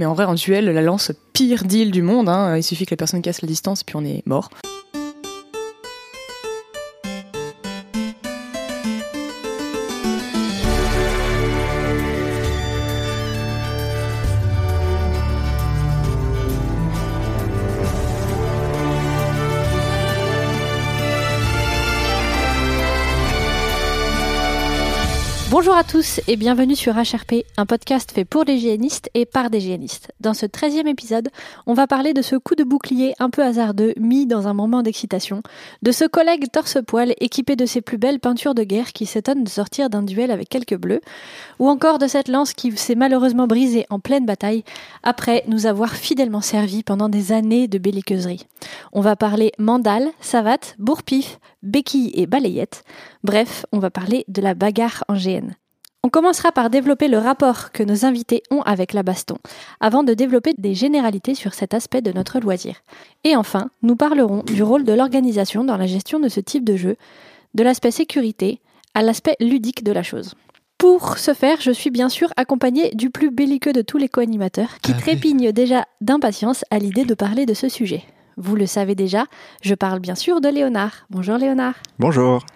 Mais en vrai, en duel, la lance, pire deal du monde. Hein. Il suffit que la personne casse la distance, puis on est mort. À tous et bienvenue sur HRP, un podcast fait pour les hygiénistes et par des hygiénistes. Dans ce 13e épisode, on va parler de ce coup de bouclier un peu hasardeux mis dans un moment d'excitation, de ce collègue torse-poil équipé de ses plus belles peintures de guerre qui s'étonne de sortir d'un duel avec quelques bleus, ou encore de cette lance qui s'est malheureusement brisée en pleine bataille après nous avoir fidèlement servi pendant des années de belliqueuserie. On va parler mandale, savate, bourpif, béquille et balayette. Bref, on va parler de la bagarre en GN. On commencera par développer le rapport que nos invités ont avec la baston, avant de développer des généralités sur cet aspect de notre loisir. Et enfin, nous parlerons du rôle de l'organisation dans la gestion de ce type de jeu, de l'aspect sécurité à l'aspect ludique de la chose. Pour ce faire, je suis bien sûr accompagnée du plus belliqueux de tous les co-animateurs, qui Ah trépigne déjà d'impatience à l'idée de parler de ce sujet. Vous le savez déjà, je parle bien sûr de Léonard. Bonjour Léonard. Bonjour.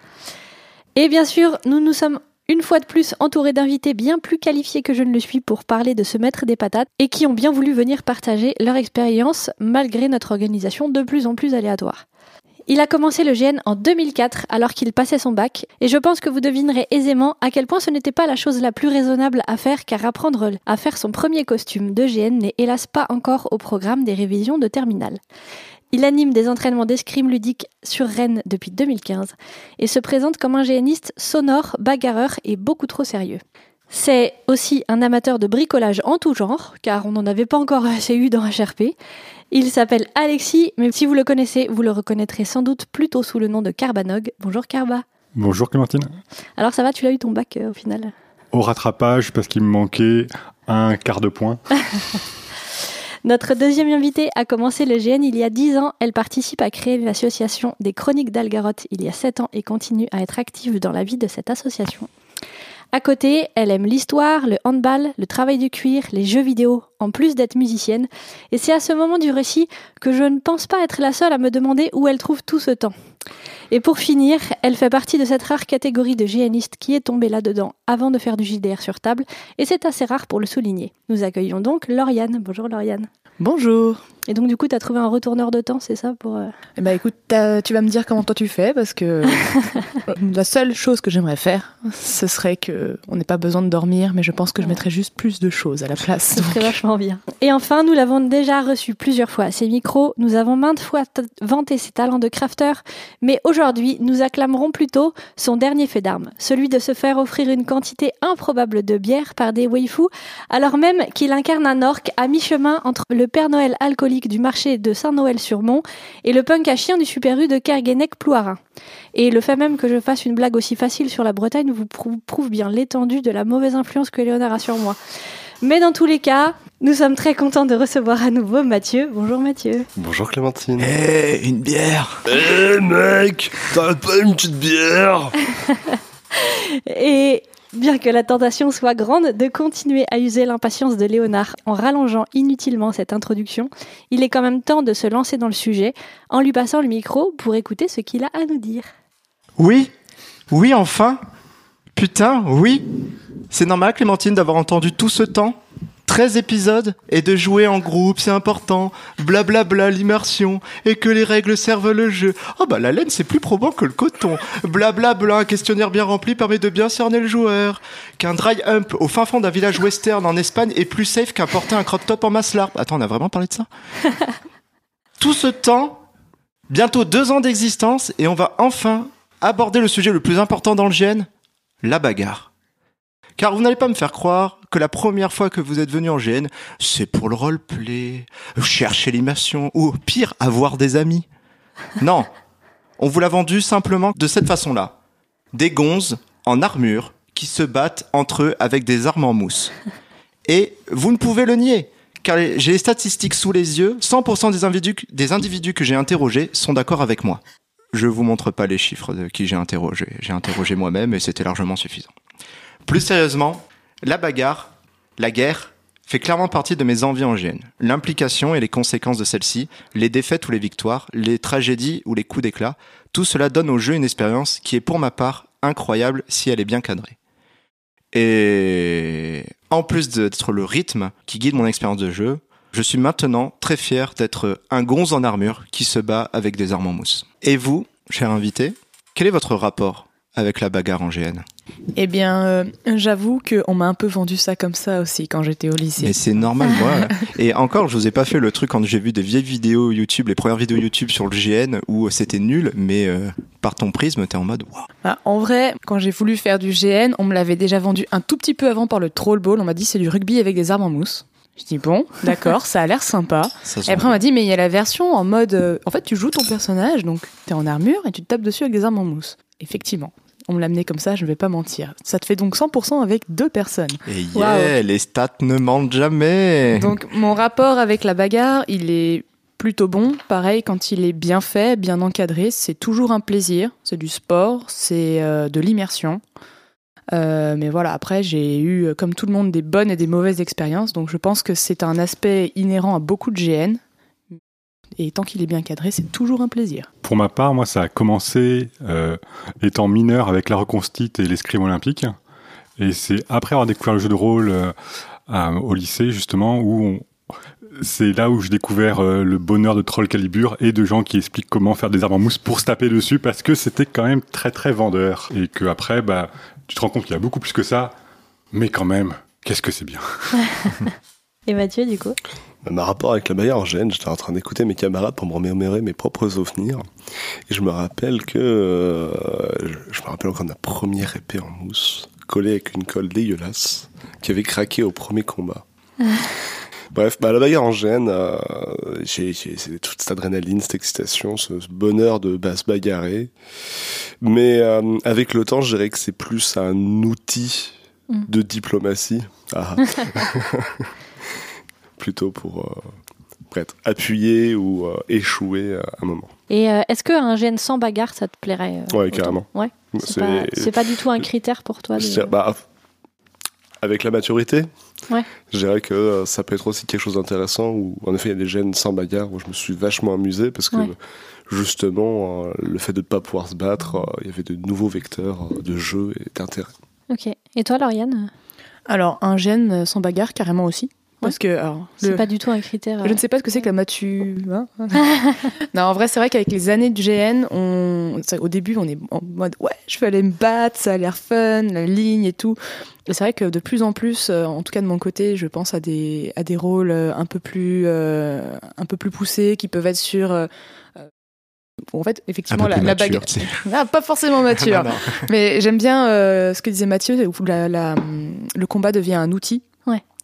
Et bien sûr, nous nous sommes une fois de plus entourés d'invités bien plus qualifiés que je ne le suis pour parler de ce maître des patates et qui ont bien voulu venir partager leur expérience malgré notre organisation de plus en plus aléatoire. Il a commencé le GN en 2004 alors qu'il passait son bac et je pense que vous devinerez aisément à quel point ce n'était pas la chose la plus raisonnable à faire car apprendre à faire son premier costume de GN n'est hélas pas encore au programme des révisions de terminale. Il anime des entraînements d'escrime ludique sur Rennes depuis 2015 et se présente comme un géniste sonore, bagarreur et beaucoup trop sérieux. C'est aussi un amateur de bricolage en tout genre, car on n'en avait pas encore assez eu dans HRP. Il s'appelle Alexis, mais si vous le connaissez, vous le reconnaîtrez sans doute plutôt sous le nom de Carbanog. Bonjour Carba. Bonjour Clémentine. Alors ça va, tu l'as eu ton bac euh, au final? Au rattrapage, parce qu'il me manquait un quart de point. Notre deuxième invitée a commencé le GN il y a 10 ans. Elle participe à créer l'association des Chroniques d'Algarotte il y a 7 ans et continue à être active dans la vie de cette association. À côté, elle aime l'histoire, le handball, le travail du cuir, les jeux vidéo, en plus d'être musicienne. Et c'est à ce moment du récit que je ne pense pas être la seule à me demander où elle trouve tout ce temps. Et pour finir, elle fait partie de cette rare catégorie de GNistes qui est tombée là-dedans avant de faire du JDR sur table, et c'est assez rare pour le souligner. Nous accueillons donc Lauriane. Bonjour Lauriane. Bonjour. Et donc du coup, tu as trouvé un retourneur de temps, c'est ça pour euh, Eh ben écoute, tu vas me dire comment toi tu fais parce que la seule chose que j'aimerais faire, ce serait que on n'ait pas besoin de dormir, mais je pense que je mettrais juste plus de choses à la place. Ce serait vachement bien. Et enfin, nous l'avons déjà reçu plusieurs fois à ces micros. Nous avons maintes fois vanté ses talents de crafter, mais aujourd'hui, nous acclamerons plutôt son dernier fait d'armes, celui de se faire offrir une quantité improbable de bière par des waifus, alors même qu'il incarne un orc à mi-chemin entre le Père Noël alcoolique du marché de Saint-Noël-sur-Mont et le punk à chien du Super U de Kerguenec-Plouarin. Et le fait même que je fasse une blague aussi facile sur la Bretagne vous prou- prouve bien l'étendue de la mauvaise influence que Léonard a sur moi. Mais dans tous les cas, nous sommes très contents de recevoir à nouveau Mathieu. Bonjour Mathieu. Bonjour Clémentine. Eh, une bière Eh mec, t'as pas une petite bière Et bien que la tentation soit grande de continuer à user l'impatience de Léonard en rallongeant inutilement cette introduction, il est quand même temps de se lancer dans le sujet en lui passant le micro pour écouter ce qu'il a à nous dire. Oui, oui, enfin. Putain, oui. C'est normal, Clémentine, d'avoir entendu tout ce temps 13 épisodes et de jouer en groupe, c'est important. Blablabla, l'immersion. Et que les règles servent le jeu. Oh bah la laine, c'est plus probant que le coton. Blablabla, un questionnaire bien rempli permet de bien cerner le joueur. Qu'un dry hump au fin fond d'un village western en Espagne est plus safe qu'un porter un crop top en maslar. Attends, on a vraiment parlé de ça Tout ce temps, bientôt deux ans d'existence, et on va enfin aborder le sujet le plus important dans le GN, la bagarre. Car vous n'allez pas me faire croire que la première fois que vous êtes venu en GN, c'est pour le roleplay, chercher l'immersion, ou pire, avoir des amis. Non, on vous l'a vendu simplement de cette façon-là. Des gonzes en armure qui se battent entre eux avec des armes en mousse. Et vous ne pouvez le nier, car j'ai les statistiques sous les yeux, 100% des individus, des individus que j'ai interrogés sont d'accord avec moi. Je vous montre pas les chiffres de qui j'ai interrogé. J'ai interrogé moi-même et c'était largement suffisant. Plus sérieusement, la bagarre, la guerre, fait clairement partie de mes envies en GN. L'implication et les conséquences de celle-ci, les défaites ou les victoires, les tragédies ou les coups d'éclat, tout cela donne au jeu une expérience qui est pour ma part incroyable si elle est bien cadrée. Et en plus d'être le rythme qui guide mon expérience de jeu, je suis maintenant très fier d'être un gonze en armure qui se bat avec des armes en mousse. Et vous, cher invité, quel est votre rapport avec la bagarre en GN Eh bien, euh, j'avoue qu'on m'a un peu vendu ça comme ça aussi quand j'étais au lycée. Mais c'est normal, moi. Et encore, je vous ai pas fait le truc quand j'ai vu des vieilles vidéos YouTube, les premières vidéos YouTube sur le GN où c'était nul, mais euh, par ton prisme, t'es en mode waouh. Bah, en vrai, quand j'ai voulu faire du GN, on me l'avait déjà vendu un tout petit peu avant par le Troll Ball. On m'a dit c'est du rugby avec des armes en mousse. Je dis bon, d'accord, ça a l'air sympa. Et après on m'a dit mais il y a la version en mode, euh, en fait tu joues ton personnage, donc t'es en armure et tu te tapes dessus avec des armes en mousse. Effectivement, on me l'a amené comme ça, je ne vais pas mentir. Ça te fait donc 100% avec deux personnes. Et yeah, les stats ne mentent jamais. Donc mon rapport avec la bagarre, il est plutôt bon. Pareil, quand il est bien fait, bien encadré, c'est toujours un plaisir. C'est du sport, c'est euh, de l'immersion. Euh, mais voilà, après, j'ai eu, comme tout le monde, des bonnes et des mauvaises expériences. Donc je pense que c'est un aspect inhérent à beaucoup de GN. Et tant qu'il est bien cadré, c'est toujours un plaisir. Pour ma part, moi, ça a commencé euh, étant mineur avec la reconstite et l'escrime olympique. Et c'est après avoir découvert le jeu de rôle euh, à- au lycée, justement, où on- c'est là où j'ai découvert euh, le bonheur de Troll Calibur et de gens qui expliquent comment faire des armes en mousse pour se taper dessus parce que c'était quand même très très vendeur. Et que après, bah, tu te rends compte qu'il y a beaucoup plus que ça, mais quand même, qu'est-ce que c'est bien. Et Mathieu, du coup? Ma rapport avec la bagarre en GN, j'étais en train d'écouter mes camarades pour me remémorer mes propres souvenirs. Et je me rappelle que... euh, je- me rappelle encore de ma première épée en mousse, collée avec une colle dégueulasse, qui avait craqué au premier combat. Bref, bah, la bagarre en GN, euh, j'ai, toute cette adrénaline, cette excitation, ce, ce bonheur de basse bagarrer. Mais euh, avec le temps, je dirais que c'est plus un outil Mm. de diplomatie. Ah. Plutôt pour euh, être appuyé ou euh, échouer à un moment. Et euh, est-ce qu'un GN sans bagarre, ça te plairait euh, Ouais, carrément. Ouais. C'est pas, c'est pas du tout un critère pour toi. de- Je dirais, bah, avec la maturité, Ouais. je dirais que euh, ça peut être aussi quelque chose d'intéressant où, en effet, il y a des gènes sans bagarre où je me suis vachement amusé parce que, Ouais. justement, euh, le fait de ne pas pouvoir se battre, euh, il y avait de nouveaux vecteurs euh, de jeu et d'intérêt. Ok. Et toi, Lauriane? Alors un gène sans bagarre, carrément aussi. Parce que, alors, C'est le- pas du tout un critère. Je ne sais pas ce que c'est que la matu. hein non, en vrai, c'est vrai qu'avec les années de GN, on... au début, on est en mode ouais, je vais aller me battre, ça a l'air fun, la ligne et tout. Et c'est vrai que de plus en plus, euh, en tout cas de mon côté, je pense à des, à des rôles euh, un peu plus, euh, un peu plus poussés qui peuvent être sur. euh, euh, en fait, effectivement, la, la mature, bagarre. Ah, pas forcément mature. Non, non. Mais j'aime bien euh, ce que disait Mathieu, où la- la- le combat devient un outil.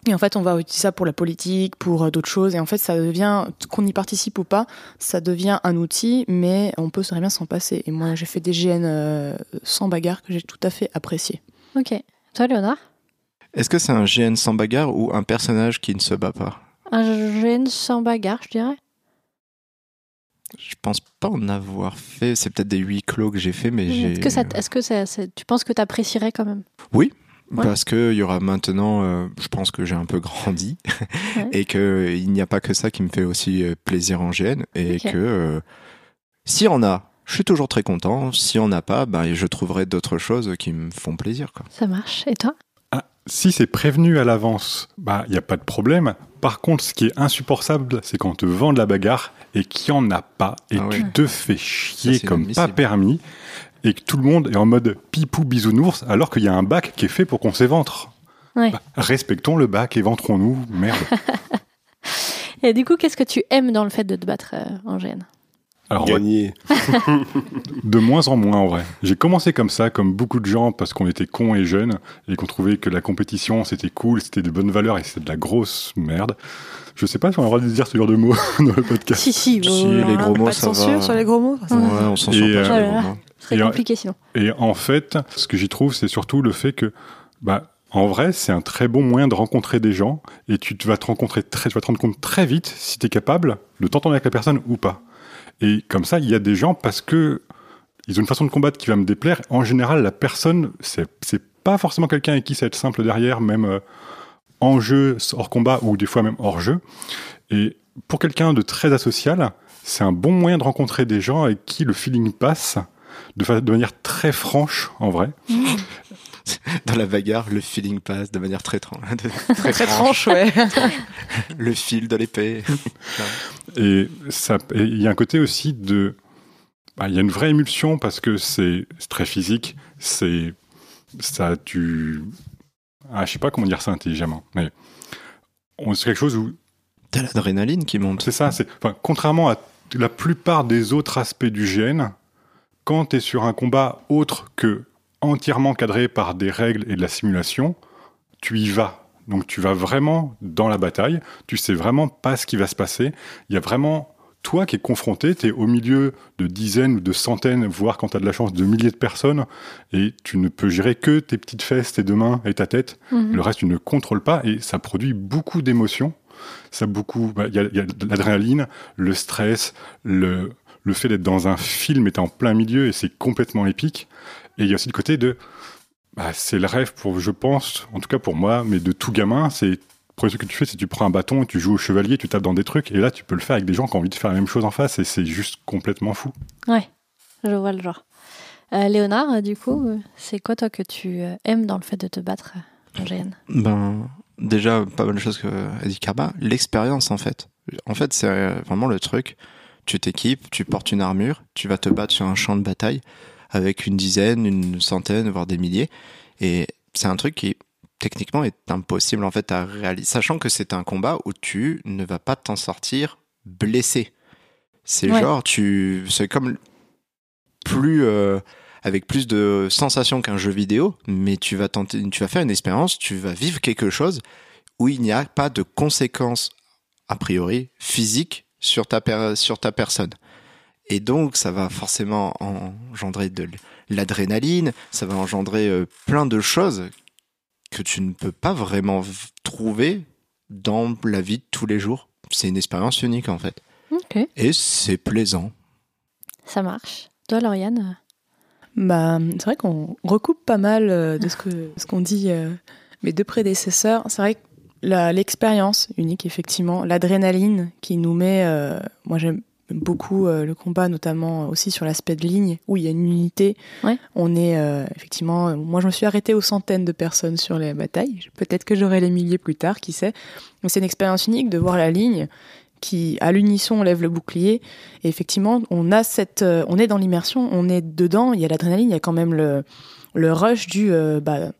Et en fait, on va utiliser ça pour la politique, pour euh, d'autres choses. Et en fait, ça devient, qu'on y participe ou pas, ça devient un outil, mais on peut très bien s'en passer. Et moi, j'ai fait des GN euh, sans bagarre que j'ai tout à fait apprécié. Ok. Toi, Léonard? Est-ce que c'est un GN sans bagarre ou un personnage qui ne se bat pas? Un GN sans bagarre, je dirais. Je pense pas en avoir fait. C'est peut-être des huis clos que j'ai fait, mais j'ai. Est-ce que, ça, est-ce que ça, ça- tu penses que tu apprécierais quand même? Oui, Ouais. parce que il y aura maintenant, euh, je pense que j'ai un peu grandi Ouais. et que il n'y a pas que ça qui me fait aussi euh, plaisir en GN et que euh, si on a, je suis toujours très content. Si on n'a pas, bah, je trouverai d'autres choses qui me font plaisir. Quoi. Ça marche. Et toi? Ah, si c'est prévenu à l'avance, bah il y a pas de problème. Par contre, ce qui est insupportable, c'est quand on te vend de la bagarre et qu'il n'y en a pas et Ah tu te fais chier Ça, comme pas permis et que tout le monde est en mode pipou bisounours alors qu'il y a un bac qui est fait pour qu'on s'éventre. Ouais. Bah, respectons le bac, éventrons-nous, merde. Et du coup, qu'est-ce que tu aimes dans le fait de te battre euh, en GN Alors, Gagner. de moins en moins en vrai. J'ai commencé comme ça, comme beaucoup de gens, parce qu'on était cons et jeunes et qu'on trouvait que la compétition c'était cool, c'était de bonnes valeurs et c'était de la grosse merde. Je sais pas si on a le droit de dire ce genre de mots dans le podcast. Si, si. Si, les gros mots, pas de ça censure va. sur les gros mots Ouais, on s'en Et, sort euh, pas. sur Oh le là euh, compliqué sinon. Et en fait, ce que j'y trouve, c'est surtout le fait que, bah, en vrai, c'est un très bon moyen de rencontrer des gens et tu vas te rencontrer très, tu vas te rendre compte très vite si tu es capable de t'entendre avec la personne ou pas. Et comme ça, il y a des gens parce que ils ont une façon de combattre qui va me déplaire. En général, la personne, c'est, c'est pas forcément quelqu'un avec qui ça va être simple derrière, même, euh, en jeu, hors combat ou des fois même hors jeu. Et pour quelqu'un de très asocial, c'est un bon moyen de rencontrer des gens avec qui le feeling passe de, fa- de manière très franche en vrai. Dans la bagarre, le feeling passe de manière très, tran- très, Très tranche, ouais. Le fil de l'épée. Et il y a un côté aussi de, bah, il y a une vraie émulsion parce que c'est très physique, c'est ça, tu, ah, je sais pas comment dire ça intelligemment, mais on c'est quelque chose où T'as l'adrénaline qui monte. c'est ça, c'est, enfin, contrairement à la plupart des autres aspects du GN, quand tu es sur un combat autre que entièrement cadré par des règles et de la simulation, tu y vas. Donc tu vas vraiment dans la bataille, tu sais vraiment pas ce qui va se passer. Il y a vraiment toi qui es confronté, tu es au milieu de dizaines ou de centaines, voire quand tu as de la chance, de milliers de personnes, et tu ne peux gérer que tes petites fesses, tes deux mains et ta tête. Mhm. Le reste, tu ne contrôles pas, et ça produit beaucoup d'émotions. Ça beaucoup, bah, il y a, l'adrénaline, le stress, le, le fait d'être dans un film et t'es en plein milieu et c'est complètement épique. Et il y a aussi le côté de, bah, c'est le rêve pour, je pense, en tout cas pour moi, mais de tout gamin, c'est le premier truc que tu fais, c'est tu prends un bâton, tu joues au chevalier, tu tapes dans des trucs, et là tu peux le faire avec des gens qui ont envie de faire la même chose en face, et c'est juste complètement fou. Ouais, je vois le genre. Euh, Léonard, euh, du coup, euh, c'est quoi toi que tu euh, aimes dans le fait de te battre euh, en GN Ben, déjà, pas mal de choses que a dit Karma. L'expérience, en fait. En fait, c'est euh, vraiment le truc. Tu t'équipes, tu portes une armure, tu vas te battre sur un champ de bataille avec une dizaine, une centaine, voire des milliers. Et c'est un truc qui, techniquement, est impossible, en fait, à réaliser. Sachant que c'est un combat où tu ne vas pas t'en sortir blessé. C'est Ouais. genre, tu, c'est comme plus, euh, avec plus de sensations qu'un jeu vidéo, mais tu vas tenter, tu vas faire une expérience, tu vas vivre quelque chose où il n'y a pas de conséquences a priori physiques sur ta per- sur ta personne. Et donc ça va forcément engendrer de l'adrénaline, ça va engendrer euh, plein de choses que tu ne peux pas vraiment trouver dans la vie de tous les jours. C'est une expérience unique en fait. Et c'est plaisant. ça marche. Toi, Lauriane Bah, c'est vrai qu'on recoupe pas mal euh, de ce que ce qu'ont dit euh, mes deux prédécesseurs. C'est vrai que l'expérience unique, effectivement, l'adrénaline qui nous met. euh, moi, j'aime beaucoup euh, le combat, notamment aussi sur l'aspect de ligne où il y a une unité. Ouais. On est euh, effectivement. Moi, je me suis arrêtée aux centaines de personnes sur les batailles. Peut-être que j'aurai les milliers plus tard, qui sait. Mais c'est une expérience unique de voir la ligne qui, à l'unisson, lève le bouclier. Et effectivement, on a cette, on est dans l'immersion, on est dedans. Il y a l'adrénaline, il y a quand même le, le rush du, bah,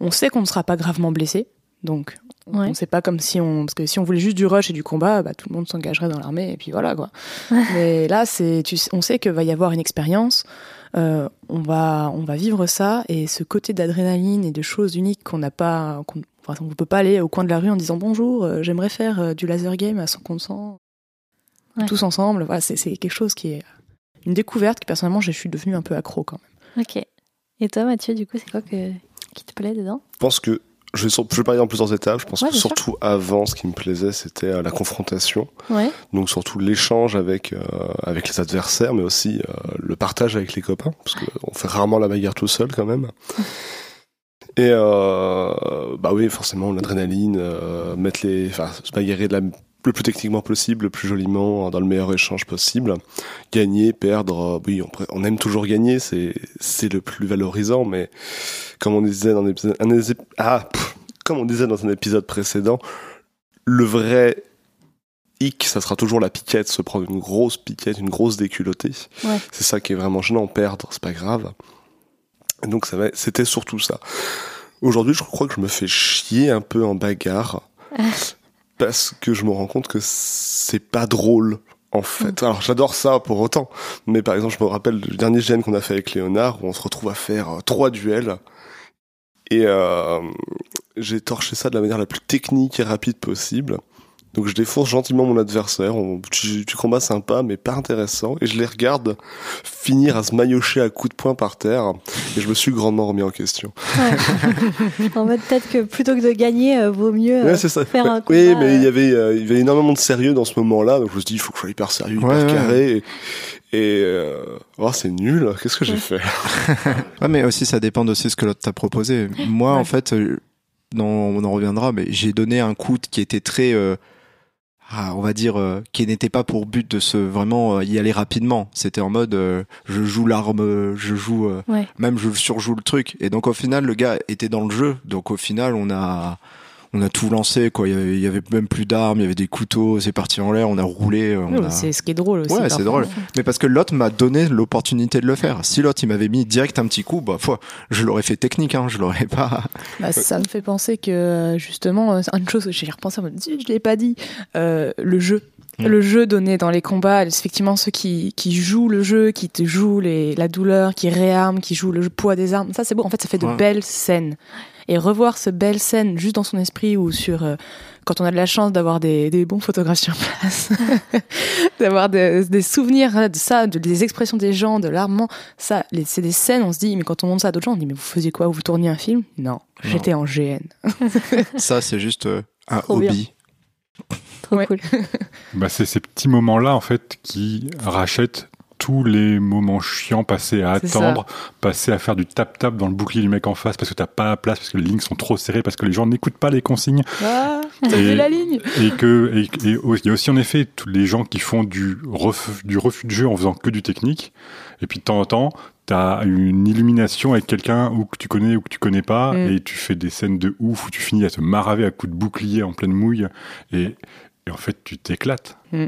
on sait qu'on ne sera pas gravement blessé. Donc, Ouais. on sait pas comme si on, parce que si on voulait juste du rush et du combat, bah, tout le monde s'engagerait dans l'armée et puis voilà quoi. Mais là, c'est, tu sais- on sait que va y avoir une expérience. euh, on va, on va vivre ça et ce côté d'adrénaline et de choses uniques qu'on n'a pas, qu'on, enfin, on peut pas aller au coin de la rue en disant bonjour, euh, j'aimerais faire euh, du laser game à 100%, Ouais. tous ensemble. Voilà, c'est, c'est quelque chose qui est une découverte que personnellement, je suis devenue un peu accro quand même. Ok. Et toi, Mathieu, du coup, c'est quoi que, qui te plaît dedans? Je pense que je vais, sur- je vais parler en plusieurs étapes. Je pense Ouais, que sûr. surtout avant, ce qui me plaisait, c'était euh, la confrontation. Ouais. Donc surtout l'échange avec euh, avec les adversaires, mais aussi euh, le partage avec les copains, parce que on fait rarement la bagarre tout seul quand même. Et euh, bah oui, forcément l'adrénaline, euh, mettre les, enfin se bagarrer de la le plus techniquement possible, le plus joliment, dans le meilleur échange possible. Gagner, perdre, euh, oui, on, aime toujours gagner, c'est c'est le plus valorisant, mais comme on disait dans un ah, pff, comme on disait dans un épisode précédent, le vrai hic, ça sera toujours la piquette, se prendre une grosse piquette, une grosse déculottée. Ouais. C'est ça qui est vraiment gênant, perdre, c'est pas grave. Et donc ça c'était surtout ça. Aujourd'hui, je crois que je me fais chier un peu en bagarre parce que je me rends compte que c'est pas drôle. En fait, alors j'adore ça pour autant, mais par exemple, je me rappelle du dernier gène qu'on a fait avec Léonard où on se retrouve à faire euh, trois duels et euh, j'ai torché ça de la manière la plus technique et rapide possible. Donc je défonce gentiment mon adversaire, on, tu, tu combats sympa mais pas intéressant, et je les regarde finir à se maillotcher à coups de poing par terre, et je me suis grandement remis en question. en mode, peut-être que plutôt que de gagner, euh, vaut mieux euh, Ouais, c'est ça. faire un oui, combat, mais il y euh, avait, euh, il y avait énormément de sérieux dans ce moment-là, donc je me suis dit, il faut que je sois hyper sérieux, hyper Ouais, ouais. carré, et, et euh, oh, c'est nul, qu'est-ce que j'ai fait? Ouais, mais aussi ça dépend aussi de ce que l'autre t'a proposé. Moi, Ouais. en fait, euh, dans- on en reviendra, mais j'ai donné un coup qui était très, euh, ah, on va dire, euh, qui n'était pas pour but de se vraiment euh, y aller rapidement. C'était en mode, euh, je joue l'arme, euh, je joue, euh, Ouais. même je surjoue le truc. Et donc au final, le gars était dans le jeu. Donc au final, on a, on a tout lancé quoi. Il y avait, il y avait même plus d'armes, il y avait des couteaux. C'est parti en l'air, on a roulé. On Ouais, a- C'est ce qui est drôle aussi. Ouais, c'est drôle. Mais parce que l'autre m'a donné l'opportunité de le faire. Si l'autre il m'avait mis direct un petit coup, bah foi, je l'aurais fait technique, hein, je l'aurais pas. Bah, ça me fait penser que justement, euh, une chose, j'y ai repensé, je l'ai pas dit, euh, le jeu. Mm. Le jeu donné dans les combats, effectivement ceux qui, qui jouent le jeu, qui te jouent les, la douleur, qui réarment, qui jouent le poids des armes, ça c'est beau, en fait ça fait de Ouais. belles scènes. Et revoir ce belles scènes juste dans son esprit ou sur... euh, quand on a de la chance d'avoir des, des bons photographes sur place, d'avoir des, des souvenirs de ça, de, des expressions des gens, de l'armement, ça, c'est des scènes, on se dit, mais quand on montre ça à d'autres gens, on dit, mais vous faisiez quoi? Vous tourniez un film? Non, j'étais en GN. Ça c'est juste euh, un Trop bien. hobby. Trop Ouais. cool. Bah, c'est ces petits moments-là, en fait, qui rachètent tous les moments chiants passés à ça. attendre, passés à faire du tap-tap dans le bouclier du mec en face parce que t'as pas la place, parce que les lignes sont trop serrées, parce que les gens n'écoutent pas les consignes. Ah, t'as Et- vu la ligne Et que, il y a aussi en effet tous les gens qui font du refus, du refus de jeu en faisant que du technique. Et puis de temps en temps, t'as une illumination avec quelqu'un ou que tu connais ou que tu connais pas, Mm. et tu fais des scènes de ouf où tu finis à te maraver à coups de bouclier en pleine mouille, et, et en fait tu t'éclates. Mm.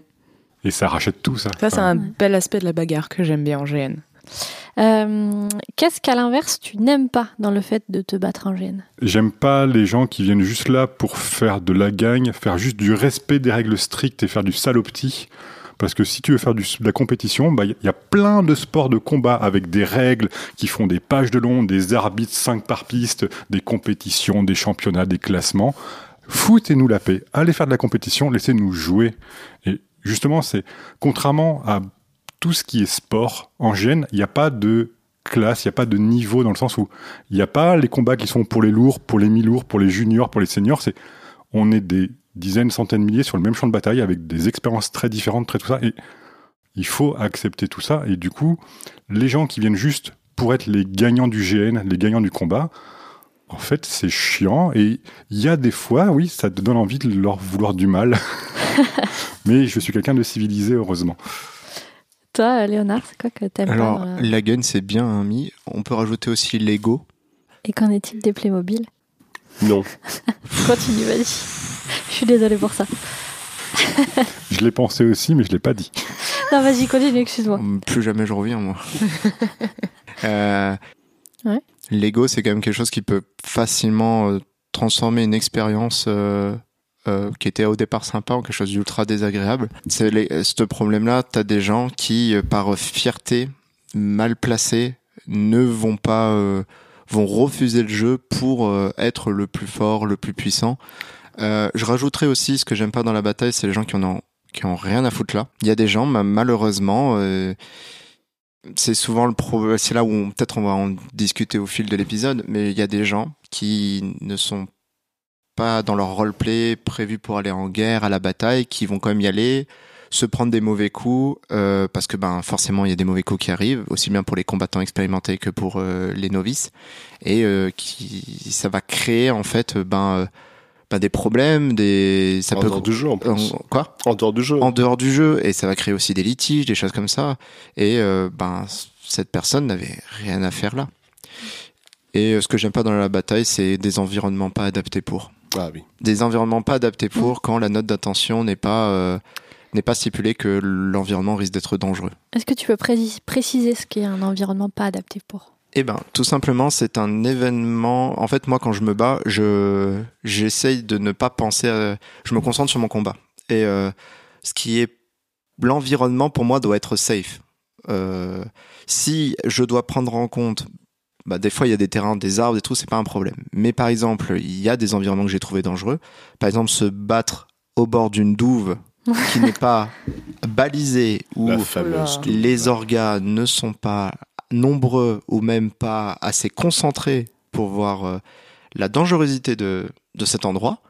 Et ça rachète tout ça. Ça, c'est un bel aspect de la bagarre que j'aime bien en GN. Euh, Qu'est-ce qu'à l'inverse tu n'aimes pas dans le fait de te battre en gêne J'aime pas les gens qui viennent juste là pour faire de la gagne, faire juste du respect des règles strictes et faire du salopti. Parce que si tu veux faire du- de la compétition, bah, il y, y a plein de sports de combat avec des règles qui font des pages de long, des arbitres 5 par piste, des compétitions, des championnats, des classements. Foutez-nous la paix. Allez faire de la compétition, laissez-nous jouer. Et justement, c'est contrairement à tout ce qui est sport, en gêne, il n'y a pas de classe, il n'y a pas de niveau dans le sens où il n'y a pas les combats qui sont pour les lourds, pour les mi-lourds, pour les juniors, pour les seniors. On est des dizaines, centaines, milliers sur le même champ de bataille avec des expériences très différentes, très tout ça. Et il faut accepter tout ça. Et du coup, les gens qui viennent juste pour être les gagnants du GN, les gagnants du combat, en fait, c'est chiant. Et il y a des fois, oui, ça te donne envie de leur vouloir du mal. Mais je suis quelqu'un de civilisé, heureusement. Toi, Léonard, c'est quoi que t'aimes Alors la- la gun c'est bien hein, mis. On peut rajouter aussi Lego. Et qu'en est-il des Playmobil Non. Continue, vas-y. Je suis désolée pour ça. Je l'ai pensé aussi, mais je l'ai pas dit. Non, vas-y, continue, excuse-moi. Plus jamais je reviens, moi. Euh, Ouais. Lego, c'est quand même quelque chose qui peut facilement euh, transformer une expérience euh, euh, qui était au départ sympa en quelque chose d'ultra désagréable. C'est ce problème-là, t'as des gens qui, euh, par fierté mal placée, ne vont pas, euh, vont refuser le jeu pour euh, être le plus fort, le plus puissant. Euh, je rajouterais aussi ce que j'aime pas dans la bataille, c'est les gens qui en ont qui ont rien à foutre là. Il y a des gens, ma- malheureusement, euh, c'est souvent le pro. C'est là où peut-être on va en discuter au fil de l'épisode, mais il y a des gens qui ne sont pas dans leur roleplay prévu pour aller en guerre, à la bataille, qui vont quand même y aller, se prendre des mauvais coups, euh, parce que ben forcément il y a des mauvais coups qui arrivent, aussi bien pour les combattants expérimentés que pour euh, les novices, et euh, qui ça va créer en fait ben, ben, des problèmes, des ça en peut dehors du jeu, en plus. en- quoi? En dehors du jeu. en dehors du jeu et ça va créer aussi des litiges, des choses comme ça. Et ben cette personne n'avait rien à faire là. Et ce que j'aime pas dans la bataille, c'est des environnements pas adaptés pour. Ah oui. Des environnements pas adaptés pour quand la note d'attention n'est pas euh, n'est pas stipulée que l'environnement risque d'être dangereux. Est-ce que tu peux précis- préciser ce qu'est un environnement pas adapté pour? Eh ben, tout simplement, c'est un événement. En fait, moi, quand je me bats, je j'essaye de ne pas penser. À... Je me concentre sur mon combat. Et euh, ce qui est l'environnement pour moi doit être safe. Euh, si je dois prendre en compte, bah, des fois il y a des terrains, des arbres, des trucs, c'est pas un problème. Mais par exemple, il y a des environnements que j'ai trouvé dangereux. Par exemple, se battre au bord d'une douve qui n'est pas balisée ou les organes ne sont pas nombreux ou même pas assez concentrés pour voir euh, la dangerosité de, de cet endroit,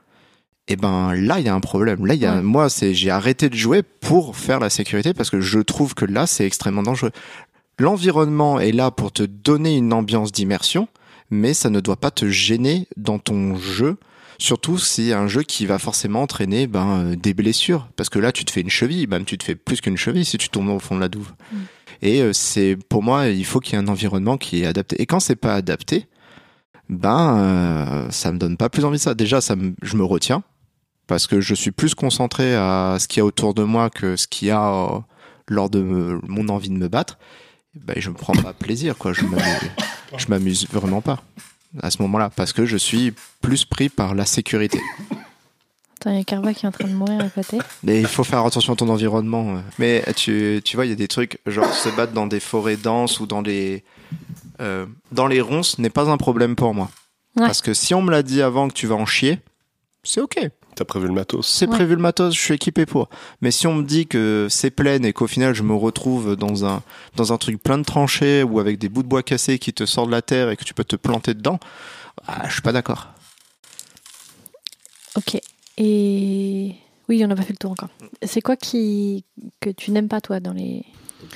et ben là il y a un problème. Là il y a Ouais. moi c'est j'ai arrêté de jouer pour faire la sécurité parce que je trouve que là c'est extrêmement dangereux. L'environnement est là pour te donner une ambiance d'immersion, mais ça ne doit pas te gêner dans ton jeu. Surtout si c'est un jeu qui va forcément entraîner ben, euh, des blessures. Parce que là, tu te fais une cheville, même tu te fais plus qu'une cheville si tu tombes au fond de la douve. Mm. Et euh, c'est pour moi, il faut qu'il y ait un environnement qui est adapté. Et quand c'est pas adapté, ben euh, ça me donne pas plus envie de ça. Déjà, ça me- je me retiens parce que je suis plus concentré à ce qu'il y a autour de moi que ce qu'il y a euh, lors de me- mon envie de me battre. Ben, je me prends pas plaisir, quoi. Je je m'amuse vraiment pas à ce moment-là parce que je suis plus pris par la sécurité. Attends, il y a Carva qui est en train de mourir à côté. Mais il faut faire attention à ton environnement. euh. Mais tu, tu vois, il y a des trucs, genre se battre dans des forêts denses ou dans les, euh, dans les ronces n'est pas un problème pour moi. Ouais. Parce que si on me l'a dit avant que tu vas en chier, c'est ok. T'as prévu le matos. C'est Ouais. prévu le matos, je suis équipé pour. Mais si on me dit que c'est plein et qu'au final je me retrouve dans un, dans un truc plein de tranchées ou avec des bouts de bois cassés qui te sortent de la terre et que tu peux te planter dedans, ah, je suis pas d'accord. Ok. Et oui, on n'a pas fait le tour encore. C'est quoi qui que tu n'aimes pas toi dans les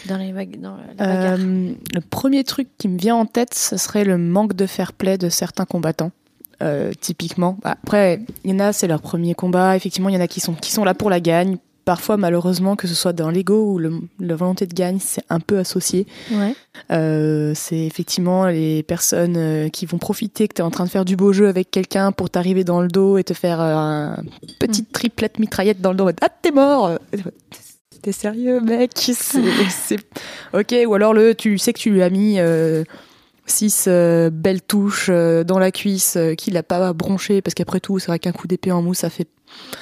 dans les dans la Euh, le premier truc qui me vient en tête, ce serait le manque de fair play de certains combattants. Euh, typiquement. Après, il y en a, c'est leur premier combat. Effectivement, il y en a qui sont, qui sont là pour la gagne. Parfois, malheureusement, que ce soit dans l'ego ou le, la volonté de gagne, c'est un peu associé. Ouais. Euh, c'est effectivement les personnes euh, qui vont profiter que tu es en train de faire du beau jeu avec quelqu'un pour t'arriver dans le dos et te faire euh, un petite triplette mitraillette dans le dos. Ah, t'es mort T'es sérieux, mec? C'est- Ok, ou alors le, tu sais que tu lui as mis euh, six euh, belles touches euh, dans la cuisse euh, qu'il a pas bronché parce qu'après tout, c'est vrai qu'un coup d'épée en mousse, ça fait,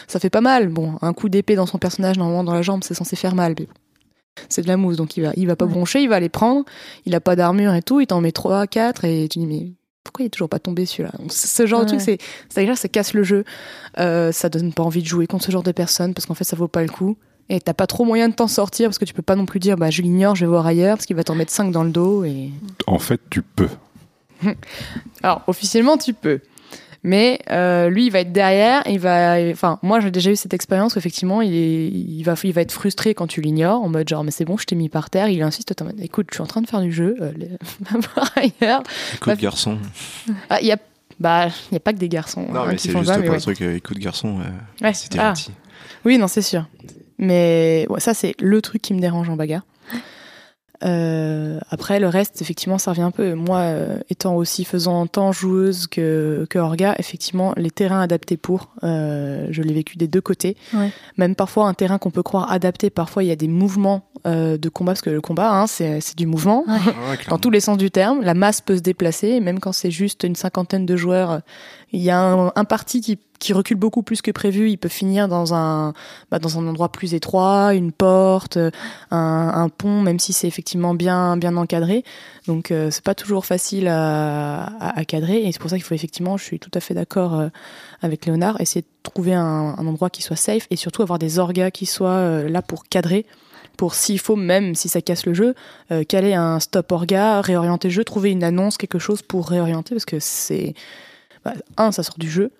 ça fait pas mal. Bon, un coup d'épée dans son personnage, normalement dans la jambe, c'est censé faire mal. Mais bon, c'est de la mousse, donc il va, il va pas Ouais. broncher, il va les prendre. Il a pas d'armure et tout, il t'en met 3, 4 et tu dis mais pourquoi il est toujours pas tombé celui-là? Ce genre de truc, c'est c'est déjà ça casse le jeu. Euh, ça donne pas envie de jouer contre ce genre de personnes parce qu'en fait ça vaut pas le coup. Et t'as pas trop moyen de t'en sortir parce que tu peux pas non plus dire bah je l'ignore, je vais voir ailleurs parce qu'il va t'en mettre 5 dans le dos et En fait, tu peux. alors, officiellement, tu peux. Mais euh, lui, il va être derrière. Il va, enfin, moi, j'ai déjà eu cette expérience où effectivement, il, est, il va, il va être frustré quand tu l'ignores, en mode genre, mais c'est bon, je t'ai mis par terre. Il insiste, écoute, je suis en train de faire du jeu, euh, les- va voir ailleurs. Écoute, Bah, garçon. Ah, il y a, bah, il y a pas que des garçons Non, hein, mais c'est juste ça, pour mais le ouais. truc, euh, écoute, garçon, euh, Ouais. c'était Ah. gentil. Oui, non, c'est sûr. Mais ouais, ça, c'est le truc qui me dérange en bagarre. Euh, après, le reste, effectivement, ça revient un peu. Moi, euh, étant aussi faisant tant joueuse que, que orga, effectivement, les terrains adaptés pour, euh, je l'ai vécu des deux côtés. Ouais. Même parfois, un terrain qu'on peut croire adapté, parfois, il y a des mouvements euh, de combat, parce que le combat, hein, c'est c'est du mouvement. Ouais. Dans tous les sens du terme, la masse peut se déplacer, et même quand c'est juste une cinquantaine de joueurs, il y a un, parti qui, recule beaucoup plus que prévu, il peut finir dans un, bah, dans un endroit plus étroit, une porte, un, pont, même si c'est effectivement bien, bien encadré. Donc euh, c'est pas toujours facile à, cadrer, et c'est pour ça qu'il faut effectivement, je suis tout à fait d'accord euh, avec Léonard, essayer de trouver un, un endroit qui soit safe, et surtout avoir des orgas qui soient euh, là pour cadrer. Pour s'il faut, même si ça casse le jeu, euh, caler un stop orga, réorienter le jeu, trouver une annonce, quelque chose pour réorienter, parce que c'est... bah, un, ça sort du jeu.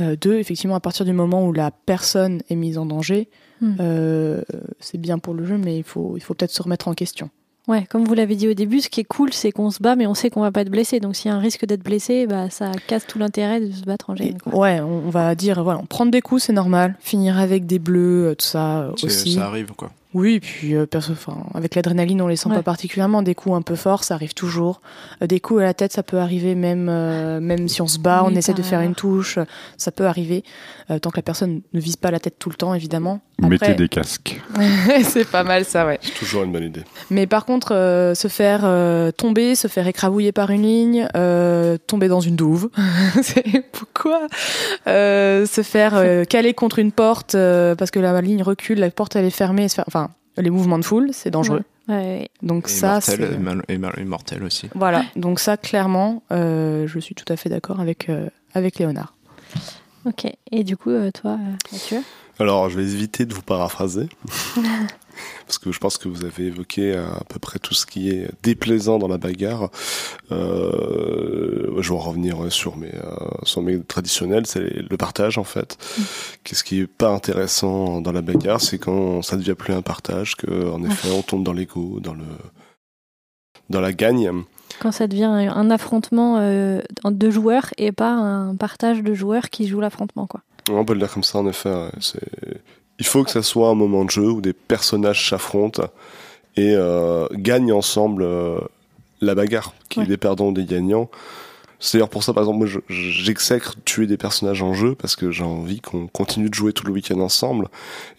Euh, deux, effectivement, à partir du moment où la personne est mise en danger, Hmm. euh, c'est bien pour le jeu, mais il faut, il faut peut-être se remettre en question. Ouais, comme vous l'avez dit au début, ce qui est cool, c'est qu'on se bat, mais on sait qu'on va pas être blessé. Donc s'il y a un risque d'être blessé, bah ça casse tout l'intérêt de se battre en gêne. quoi. ouais, on, va dire, voilà, prendre des coups, c'est normal. Finir avec des bleus, euh, tout ça aussi. Ça arrive, quoi. Oui, puis euh, perso, avec l'adrénaline, on les sent Ouais. pas particulièrement. Des coups un peu forts, ça arrive toujours. Euh, des coups à la tête, ça peut arriver même, euh, même si on se bat, Oui, on essaie de faire une touche, ça peut arriver. Euh, tant que la personne ne vise pas la tête tout le temps, évidemment. Mettez des casques. c'est pas mal ça, ouais. C'est toujours une bonne idée. Mais par contre, euh, se faire euh, tomber, se faire écrabouiller par une ligne, euh, tomber dans une douve, c'est pourquoi euh, Se faire euh, caler contre une porte euh, parce que la ligne recule, la porte elle est fermée, se faire- enfin les mouvements de foule, c'est dangereux. Ouais, ouais. Donc Et ça, c'est et mal- et mal- et mortel aussi. voilà. Donc ça, clairement, euh, je suis tout à fait d'accord avec euh, avec Léonard. Ok. Et du coup, toi, euh, Mathieu? Alors, je vais éviter de vous paraphraser. parce que je pense que vous avez évoqué à peu près tout ce qui est déplaisant dans la bagarre. Euh, je vais en revenir sur mes, euh, sur mes traditionnels, c'est le partage en fait. Qu'est-ce qui est pas intéressant dans la bagarre, c'est quand ça devient plus un partage, que en effet on tombe dans l'ego, dans le dans la gagne. Quand ça devient un affrontement euh, en deux joueurs et pas un partage de joueurs qui jouent l'affrontement, quoi. On peut le dire comme ça, en effet. ouais. C'est- Il faut que ça soit un moment de jeu où des personnages s'affrontent et euh, gagnent ensemble euh, la bagarre, qu'il y ait Ouais. des perdants ou des gagnants. C'est d'ailleurs pour ça, par exemple, moi, je- j'exècre tuer des personnages en jeu parce que j'ai envie qu'on continue de jouer tout le week-end ensemble.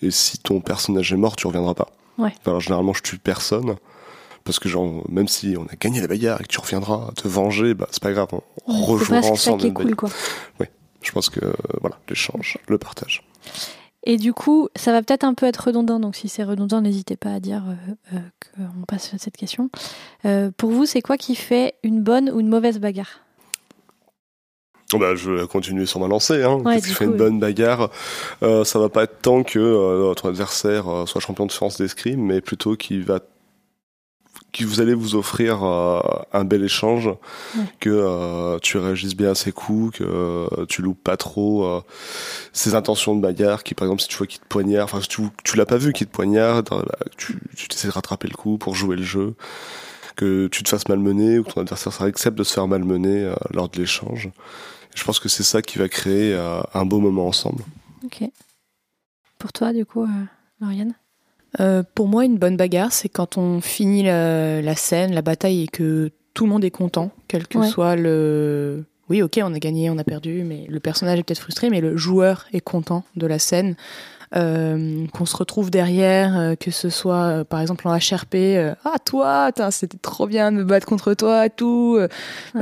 Et si ton personnage est mort, tu reviendras pas. Ouais. Enfin, alors, généralement, je tue personne. Parce que genre, même si on a gagné la bagarre et que tu reviendras te venger, bah, c'est pas grave, on Ouais, c'est ça ensemble. qui est une cool, quoi. Je pense que, euh, voilà, l'échange, le partage. Et du coup, ça va peut-être un peu être redondant, donc si c'est redondant, n'hésitez pas à dire euh, euh, qu'on passe à cette question. Euh, pour vous, c'est quoi qui fait une bonne ou une mauvaise bagarre? Oh Bah, je vais continuer sur ma lancée. Hein. Ouais, Qu'est-ce qui fait une bonne bagarre? Euh, Ça va pas être tant que euh, votre adversaire euh, soit champion de France d'escrime, mais plutôt qu'il va que vous allez vous offrir euh, un bel échange, Ouais. que euh, tu réagisses bien à ses coups, que euh, tu loupes pas trop ses intentions de bagarre, qui par exemple si tu vois qu'il te poignarde, enfin si tu, tu l'as pas vu qu'il te poignarde, bah, tu, tu essaies de rattraper le coup pour jouer le jeu, que tu te fasses malmener ou que ton adversaire accepte de se faire malmener lors de l'échange. Je pense que c'est ça qui va créer un beau moment ensemble. Ok. Pour toi, du coup, Lauriane? Euh, pour moi, une bonne bagarre, c'est quand on finit la, la scène, la bataille et que tout le monde est content, quel que Ouais. soit le. Oui, ok, on a gagné, on a perdu, mais le personnage est peut-être frustré, mais le joueur est content de la scène. Euh, qu'on se retrouve derrière, euh, que ce soit euh, par exemple en HRP, ah toi, c'était trop bien de me battre contre toi, et tout, Ouais.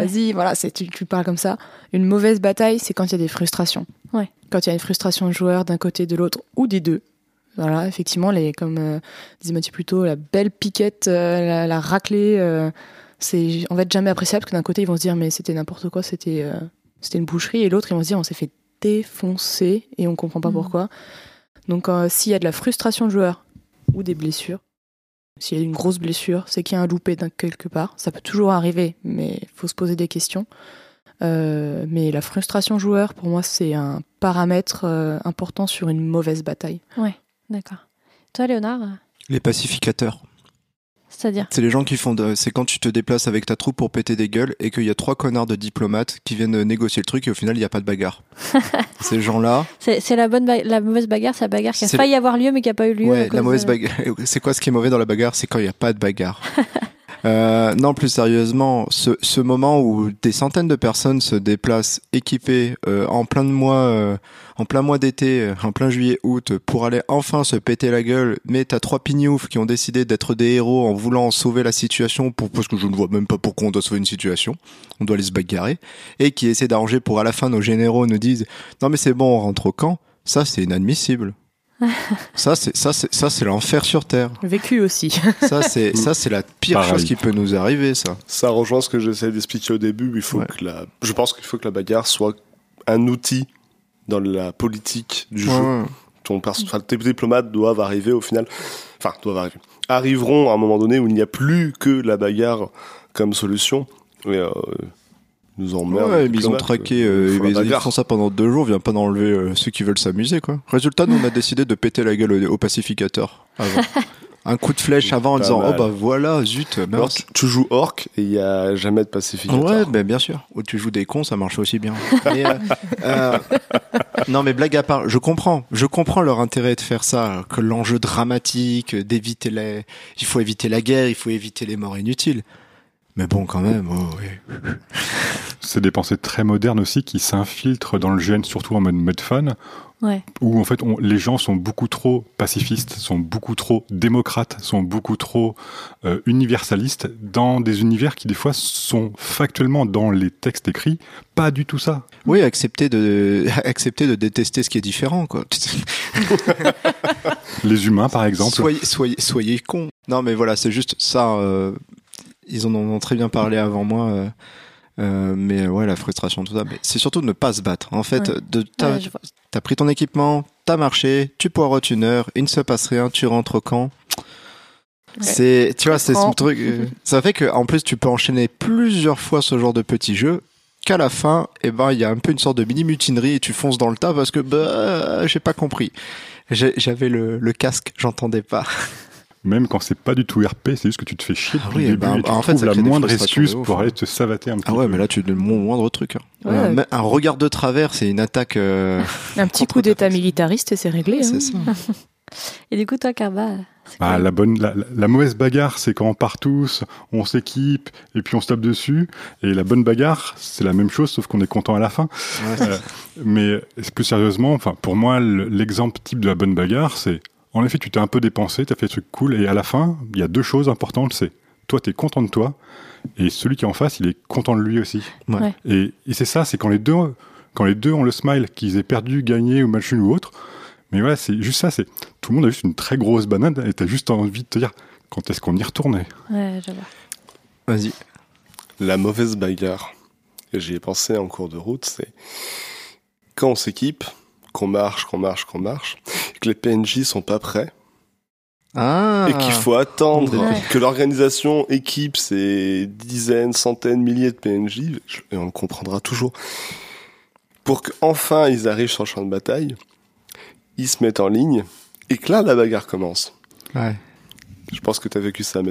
vas-y, voilà, tu, tu parles comme ça. Une mauvaise bataille, c'est quand il y a des frustrations. Ouais. Quand il y a une frustration de joueur d'un côté, de l'autre, ou des deux. Voilà, effectivement, les, comme euh, disait Mathieu plus tôt, la belle piquette, euh, la, la raclée, euh, c'est en fait jamais appréciable parce que d'un côté ils vont se dire mais c'était n'importe quoi, c'était euh, c'était une boucherie et l'autre ils vont se dire on s'est fait défoncer et on comprend pas Mhm. pourquoi. Donc s'il y a de la frustration de joueur ou des blessures, s'il y a une grosse blessure, c'est qu'il y a un loupé quelque part. Ça peut toujours arriver, mais il faut se poser des questions. Euh, mais la frustration joueur, pour moi, c'est un paramètre euh, important sur une mauvaise bataille. D'accord. Toi, Léonard euh, Les pacificateurs. C'est-à-dire C'est les gens qui font de... C'est quand tu te déplaces avec ta troupe pour péter des gueules et qu'il y a trois connards de diplomates qui viennent négocier le truc et au final il n'y a pas de bagarre. Ces gens-là, C'est la, bonne ba- la mauvaise bagarre, c'est la bagarre qui a failli avoir lieu mais qui n'a pas eu lieu. ouais, la mauvaise de- bagarre. C'est quoi ce qui est mauvais dans la bagarre? C'est quand il n'y a pas de bagarre. Euh, non, plus sérieusement, ce, ce moment où des centaines de personnes se déplacent équipées euh, en plein de mois, euh, en plein mois d'été, euh, en plein juillet-août, pour aller enfin se péter la gueule, mais t'as trois pignoufs qui ont décidé d'être des héros en voulant sauver la situation, pour, parce que je ne vois même pas pourquoi on doit sauver une situation, on doit aller se bagarrer, et qui essaient d'arranger pour à la fin nos généraux nous disent non mais c'est bon, on rentre au camp. Ça, c'est inadmissible. ça, c'est ça, c'est ça, c'est l'enfer sur terre. Vécu aussi. Ça, c'est ça, c'est la pire Pareil. chose qui peut nous arriver, ça. Ça rejoint ce que j'essaie d'expliquer au début. Il faut Ouais. que la, je pense qu'il faut que la bagarre soit un outil dans la politique du jeu. Ouais. Ton tes diplomates doivent arriver au final, enfin, doivent arriver, arriveront à un moment donné où il n'y a plus que la bagarre comme solution. Et, euh, ils nous emmerdent. Ouais, mais ils ont traqué, euh, euh, ils, ils font ça pendant deux jours, vient pas d'enlever euh, ceux qui veulent s'amuser, quoi. Résultat, nous, on a décidé de péter la gueule aux, aux pacificateurs avant. Un coup de flèche avant en disant, mal. oh bah voilà, zut, Alors, tu, tu joues orc et il n'y a jamais de pacificateur. Ouais, ben bien sûr. Ou tu joues des cons, ça marche aussi bien. Mais, euh, euh, non, mais blague à part, je comprends. Je comprends leur intérêt de faire ça, que l'enjeu dramatique, d'éviter les, il faut éviter la guerre, il faut éviter les morts inutiles. Mais bon, quand même, oh, ouais. C'est des pensées très modernes aussi qui s'infiltrent dans le GN, surtout en mode, mode fun, Ouais. où en fait on- les gens sont beaucoup trop pacifistes, sont beaucoup trop démocrates, sont beaucoup trop euh, universalistes dans des univers qui des fois sont factuellement dans les textes écrits pas du tout ça. Oui, accepter de, accepter de détester ce qui est différent, quoi. Les humains par exemple. Soyez, soyez, soyez cons. Non, mais voilà, c'est juste ça. euh, ils en ont très bien parlé avant moi. euh, euh, mais ouais, la frustration, tout ça. Mais c'est surtout de ne pas se battre. En fait, Ouais. de, t'as, Ouais, pris ton équipement, t'as marché, tu poireautes une heure, il ne se passe rien, tu rentres au camp. C'est, tu vois, c'est ce truc. euh, ça fait que, en plus, tu peux enchaîner plusieurs fois ce genre de petits jeux. Qu'à la fin, eh ben, il y a un peu une sorte de mini mutinerie et tu fonces dans le tas parce que, bah, j'ai pas compris. J'avais le, le casque, j'entendais pas. même quand c'est pas du tout RP, c'est juste que tu te fais chier Ah oui, le début bah, et tu en fait, ça la moindre excuse ouf, pour hein. aller te savater un petit Ah peu. ouais, mais là, tu donnes le moindre truc. hein. Ouais. Euh, un regard de travers, c'est une attaque. euh, Un petit coup d'état militariste et c'est réglé. hein. ça. Et du coup, toi, Carba, Bah, la bonne, la, mauvaise bagarre, c'est quand on part tous, on s'équipe et puis on se tape dessus. Et la bonne bagarre, c'est la même chose, sauf qu'on est content à la fin. Ouais, Euh, mais plus sérieusement, enfin, pour moi, le- l'exemple type de la bonne bagarre, c'est en effet, tu t'es un peu dépensé, tu as fait des trucs cool, et à la fin, il y a deux choses importantes, c'est toi, tu es content de toi, et celui qui est en face, il est content de lui aussi. Ouais. Et, et c'est ça, c'est quand les deux, quand les deux ont le smile, qu'ils aient perdu, gagné ou match nul ou autre. Mais voilà, c'est juste ça, c'est tout le monde a juste une très grosse banane, et t'as juste envie de te dire quand est-ce qu'on y retournait? Ouais, je vois. Vas-y. La mauvaise bagarre, j'y ai pensé en cours de route, c'est quand on s'équipe, qu'on marche, qu'on marche, qu'on marche, et que les PNJ sont pas prêts, Ah. et qu'il faut attendre, Ouais. que l'organisation équipe ces dizaines, centaines, milliers de PNJ, et on le comprendra toujours, pour qu'enfin ils arrivent sur le champ de bataille, ils se mettent en ligne, et que là la bagarre commence. Ouais. Je pense que tu as vécu ça,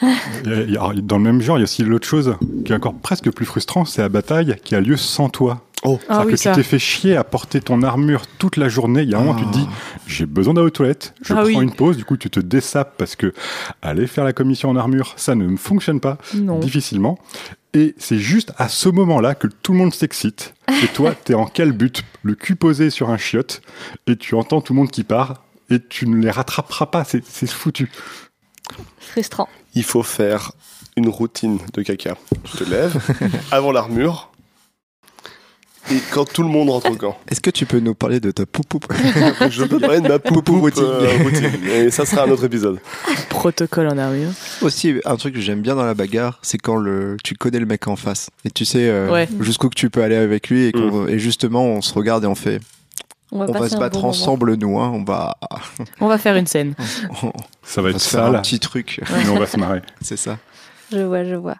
a- dans le même genre, il y a aussi l'autre chose qui est encore presque plus frustrant, c'est la bataille qui a lieu sans toi. Oh, Ah oui, que ça. tu t'es fait chier à porter ton armure toute la journée. Il y a un moment, tu te dis, j'ai besoin d'aller aux toilettes, je Ah prends oui. une pause, du coup, tu te dessapes parce que aller faire la commission en armure, ça ne me fonctionne pas Non. difficilement. Et c'est juste à ce moment-là que tout le monde s'excite. Et toi, t'es en but? Le cul posé sur un chiotte, et tu entends tout le monde qui part, et tu ne les rattraperas pas. C'est c'est foutu. Frustrant. il faut faire une routine de caca. Tu te lèves avant l'armure. Et quand tout le monde rentre au camp. Est-ce que tu peux nous parler de ta poupou Je peux parler de ma poupou routine. routine. routine. Et ça sera un autre épisode. Protocole en armure. Aussi, un truc que j'aime bien dans la bagarre, c'est quand le, tu connais le mec en face. Et tu sais euh, Ouais. jusqu'où que tu peux aller avec lui. Et, qu'on- et justement, on se regarde et on fait On va, on va passer se battre bon moment. ensemble, nous. Hein, on va, On va faire une scène. on Ça va être se faire un petit truc. mais on va se marrer. c'est ça. Je vois, je vois.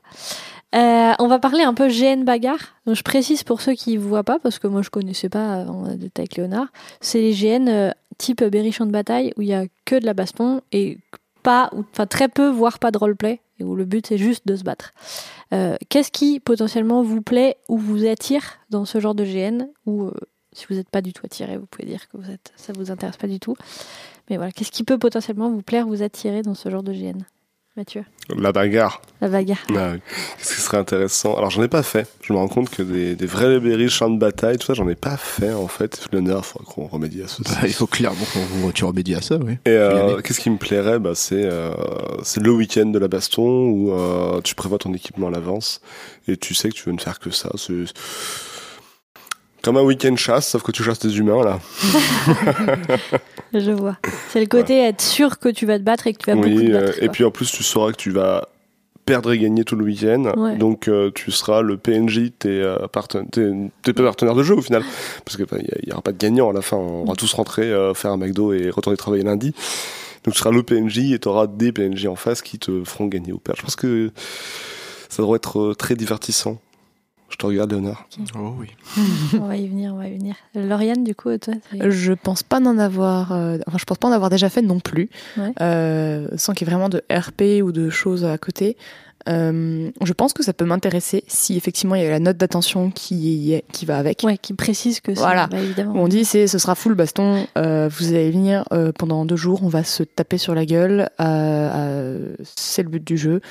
Euh, on va parler un peu GN bagarre. Je précise pour ceux qui ne voient pas, parce que moi je connaissais pas avant d'être avec Léonard. C'est les GN euh, type berry champ de bataille où il y a que de la baston et pas, enfin très peu, voire pas de roleplay, et où le but c'est juste de se battre. Euh, Qu'est-ce qui potentiellement vous plaît ou vous attire dans ce genre de GN Ou euh, si vous n'êtes pas du tout attiré, vous pouvez dire que vous êtes, ça vous intéresse pas du tout. Mais voilà, qu'est-ce qui peut potentiellement vous plaire, vous attirer dans ce genre de GN Mathieu, La bagarre. la bagarre. Ah oui. Qu'est-ce qui serait intéressant Alors j'en ai pas fait. Je me rends compte que des, des vrais berries, champs de bataille, tout ça, j'en ai pas fait en fait. L'honneur, il faudra qu'on remédie à ce Bah, il faut clairement qu'on vous- tu remédies à ça, oui. Et euh, qu'est-ce qui me plairait? Bah, C'est euh, c'est le week-end de la baston où euh, tu prévois ton équipement à l'avance et tu sais que tu veux ne faire que ça. C'est comme un week-end chasse, sauf que tu chasses des humains là. Je vois. C'est le côté être sûr que tu vas te battre et que tu vas beaucoup oui, te euh, battre. et quoi. puis en plus tu sauras que tu vas perdre et gagner tout le week-end. Ouais. Donc euh, tu seras le PNJ, t'es euh, parten- t'es- t'es pas partenaire de jeu au final. Parce qu'il n'y aura pas de gagnant à la fin. On va tous rentrer, euh, faire un McDo et retourner travailler lundi. Donc tu seras le PNJ et tu auras des PNJ en face qui te feront gagner ou perdre. Je pense que ça devrait être euh, très divertissant. Je te regarde, Léonard. Oh oui. on va y venir, on va y venir. Lauriane, du coup, toi Je pense pas n'en avoir, euh, enfin, je pense pas en avoir déjà fait non plus, Ouais. euh, sans qu'il y ait vraiment de RP ou de choses à côté. Euh, je pense que ça peut m'intéresser si effectivement il y a la note d'attention qui, qui va avec. Ouais, qui précise que c'est. Voilà. bah, évidemment. On dit c'est ce sera full baston, euh, vous allez venir euh, pendant deux jours, on va se taper sur la gueule, euh, euh, c'est le but du jeu.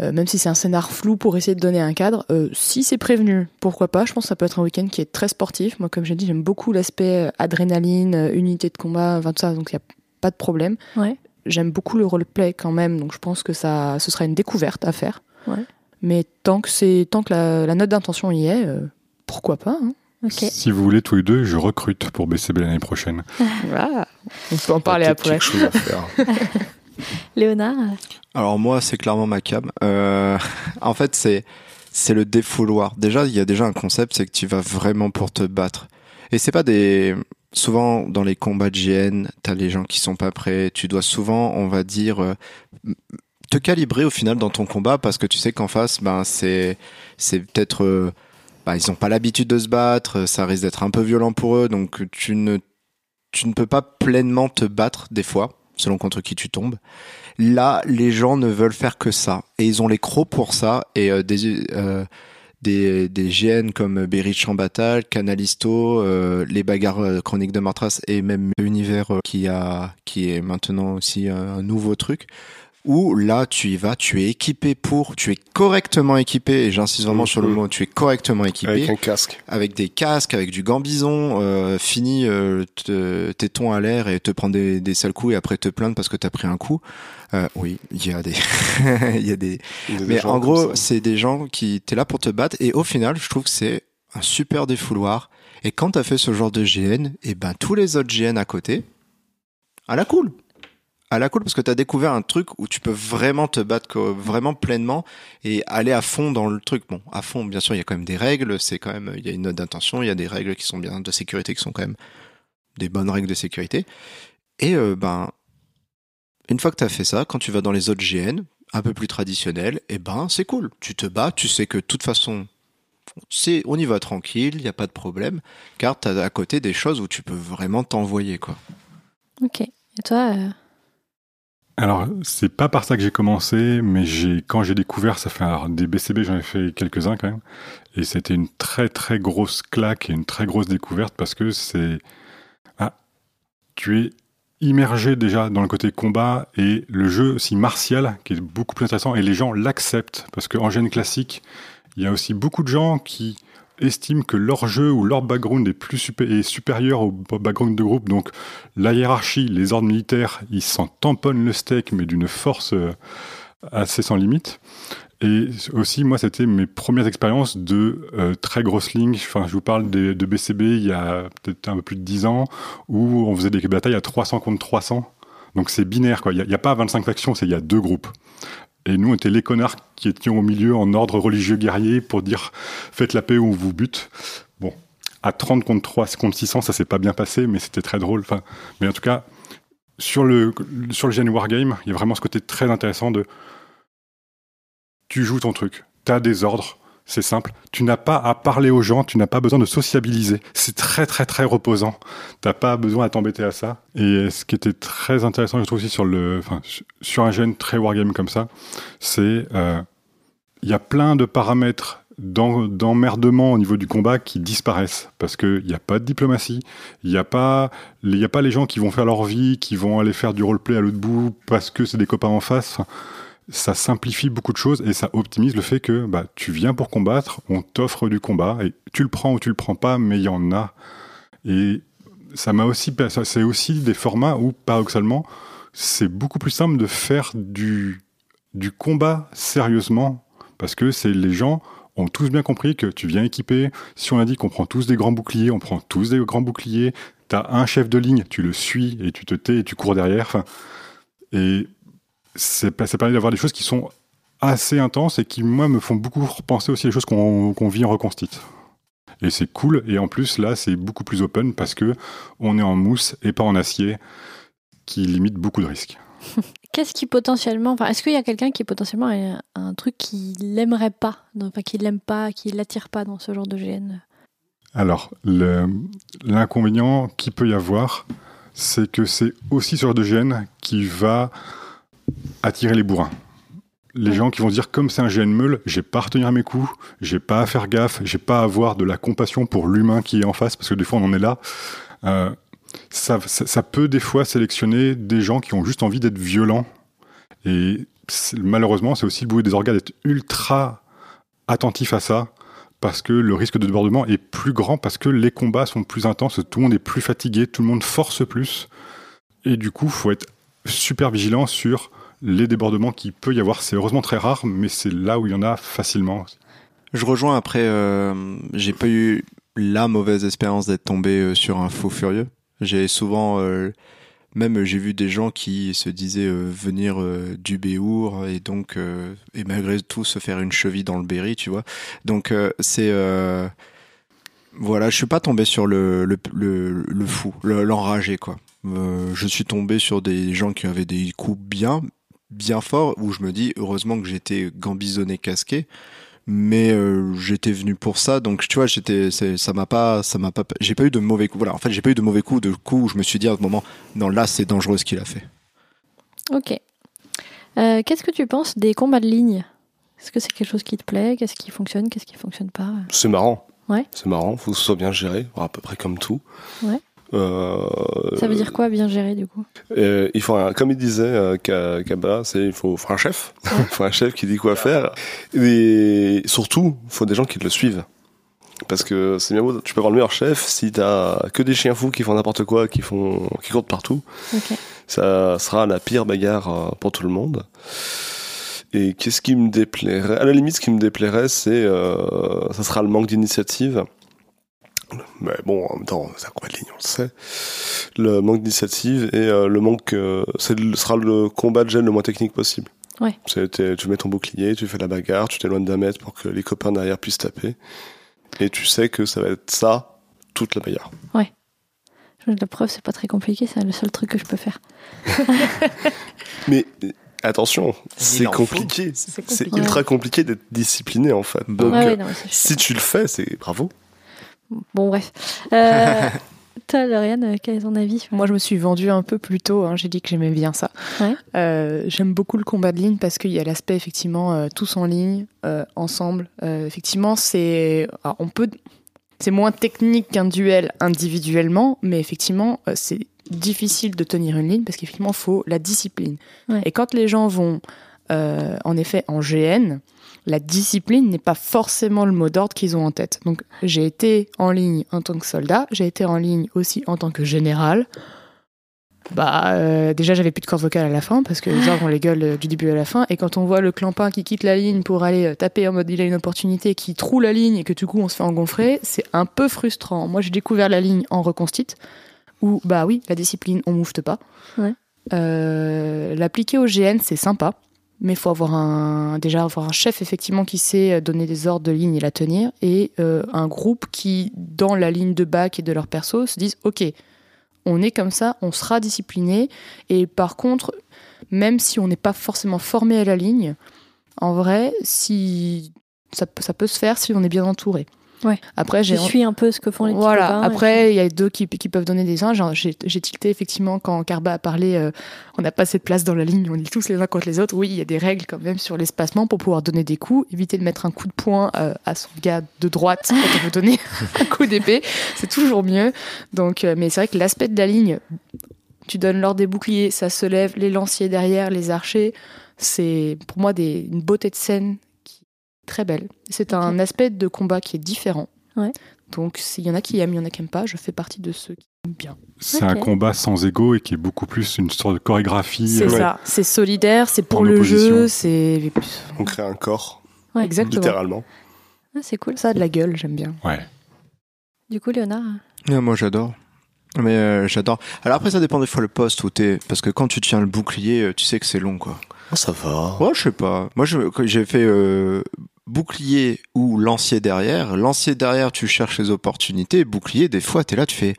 Euh, même si c'est un scénar flou pour essayer de donner un cadre, euh, si c'est prévenu, pourquoi pas? Je pense que ça peut être un week-end qui est très sportif. Moi, comme j'ai dit, j'aime beaucoup l'aspect euh, adrénaline, unité de combat, enfin tout ça, donc il n'y a pas de problème. Ouais. J'aime beaucoup le roleplay quand même, donc je pense que ça, ce sera une découverte à faire. Ouais. Mais tant que c'est, tant que la, la note d'intention y est, euh, pourquoi pas hein? Si vous voulez tous les deux, je recrute pour BCB l'année prochaine. Voilà. On peut en parler après. quelque chose à faire. Léonard Alors moi, c'est clairement ma cam. Euh, en fait, c'est c'est le défouloir. Déjà, il y a déjà un concept, c'est que tu vas vraiment pour te battre. Et c'est pas des souvent dans les combats de GN, t'as les gens qui sont pas prêts. Tu dois souvent, on va dire, euh, te calibrer au final dans ton combat parce que tu sais qu'en face, ben c'est c'est peut-être euh, bah, ils ont pas l'habitude de se battre, ça risque d'être un peu violent pour eux, donc tu ne tu ne peux pas pleinement te battre des fois. Selon contre qui tu tombes. Là, les gens ne veulent faire que ça. Et ils ont les crocs pour ça. Et euh, des, euh, des, des GN comme Bataille, Canalisto, euh, les bagarres euh, chroniques de Martras et même Univers qui, qui est maintenant aussi un nouveau truc où là tu y vas, tu es équipé pour, tu es correctement équipé, et j'insiste vraiment sur le Mhm. mot, tu es correctement équipé, Avec avec, un casque. des casques, avec du gambison, euh, fini euh, te- tes tons à l'air et te prendre des, des sales coups et après te plaindre parce que t'as pris un coup. Euh, oui, il y a des, il y a des, Des mais en gros, c'est des gens qui t'es là pour te battre et au final, je trouve que c'est un super défouloir. Et quand t'as fait ce genre de GN, et ben tous les autres GN à côté, à la cool, à la cool parce que t'as découvert un truc où tu peux vraiment te battre vraiment pleinement et aller à fond dans le truc. Bon, à fond, bien sûr, il y a quand même des règles. C'est quand même, il y a une note d'intention, il y a des règles qui sont bien de sécurité, qui sont quand même des bonnes règles de sécurité. Et euh, ben, une fois que t'as fait ça, quand tu vas dans les autres GN, un peu plus traditionnels, et ben c'est cool. Tu te bats, tu sais que de toute façon, c'est, on y va tranquille, il n'y a pas de problème, car t'as à côté des choses où tu peux vraiment t'envoyer quoi. Ok. Et toi, euh, Alors, c'est pas par ça que j'ai commencé, mais j'ai quand j'ai découvert, ça fait alors, des BCB, j'en ai fait quelques-uns quand même, et c'était une très très grosse claque et une très grosse découverte parce que c'est ah, tu es immergé déjà dans le côté combat et le jeu aussi martial qui est beaucoup plus intéressant et les gens l'acceptent parce qu'en gène classique, il y a aussi beaucoup de gens qui estiment que leur jeu ou leur background est plus supérieur au background de groupe donc la hiérarchie, les ordres militaires, ils s'en tamponnent le steak, mais d'une force euh, assez sans limite. Et aussi, moi, c'était mes premières expériences de euh, très grosses lignes. Enfin, je vous parle de BCB il y a peut-être un peu plus de 10 ans, où on faisait des batailles à 300 contre 300. Donc c'est binaire, quoi. Il n'y a, pas 25 factions, c'est il y a deux groupes. Et nous, on était les connards qui étions au milieu en ordre religieux guerrier pour dire faites la paix ou on vous bute. Bon, à 30 contre 3 contre 600, ça s'est pas bien passé, mais c'était très drôle. Enfin, mais en tout cas, sur le, sur le Gen Wargame, il y a vraiment ce côté très intéressant de tu joues ton truc, tu as des ordres, c'est simple. Tu n'as pas à parler aux gens, tu n'as pas besoin de sociabiliser. C'est très très très reposant. T'as pas besoin à t'embêter à ça. Et ce qui était très intéressant, je trouve aussi sur le, enfin, sur un gène très wargame comme ça, c'est euh, il y a plein de paramètres d'emmerdement au niveau du combat qui disparaissent parce que il n'y a pas de diplomatie, il n'y a pas, y a pas les gens qui vont faire leur vie, qui vont aller faire du roleplay à l'autre bout parce que c'est des copains en face. Ça simplifie beaucoup de choses et ça optimise le fait que bah, tu viens pour combattre, on t'offre du combat et tu le prends ou tu le prends pas, mais il y en a. Et ça m'a aussi, c'est aussi des formats où paradoxalement, c'est beaucoup plus simple de faire du, du combat sérieusement parce que c'est les gens ont tous bien compris que tu viens équipé. Si on a dit qu'on prend tous des grands boucliers, on prend tous des grands boucliers. T'as un chef de ligne, tu le suis et tu te tais et tu cours derrière. Et c'est, permet d'avoir des choses qui sont assez intenses et qui, moi, me font beaucoup repenser aussi les choses qu'on, qu'on vit en reconstite. Et c'est cool. Et en plus, là, c'est beaucoup plus open parce que on est en mousse et pas en acier, qui limite beaucoup de risques. qu'est-ce qui potentiellement, enfin, est-ce qu'il y a quelqu'un qui potentiellement a un, truc qu'il n'aimerait pas, enfin, qu'il l'aime pas, qui l'attire pas dans ce genre de GN Alors, l'inconvénient qu'il peut y avoir, c'est que c'est aussi ce genre de gène qui va attirer les bourrins. Les gens qui vont se dire, comme c'est un gène meule, j'ai pas à retenir mes coups, j'ai pas à faire gaffe, j'ai pas à avoir de la compassion pour l'humain qui est en face, parce que des fois on en est là. Euh, ça, ça, ça peut des fois sélectionner des gens qui ont juste envie d'être violents. Et malheureusement, c'est aussi le des organes d'être ultra attentif à ça parce que le risque de débordement est plus grand, parce que les combats sont plus intenses, tout le monde est plus fatigué, tout le monde force plus. Et du coup, faut être super vigilant sur les débordements qu'il peut y avoir. C'est heureusement très rare, mais c'est là où il y en a facilement. Je rejoins après, euh, j'ai pas eu la mauvaise expérience d'être tombé euh, sur un faux furieux. J'ai souvent, euh, même j'ai vu des gens qui se disaient venir du Béour et donc, et malgré tout se faire une cheville dans le Berry, tu vois. Donc c'est, voilà, je suis pas tombé sur le, le, fou, le- l'enragé, quoi. Euh, je suis tombé sur des gens qui avaient des coups bien, bien forts, où je me dis, heureusement que j'étais gambisonné, casqué mais euh, j'étais venu pour ça donc tu vois j'étais ça m'a pas ça m'a pas j'ai pas eu de mauvais coups voilà en fait j'ai pas eu de mauvais coups de coups où je me suis dit à un moment non là c'est dangereux ce qu'il a fait Ok. Euh, Qu'est-ce que tu penses des combats de ligne? Est-ce que c'est quelque chose qui te plaît? Qu'est-ce qui fonctionne? Qu'est-ce qui fonctionne pas? C'est marrant. Ouais. C'est marrant, faut que ce soit bien géré, à peu près comme tout. Ouais. Euh, Ça veut dire quoi bien gérer du coup euh, il faut un, comme il disait euh, Kaba, c'est il faut, faut un chef, il faut un chef qui dit quoi faire. Et surtout, il faut des gens qui le suivent. Parce que c'est bien beau, tu peux avoir le meilleur chef si t'as que des chiens fous qui font n'importe quoi, qui font, qui courent partout. Ok. Ça sera la pire bagarre euh, pour tout le monde. Et qu'est-ce qui me déplairait? À la limite, ce qui me déplairait, c'est euh, ça sera le manque d'initiative. Mais bon, en même temps, c'est un combat de ligne, on le sait. Le manque d'initiative et euh, le manque, euh, c'est sera le combat de gêne le moins technique possible. Ouais. C'est- Tu mets ton bouclier, tu fais la bagarre, tu t'éloignes d'un mètre pour que les copains derrière puissent taper. Et tu sais que ça va être ça toute la bagarre. La preuve, c'est pas très compliqué, c'est le seul truc que je peux faire. Mais attention, c'est compliqué. C'est ultra compliqué d'être discipliné en fait. Bah, Donc, Ouais, euh, ouais, non, si tu le fais, c'est bravo. Bon, bref. Euh, toi, Lauriane, euh, quel est ton avis? Moi, je me suis vendue un peu plus tôt. hein, J'ai dit que j'aimais bien ça. Ouais. Euh, J'aime beaucoup le combat de ligne parce qu'il y a l'aspect effectivement euh, tous en ligne, ensemble. Effectivement, c'est on peut, c'est moins technique qu'un duel individuellement, mais effectivement, c'est difficile de tenir une ligne parce qu'effectivement, il faut la discipline. Ouais. Et quand les gens vont, en effet, en GN, la discipline n'est pas forcément le mot d'ordre qu'ils ont en tête. Donc, j'ai été en ligne en tant que soldat, j'ai été en ligne aussi en tant que général. Bah, euh, déjà, j'avais plus de cordes vocales à la fin parce que les ordres ont les gueules euh, du début à la fin. Et quand on voit le clampin qui quitte la ligne pour aller euh, taper en mode il a une opportunité, qui troue la ligne et que du coup on se fait engonfrer, c'est un peu frustrant. Moi, j'ai découvert la ligne en reconstite où, bah oui, la discipline, on moufte pas. Ouais. Euh, L'appliquer au GN, c'est sympa. Mais il faut avoir déjà avoir un chef effectivement qui sait donner des ordres de ligne et la tenir, et euh, un groupe qui, dans la ligne de bac et de leur perso, se disent ok, on est comme ça, on sera discipliné. Et par contre, même si on n'est pas forcément formé à la ligne, en vrai, si ça peut se faire si on est bien entouré. Ouais. Après, j'ai suis un peu ce que font les petits voilà. copains, Après, il y a deux qui, qui peuvent donner des uns. J'ai tilté effectivement quand Carba a parlé. euh, on n'a pas assez de place dans la ligne. On est tous les uns contre les autres. Oui, il y a des règles quand même sur l'espacement pour pouvoir donner des coups. Éviter de mettre un coup de poing euh, à son gars de droite quand on veut donner un coup d'épée. C'est toujours mieux. Donc, euh, mais c'est vrai que l'aspect de la ligne, tu donnes l'ordre des boucliers, ça se lève, les lanciers derrière, les archers. C'est pour moi des, une beauté de scène très belle. C'est un aspect de combat qui est différent. Ouais. Donc, s'il y en a qui aiment, il y en a qui n'aiment pas, je fais partie de ceux qui aiment bien. C'est un combat sans ego et qui est beaucoup plus une sorte de chorégraphie. C'est euh, ça. C'est solidaire, c'est pour En le opposition. jeu, c'est On crée un corps, Ouais. exactement. littéralement. Ah, c'est cool. Ça a de la gueule, j'aime bien. Ouais. Du coup, Léonard moi j'adore. Mais euh, j'adore. Alors après ça dépend des fois le poste où t'es parce que quand tu tiens le bouclier, euh, tu sais que c'est long quoi. Oh, ça va. Ouais, je sais pas. Moi j'ai fait euh, bouclier ou lancier derrière. Lancier derrière, tu cherches les opportunités. Bouclier, des fois t'es là, tu fais.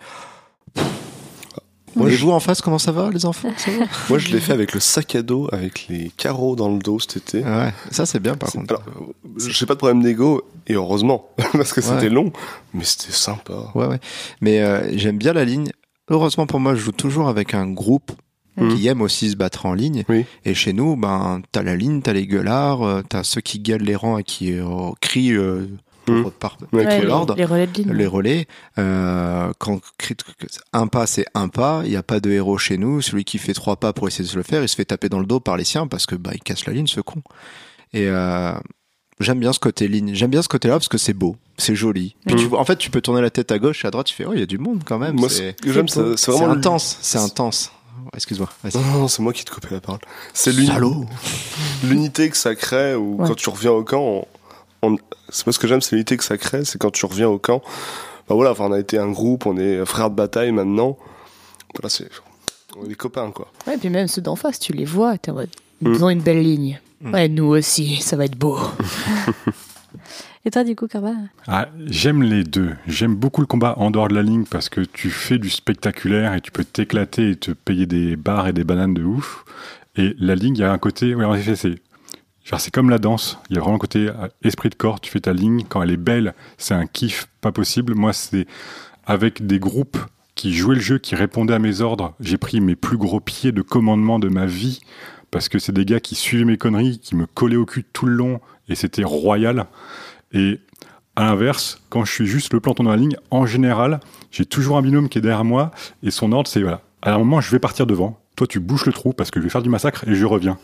Moi, Et je- vous en face, comment ça va les enfants? Ça va? Moi, je l'ai fait avec le sac à dos, avec les carreaux dans le dos cet été. Ouais, ça c'est bien par contre. Alors, euh, j'ai pas de problème d'ego, et heureusement, parce que c'était long, mais c'était sympa. Ouais, ouais. Mais euh, j'aime bien la ligne. Heureusement pour moi, je joue toujours avec un groupe Mhm. qui aime aussi se battre en ligne. Oui. Et chez nous, ben, t'as la ligne, t'as les gueulards, euh, t'as ceux qui gueulent les rangs et qui euh, crient euh, pour, Mhm. par- Ouais, les, l'ordre. les relais de ligne. les relais. Euh, quand crie- un pas, c'est un pas. Il n'y a pas de héros chez nous. Celui qui fait trois pas pour essayer de se le faire, il se fait taper dans le dos par les siens parce que bah il casse la ligne, ce con. Et euh, j'aime bien ce côté ligne. J'aime bien ce côté-là parce que c'est beau, c'est joli. Puis tu vois, en fait, tu peux tourner la tête à gauche, à droite. Tu fais, oh, il y a du monde quand même. Moi, c'est j'aime, vraiment intense. C'est intense. Excuse-moi. Non, non, c'est moi qui te coupais la parole. C'est l'unité que ça crée, ou Ouais. quand tu reviens au camp, on- on- c'est moi ce que j'aime, c'est l'unité que ça crée, c'est quand tu reviens au camp. Bah voilà, enfin, on a été un groupe, on est frères de bataille maintenant. Voilà, c'est, on est des copains, quoi. Ouais, et puis même ceux d'en face, tu les vois, t'es en mode, Mm. ils ont une belle ligne. Mm. Ouais, nous aussi, ça va être beau. Et toi, du coup, Carba Ah, j'aime les deux. J'aime beaucoup le combat en dehors de la ligne parce que tu fais du spectaculaire et tu peux t'éclater et te payer des bars et des bananes de ouf. Et la ligne, il y a un côté, oui, en effet, c'est, c'est comme la danse. Il y a vraiment un côté euh, esprit de corps. Tu fais ta ligne. Quand elle est belle, c'est un kiff pas possible. Moi, c'est avec des groupes qui jouaient le jeu, qui répondaient à mes ordres. J'ai pris mes plus gros pieds de commandement de ma vie parce que c'est des gars qui suivaient mes conneries, qui me collaient au cul tout le long et c'était royal. Et à l'inverse, quand je suis juste le planton dans la ligne, en général, j'ai toujours un binôme qui est derrière moi et son ordre c'est voilà, à un moment je vais partir devant. Toi, tu bouches le trou parce que je vais faire du massacre et je reviens.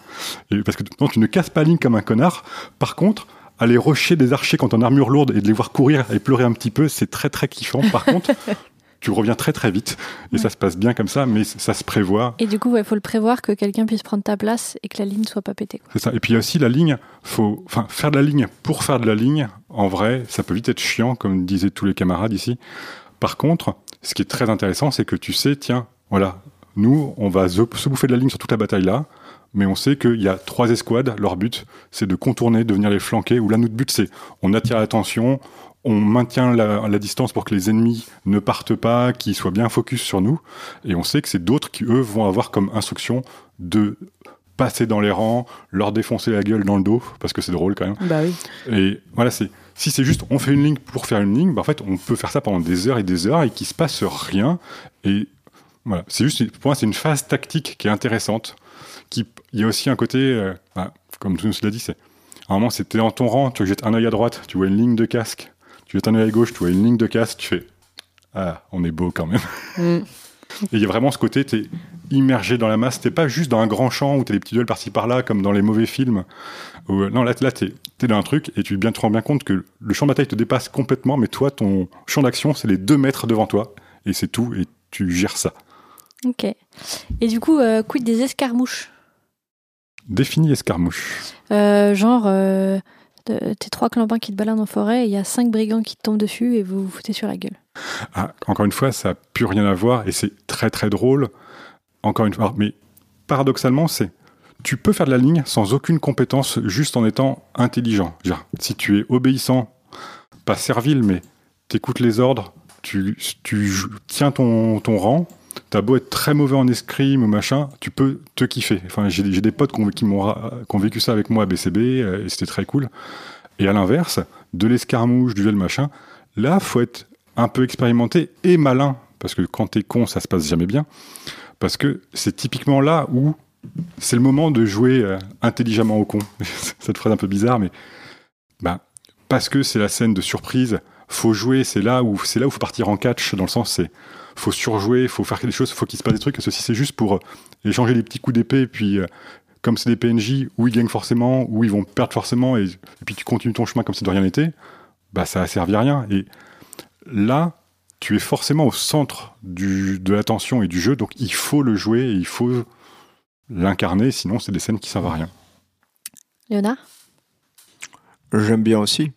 Et parce que non, tu ne casses pas la ligne comme un connard. Par contre, aller rusher des archers quand on armure lourde et de les voir courir et pleurer un petit peu, c'est très très kiffant. Par contre, tu reviens très très vite et ça se passe bien comme ça, mais ça se prévoit. Et du coup, il faut le prévoir que quelqu'un puisse prendre ta place et que la ligne soit pas pétée. C'est ça. Et puis aussi la ligne, faut, enfin, faire de la ligne pour faire de la ligne, en vrai, ça peut vite être chiant, comme disaient tous les camarades ici. Par contre, ce qui est très intéressant, c'est que tu sais, tiens, voilà, nous, on va se se bouffer de la ligne sur toute la bataille là, mais on sait qu'il y a trois escouades, leur but, c'est de contourner, de venir les flanquer, ou là, notre but, c'est on attire l'attention, on maintient la, la distance pour que les ennemis ne partent pas, qu'ils soient bien focus sur nous, et on sait que c'est d'autres qui, eux, vont avoir comme instruction de passer dans les rangs, leur défoncer la gueule dans le dos, parce que c'est drôle quand même. Bah oui. Et voilà, c'est si c'est juste on fait une ligne pour faire une ligne, bah en fait on peut faire ça pendant des heures et des heures et qu'il se passe rien. Et voilà, c'est juste pour moi c'est une phase tactique qui est intéressante. Qui il y a aussi un côté, euh, bah, comme tout nous l'a dit, c'est à un moment c'était dans ton rang, tu jettes un œil à droite, tu vois une ligne de casque, tu jettes un œil à gauche, tu vois une ligne de casque, tu fais ah on est beau quand même. Mm. Et il y a vraiment ce côté, t'es immergé dans la masse. T'es pas juste dans un grand champ où t'as des petits duels par-ci par-là, comme dans les mauvais films. Où, euh, non, là, là t'es es dans un truc et tu bien, te rends bien compte que le champ de bataille te dépasse complètement, mais toi, ton champ d'action, c'est les deux mètres devant toi. Et c'est tout, et tu gères ça. Ok. Et du coup, euh, quid des escarmouches? Définis escarmouche. Euh, Genre, euh, t'es trois clampins qui te baladent en forêt il y a cinq brigands qui te tombent dessus et vous vous foutez sur la gueule. Ah, encore une fois, ça n'a plus rien à voir et c'est très très drôle. Encore une fois, mais paradoxalement, c'est tu peux faire de la ligne sans aucune compétence, juste en étant intelligent. Si tu es obéissant, pas servile, mais t'écoutes les ordres, tu, tu tiens ton, ton rang, t'as beau être très mauvais en escrime ou machin, tu peux te kiffer. Enfin, j'ai des potes qui ont vécu ça avec moi à BCB, euh, et c'était très cool. Et à l'inverse, de l'escarmouche, du duel machin, là, faut être un peu expérimenté et malin, parce que quand t'es con, ça se passe jamais bien. Parce que c'est typiquement là où c'est le moment de jouer euh, intelligemment au con. Cette phrase un peu bizarre, mais bah, parce que c'est la scène de surprise, faut jouer. C'est là où c'est là où faut partir en catch, dans le sens c'est faut surjouer, faut faire des choses, faut qu'il se passe des trucs. Ceci c'est juste pour euh, échanger des petits coups d'épée, puis euh, comme c'est des PNJ, où ils gagnent forcément, où ils vont perdre forcément, et, et puis tu continues ton chemin comme si de rien n'était, bah ça a servi à rien. Et là, tu es forcément au centre du, de l'attention et du jeu, donc il faut le jouer et il faut l'incarner, sinon c'est des scènes qui servent à rien. Léonard? J'aime bien aussi.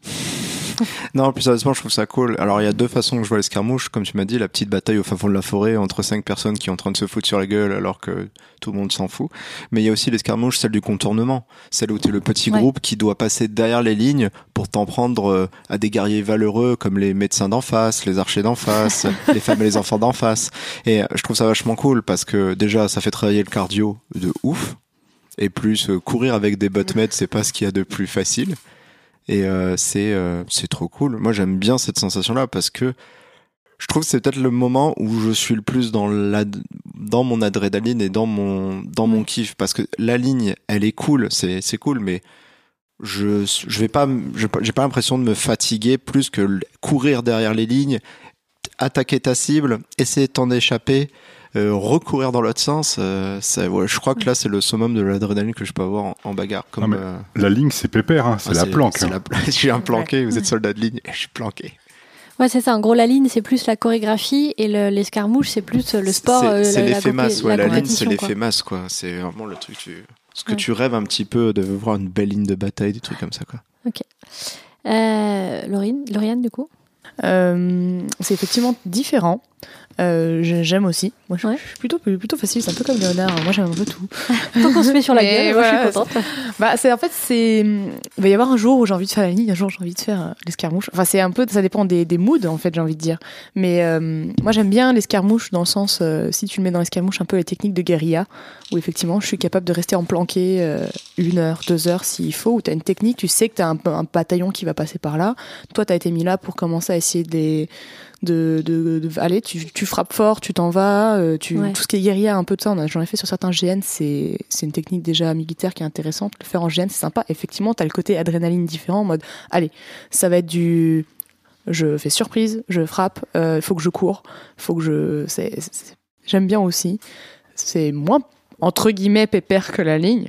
Non, plus sérieusement, je trouve ça cool. Alors, il y a deux façons que je vois l'escarmouche. Comme tu m'as dit, la petite bataille au fin fond de la forêt entre cinq personnes qui sont en train de se foutre sur la gueule alors que tout le monde s'en fout. Mais il y a aussi l'escarmouche, celle du contournement. Celle où tu es le petit Ouais. groupe qui doit passer derrière les lignes pour t'en prendre euh, à des guerriers valeureux comme les médecins d'en face, les archers d'en face, les femmes et les enfants d'en face. Et euh, je trouve ça vachement cool parce que déjà, ça fait travailler le cardio de ouf. Et plus, euh, courir avec des botmeds, c'est pas ce qu'il y a de plus facile. Et euh, c'est euh, c'est trop cool. Moi, j'aime bien cette sensation-là parce que je trouve que c'est peut-être le moment où je suis le plus dans la dans mon adrénaline et dans mon dans mon kiff parce que la ligne, elle est cool, c'est c'est cool, mais je je vais pas j'ai pas l'impression de me fatiguer plus que courir derrière les lignes, attaquer ta cible, essayer de t'en échapper. Euh, recourir dans l'autre sens, euh, ça, ouais, je crois que là c'est le summum de l'adrénaline que je peux avoir en, en bagarre. Comme, euh, La ligne, c'est pépère, hein, c'est ah, la planque. hein. la- Je suis un planqué, vous êtes soldat de ligne, et je suis planqué. Ouais, c'est ça. En gros, la ligne, c'est plus la chorégraphie et le- l'escarmouche, c'est plus euh, le sport. C'est- euh, C'est la- la l'effet masse, ouais. La, ligne, c'est l'effet masse, quoi. C'est vraiment le truc. Tu... Ce que Ouais. tu rêves un petit peu de voir une belle ligne de bataille, des trucs comme ça, quoi. Euh, Laurine, Lauriane, du coup? Euh, c'est effectivement différent. Euh, j'ai- J'aime aussi. Moi, je, Ouais. je suis plutôt, plutôt facile. C'est un peu comme Léonard. Moi, j'aime un peu tout. Tant qu'on se met sur la gueule, moi, je suis contente. Bah, c'est en fait, c'est. Il va y avoir un jour où j'ai envie de faire la ligne, un jour où j'ai envie de faire euh, l'escarmouche. Enfin, c'est un peu, ça dépend des, des moods, en fait, j'ai envie de dire. Mais euh, moi, j'aime bien l'escarmouche dans le sens, euh, si tu le mets dans l'escarmouche, un peu les techniques de guérilla, où effectivement, je suis capable de rester en planqué une heure, deux heures s'il faut, où tu as une technique, tu sais que tu as un, un bataillon qui va passer par là. Toi, tu as été mis là pour commencer à essayer de les, de, de, de- allez, tu, tu frappes fort, tu t'en vas, euh, tu, Ouais. tout ce qui est guérilla, un peu de ça. J'en ai fait sur certains GN, c'est une technique déjà militaire qui est intéressante. Le faire en GN, c'est sympa. Effectivement, t'as le côté adrénaline différent en mode, allez, ça va être du, je fais surprise, je frappe, il faut que je cours, faut que je, j'aime bien aussi. C'est moins entre guillemets pépère que la ligne.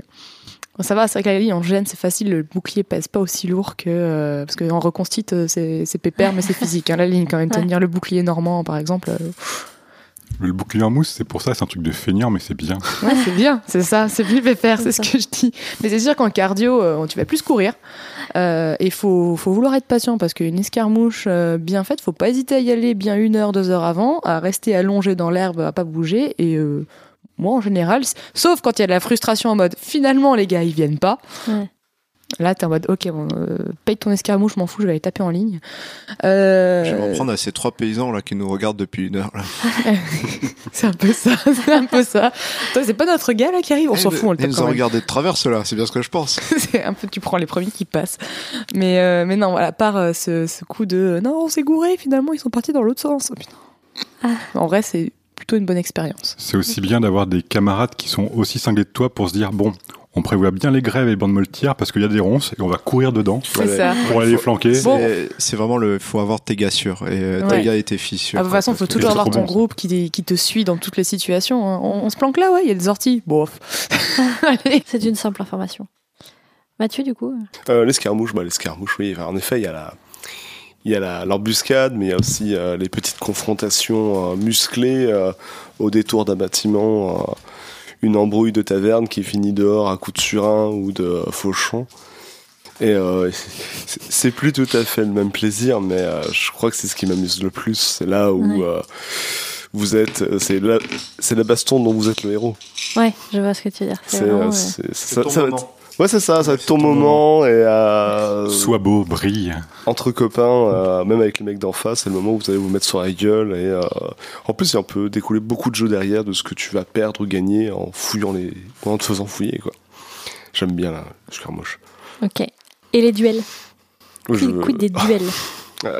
Ça va, c'est vrai que la ligne en gêne, c'est facile, le bouclier pèse pas aussi lourd que. euh, parce qu'en reconstite, euh, c'est c'est pépère, mais c'est physique. hein, la ligne, quand même, Ouais. tenir le bouclier normand, par exemple, euh, Le bouclier en mousse, c'est pour ça, c'est un truc de feignant, mais c'est bien. ouais, c'est bien, c'est ça, c'est plus pépère, c'est ce que je dis. Mais c'est sûr qu'en cardio, euh, tu vas plus courir. Euh, et il faut, faut vouloir être patient parce qu'une escarmouche euh, bien faite, faut pas hésiter à y aller bien une heure, deux heures avant, à rester allongé dans l'herbe, à pas bouger. Et euh, moi, en général, sauf quand il y a de la frustration en mode finalement, les gars, ils viennent pas. Ouais. Là, t'es en mode ok, bon, euh, paye ton escarmouche, m'en fous, je vais aller taper en ligne. Euh, Je vais m'en prendre à ces trois paysans là qui nous regardent depuis une heure. Là. c'est un peu ça, c'est un peu ça. Toi, c'est pas notre gars là qui arrive, on s'en fout, on le Ils tape nous quand ont regardé de travers cela, c'est bien ce que je pense. c'est un peu tu prends les premiers qui passent mais euh, mais non voilà à part euh, ce, ce coup de non on s'est gouré finalement ils sont partis dans l'autre sens Oh, putain. Ah. en vrai c'est plutôt une bonne expérience C'est aussi bien d'avoir des camarades qui sont aussi cinglés de toi pour se dire bon, on prévoit bien les grèves et les bandes moltières parce qu'il y a des ronces et on va courir dedans pour aller les flanquer. Bon. C'est- vraiment le. faut avoir tes gars sûrs. Et euh, Ouais. tes gars et tes filles sûres. Ah, de toute façon, il faut toujours avoir ton bon, groupe qui, qui te suit dans toutes les situations. hein. On, on se planque là, ouais, il y a des orties. Bof. Allez. C'est une simple information. Mathieu, du coup Euh, l'escarmouche, bah, l'escarmouche, oui. Enfin, en effet, il y a la, il y a la- l'embuscade, mais il y a aussi euh, les petites confrontations euh, musclées euh, au détour d'un bâtiment, euh, une embrouille de taverne qui finit dehors à coups de surin ou de fauchon. Et euh, c'est plus tout à fait le même plaisir, mais euh, je crois que c'est ce qui m'amuse le plus. C'est là où Ouais. euh, vous êtes, c'est la, c'est la baston dont vous êtes le héros. Ouais, je vois ce que tu veux dire. C'est vraiment, c'est- C'est ça- ton ça va être- moment. Ouais, c'est ça, ça va être c'est ton ton moment, et euh, Sois beau, brille. entre copains, euh, même avec les mecs d'en face, c'est le moment où vous allez vous mettre sur la gueule et euh, en plus il y a un peu découler beaucoup de jeux derrière de ce que tu vas perdre ou gagner en fouillant les, en te faisant fouiller quoi. J'aime bien la escarmouche. Ok. Et les duels Je- Quid quid des duels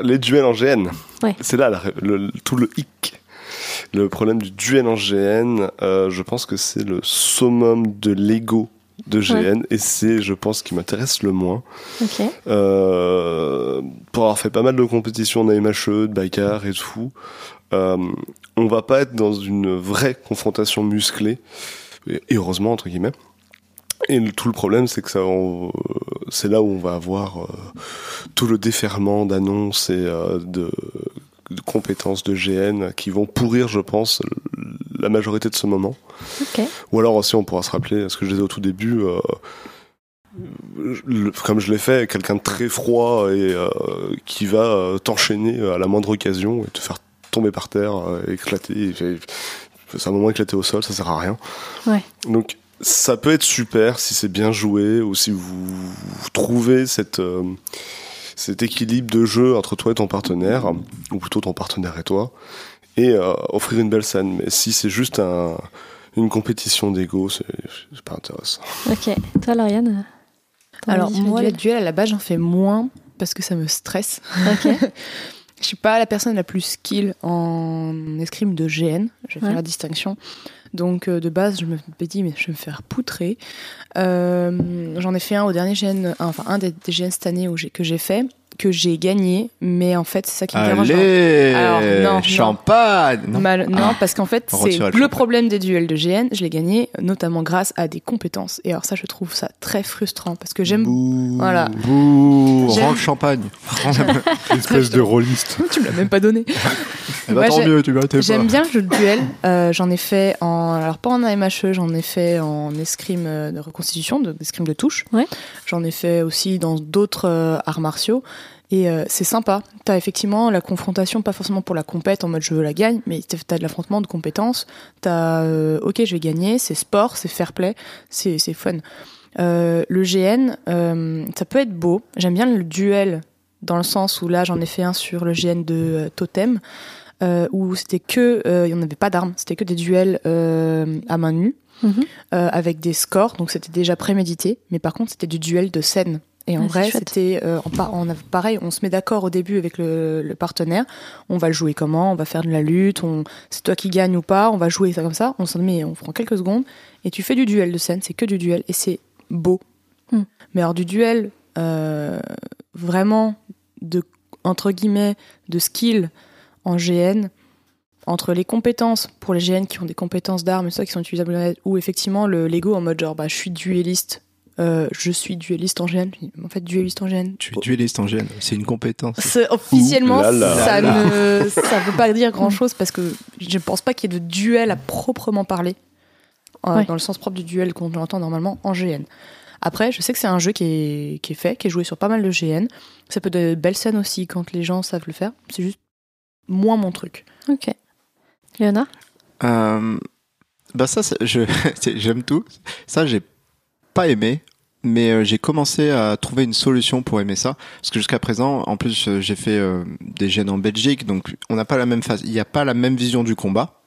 Les duels en GN, Ouais. c'est là la ré- le- tout le hic. Le problème du duel en GN, euh, je pense que c'est le summum de l'ego de GN et c'est, je pense, qui m'intéresse le moins. Euh, pour avoir fait pas mal de compétitions MHE, de bagarre et tout, euh, on va pas être dans une vraie confrontation musclée, et heureusement entre guillemets. Et le- tout le problème, c'est que ça, on- c'est là où on va avoir euh, tout le déferlement d'annonces et euh, de, de compétences de GN qui vont pourrir, je pense, la majorité de ce moment. Ou alors aussi, on pourra se rappeler ce que je disais au tout début. euh, le- comme je l'ai fait, quelqu'un de très froid et euh, qui va euh, t'enchaîner à la moindre occasion et te faire tomber par terre, éclater. C'est un moment éclaté au sol, ça sert à rien. Ouais. Donc ça peut être super si c'est bien joué ou si vous, vous trouvez cette, euh, cet équilibre de jeu entre toi et ton partenaire, ou plutôt ton partenaire et toi, et euh, offrir une belle scène. Mais si c'est juste un, une compétition d'ego, c'est c'est pas intéressant. Ok. Toi, Lauriane Alors moi, duels duels à la base, j'en fais moins parce que ça me stresse. Ok. Je suis pas la personne la plus skill en escrime de GN. Je vais Ouais. faire la distinction. Donc euh, de base, je me suis dit mais je vais me faire poutrer. Euh, J'en ai fait un au dernier GN, enfin un des, des GN cette année que j'ai fait, que j'ai gagné. Mais en fait, c'est ça qui me dérange. Allez Alors, non. Champagne non. Mal- non, parce qu'en fait, c'est le problème des duels de GN. Je l'ai gagné notamment grâce à des compétences. Et alors ça, je trouve ça très frustrant parce que j'aime. Bouh, Voilà. Bouh, rends le champagne. Espèce de rôliste. tu me l'as même pas donné. Eh ben, Moi, tant mieux, tu J'aime bien le jeu de duel. Euh, j'en ai fait en, alors pas en AMHE, j'en ai fait en escrime euh, de reconstitution, de- d'escrime de touche. Ouais. J'en ai fait aussi dans d'autres euh, arts martiaux. Et euh, c'est sympa. T'as effectivement la confrontation, pas forcément pour la compète en mode je veux la gagne, mais t'as t'as de l'affrontement de compétences. T'as euh, ok, je vais gagner, c'est sport, c'est fair play, c'est fun. Euh, le GN, ça peut être beau. J'aime bien le duel dans le sens où là j'en ai fait un sur le GN de Totem où c'était que il n'y en avait pas d'armes, c'était que des duels à main nue Mhm. avec des scores, donc c'était déjà prémédité, mais par contre c'était du duel de scène. Et en Ouais, vrai, c'était euh, on pareil, on se met d'accord au début avec le, le partenaire. On va le jouer comment? On va faire de la lutte. On, c'est toi qui gagne ou pas On va jouer ça comme ça. On s'en met, on prend quelques secondes et tu fais du duel de scène. C'est que du duel et c'est beau. Hmm. Mais alors du duel, euh, vraiment de entre guillemets de skill en GN entre les compétences pour les GN qui ont des compétences d'armes et ça qui sont utilisables ou effectivement le Lego en mode genre bah je suis dueliste euh, je suis dueliste en GN Puis, en fait dueliste en GN Tu es dueliste en GN, c'est une compétence. officiellement Ouh là là. ça Là ne ça veut pas dire grand chose parce que je ne pense pas qu'il y ait de duel à proprement parler euh, Ouais. dans le sens propre du duel qu'on entend normalement en GN après je sais que c'est un jeu qui est, qui est fait qui est joué sur pas mal de GN ça peut de belles scènes aussi quand les gens savent le faire c'est juste moins mon truc Ok. Léonard? Euh, bah ça, j'aime tout. Ça, j'ai pas aimé, mais euh, j'ai commencé à trouver une solution pour aimer ça. Parce que jusqu'à présent, en plus, euh, j'ai fait euh, des gènes en Belgique, donc on n'a pas la même phase. Il n'y a pas la même vision du combat.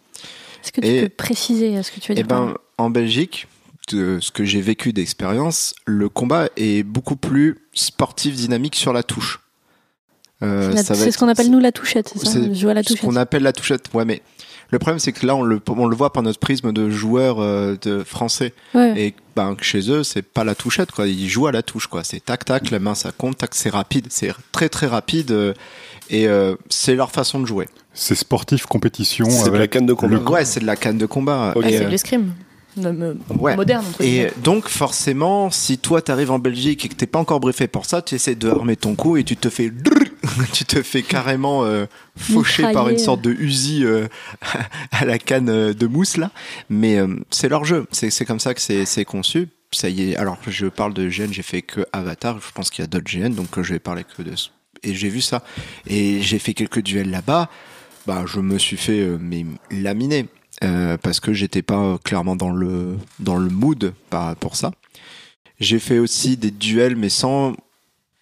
Est-ce que tu Et- peux préciser ce que tu veux Et dire par ben, en Belgique, de ce que j'ai vécu d'expérience, le combat est beaucoup plus sportif, dynamique sur la touche. Euh, C'est ce qu'on appelle nous la touchette, c'est ça? Jouer à la ce touchette. qu'on appelle la touchette. Ouais, mais le problème c'est que là on le on le voit par notre prisme de joueurs euh, de français Ouais. et ben que chez eux c'est pas la touchette quoi. Ils jouent à la touche quoi. C'est tac tac, la main ça compte, tac c'est rapide, c'est très très rapide euh, et euh, c'est leur façon de jouer. C'est sportif compétition C'est de la canne de combat. Le ouais c'est de la canne de combat. Ok. Ouais, Et, c'est euh, de l'escrime Le- me- ouais. moderne entre Et guillemets. donc forcément, si toi t'arrives en Belgique et que t'es pas encore briefé pour ça, tu essaies de armer ton coup et tu te fais tu te fais carrément euh, faucher par une sorte de Uzi euh, à la canne euh, de mousse là. Mais euh, c'est leur jeu, c'est comme ça que c'est conçu. Ça y est. Alors je parle de GN, j'ai fait que Avatar. Je pense qu'il y a d'autres GN, donc euh, je vais parler que de et j'ai vu ça et j'ai fait quelques duels là-bas. Bah je me suis fait euh, mais laminer euh, parce que j'étais pas euh, clairement dans le dans le mood par pour ça. J'ai fait aussi des duels mais sans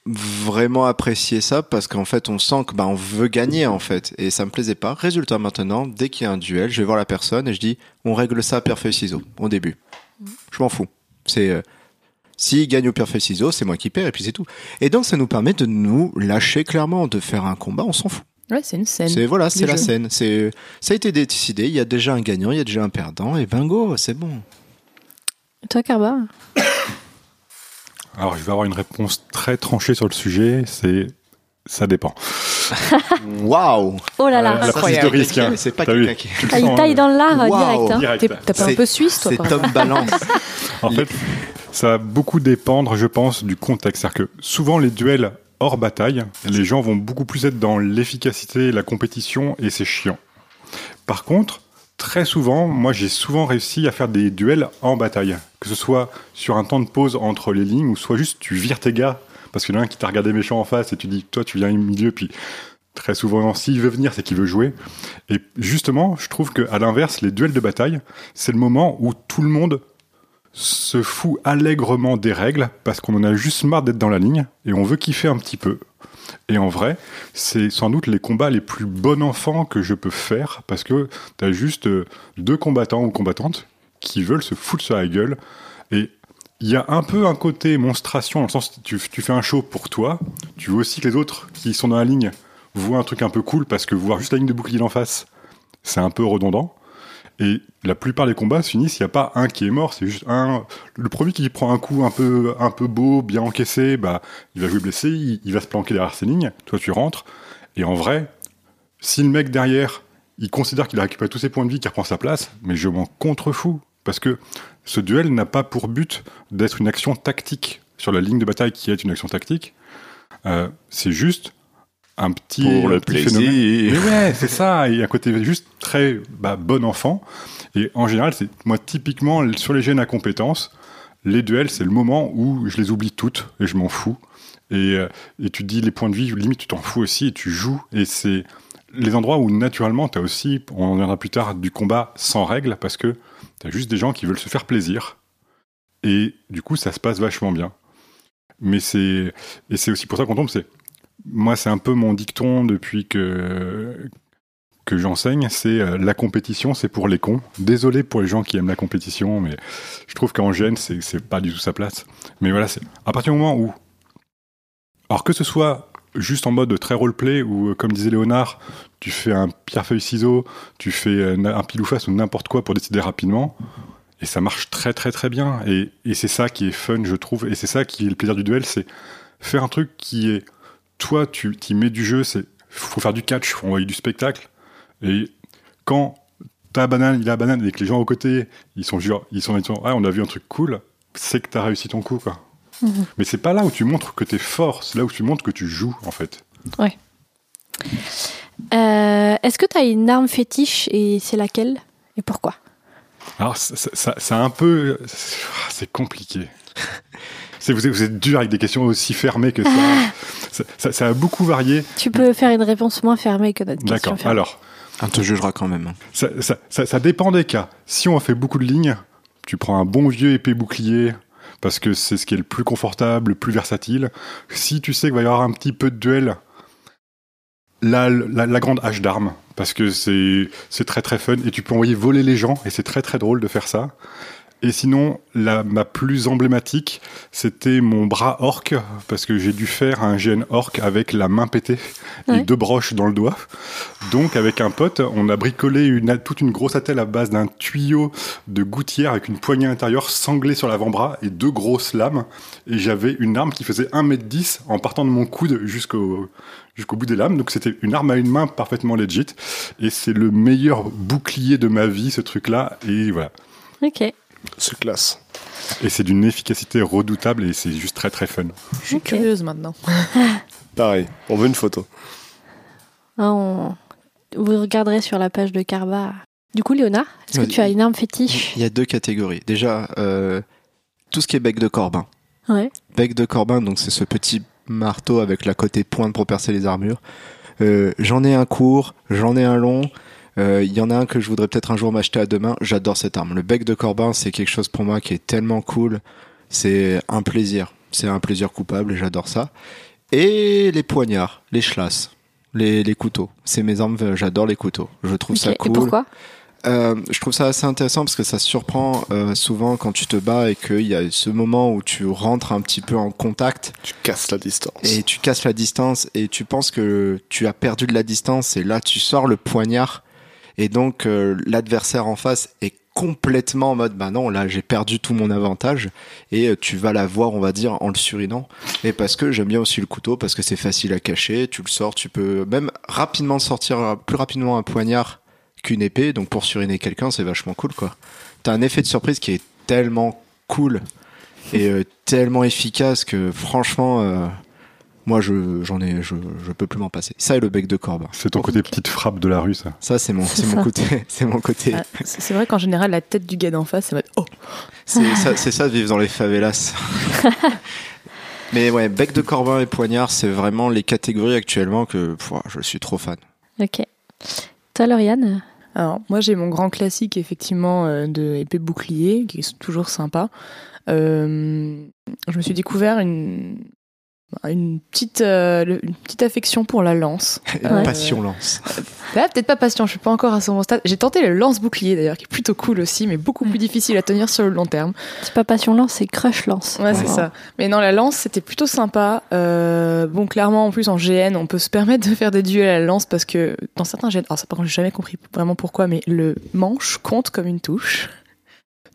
vraiment apprécier ça parce qu'en fait on sent que bah on veut gagner en fait et ça me plaisait pas. Résultat maintenant, dès qu'il y a un duel, je vais voir la personne et je dis on règle ça pierre feuille ciseaux au début. Je m'en fous. C'est euh, s'il gagne au pierre feuille ciseaux, c'est moi qui perds et puis c'est tout. Et donc ça nous permet de nous lâcher clairement, de faire un combat, on s'en fout. Ouais, c'est une scène. C'est voilà, c'est la jeu. scène. C'est ça a été décidé. Il y a déjà un gagnant, il y a déjà un perdant et bingo, c'est bon. Et Toi, Carba Alors, je vais avoir une réponse très tranchée sur le sujet. C'est ça dépend. Waouh. Oh là Euh, là la prise de risque. hein. C'est pas vu. Tu le Ah, il sens, taille euh, dans l'art euh, Waouh. direct. hein. direct. T'es t'as pas un peu suisse, toi, C'est Tom Balance. En fait, ça va beaucoup dépendre, je pense, du contexte. C'est-à-dire que souvent, les duels hors bataille, les gens vont beaucoup plus être dans l'efficacité, la compétition, et c'est chiant. Par contre, très souvent, moi, j'ai souvent réussi à faire des duels en bataille. Que ce soit sur un temps de pause entre les lignes, ou soit juste tu vires tes gars, parce qu'il y en a un qui t'a regardé méchant en face, et tu dis, toi, tu viens au milieu, puis très souvent, s'il veut venir, c'est qu'il veut jouer. Et justement, je trouve qu'à l'inverse, les duels de bataille, c'est le moment où tout le monde se fout allègrement des règles parce qu'on en a juste marre d'être dans la ligne et on veut kiffer un petit peu. Et en vrai, c'est sans doute les combats les plus bon enfants que je peux faire parce que t'as juste euh, deux combattants ou combattantes qui veulent se foutre sur la gueule et il y a un peu un côté monstration dans le sens tu, tu fais un show pour toi, tu veux aussi que les autres qui sont dans la ligne voient un truc un peu cool parce que voir juste la ligne de bouclier en face, c'est un peu redondant. Et la plupart des combats se finissent, il n'y a pas un qui est mort, c'est juste un. Le premier qui prend un coup un peu, un peu beau, bien encaissé, bah, il va jouer blessé, il, il va se planquer derrière ses lignes, toi tu rentres. Et en vrai, si le mec derrière, il considère qu'il a récupéré tous ses points de vie, qu'il reprend sa place, mais je m'en contrefous. Parce que ce duel n'a pas pour but d'être une action tactique sur la ligne de bataille qui est une action tactique. Euh, c'est juste un petit, Pour le petit phénomène. Mais ouais, c'est ça. Et un côté juste très bah, bon enfant. Et en général, c'est moi typiquement sur les gènes à compétences, les duels, c'est le moment où je les oublie toutes et je m'en fous. Et, euh, et tu dis les points de vie, limite tu t'en fous aussi et tu joues. Et c'est les endroits où naturellement tu as aussi, on en reviendra plus tard, du combat sans règles parce que tu as juste des gens qui veulent se faire plaisir. Et du coup, ça se passe vachement bien. Mais c'est et c'est aussi pour ça qu'on tombe. C'est moi, c'est un peu mon dicton depuis que que j'enseigne, c'est euh, la compétition, c'est pour les cons. Désolé pour les gens qui aiment la compétition, mais je trouve qu'en GN, c'est pas du tout sa place. Mais voilà, c'est à partir du moment où Alors que ce soit juste en mode très roleplay ou euh, comme disait Léonard, tu fais un pierre-feuille-ciseau, tu fais euh, un pile ou face ou n'importe quoi pour décider rapidement. Et ça marche très très très bien. Et c'est ça qui est fun, je trouve. Et c'est ça qui est le plaisir du duel, c'est faire un truc qui est... Toi, tu y mets du jeu, c'est faut faire du catch, faut envoyer du spectacle. Et quand ta banane, il a la banane et que les gens aux côtés, ils sont genre, ils sont, sont ah, on a vu un truc cool, c'est que t'as réussi ton coup, quoi. Mais c'est pas là où tu montres que t'es fort, c'est là où tu montres que tu joues, en fait. Euh, Est-ce que tu as une arme fétiche et c'est laquelle et pourquoi? Alors, c'est un peu. C'est compliqué. C'est- Vous êtes, vous êtes dur avec des questions aussi fermées que ça. ça, ça- ça a beaucoup varié. Tu peux faire une réponse moins fermée que notre question D'accord. Alors, On te jugera quand même. hein. ça, ça- ça- ça dépend des cas. Si on fait beaucoup de lignes, tu prends un bon vieux épée bouclier parce que c'est ce qui est le plus confortable, le plus versatile. Si tu sais qu'il va y avoir un petit peu de duel, la, la, la grande hache d'armes parce que c'est c'est très très fun et tu peux envoyer voler les gens et c'est très très drôle de faire ça. Et sinon, la, ma plus emblématique, c'était mon bras orc, parce que j'ai dû faire un GN orc avec la main pétée et Ouais. deux broches dans le doigt. Donc, avec un pote, on a bricolé une, toute une grosse attelle à base d'un tuyau de gouttière avec une poignée intérieure sanglée sur l'avant-bras et deux grosses lames. Et j'avais une arme qui faisait 1m10 en partant de mon coude jusqu'au jusqu'au bout des lames. Donc, c'était une arme à une main parfaitement legit. Et c'est le meilleur bouclier de ma vie, ce truc-là. Et voilà. Ok. C'est classe. Et c'est d'une efficacité redoutable et c'est juste très très fun. Je suis curieuse maintenant. Pareil, on veut une photo. Ah, on- Vous regarderez sur la page de Carba. Du coup, Léonard, est-ce que tu as une arme fétiche Il y a deux catégories. Déjà, euh, tout ce qui est bec de corbin. Ouais. Bec de corbin, donc c'est ce petit marteau avec la côté pointe pour percer les armures. Euh, j'en ai un court, j'en ai un long. Euh, Il y en a un que je voudrais peut-être un jour m'acheter à deux mains. J'adore cette arme. Le bec de corbin, c'est quelque chose pour moi qui est tellement cool. C'est un plaisir. C'est un plaisir coupable et j'adore ça. Et les poignards, les chlasses, les, les couteaux. C'est mes armes, euh, j'adore les couteaux. Je trouve ça Et cool. pourquoi? Euh, je trouve ça assez intéressant parce que ça surprend euh, souvent quand tu te bats et qu'il y a ce moment où tu rentres un petit peu en contact Tu casses la distance. et tu casses la distance et tu penses que tu as perdu de la distance et là tu sors le poignard et donc euh, l'adversaire en face est complètement en mode bah non là j'ai perdu tout mon avantage. Et euh, tu vas la voir on va dire en le surinant. Et parce que j'aime bien aussi le couteau parce que c'est facile à cacher. Tu le sors tu peux même rapidement sortir euh, plus rapidement un poignard qu'une épée. Donc pour suriner quelqu'un c'est vachement cool quoi. T'as un effet de surprise qui est tellement cool et tellement efficace que franchement moi je j'en ai je, je peux plus m'en passer ça et le bec de corbin C'est ton côté petite frappe de la rue, ça. ça c'est mon c'est mon côté c'est mon côté Ah, c'est vrai qu'en général, la tête du gars d'en face, c'est. Oh, C'est ça, c'est ça de vivre dans les favelas. Mais ouais, bec de corbin et poignard, c'est vraiment les catégories actuellement que pff, je suis trop fan. Ok. Toi, Lauriane? Alors, moi, j'ai mon grand classique, effectivement, euh, de épée bouclier, qui est toujours sympa. Euh, je me suis découvert une, une, petite, euh, une petite affection pour la lance. Euh, Passion lance. Là, peut-être pas passion, je suis pas encore à ce bon stade. J'ai tenté le lance-bouclier, d'ailleurs, qui est plutôt cool aussi, mais beaucoup plus difficile à tenir sur le long terme. C'est pas passion lance, c'est crush lance. Ouais, c'est ça. Mais non, la lance, c'était plutôt sympa. Euh, bon, clairement, en plus, en GN, on peut se permettre de faire des duels à la lance parce que dans certains GN, alors ça, par contre, j'ai jamais compris vraiment pourquoi, mais le manche compte comme une touche.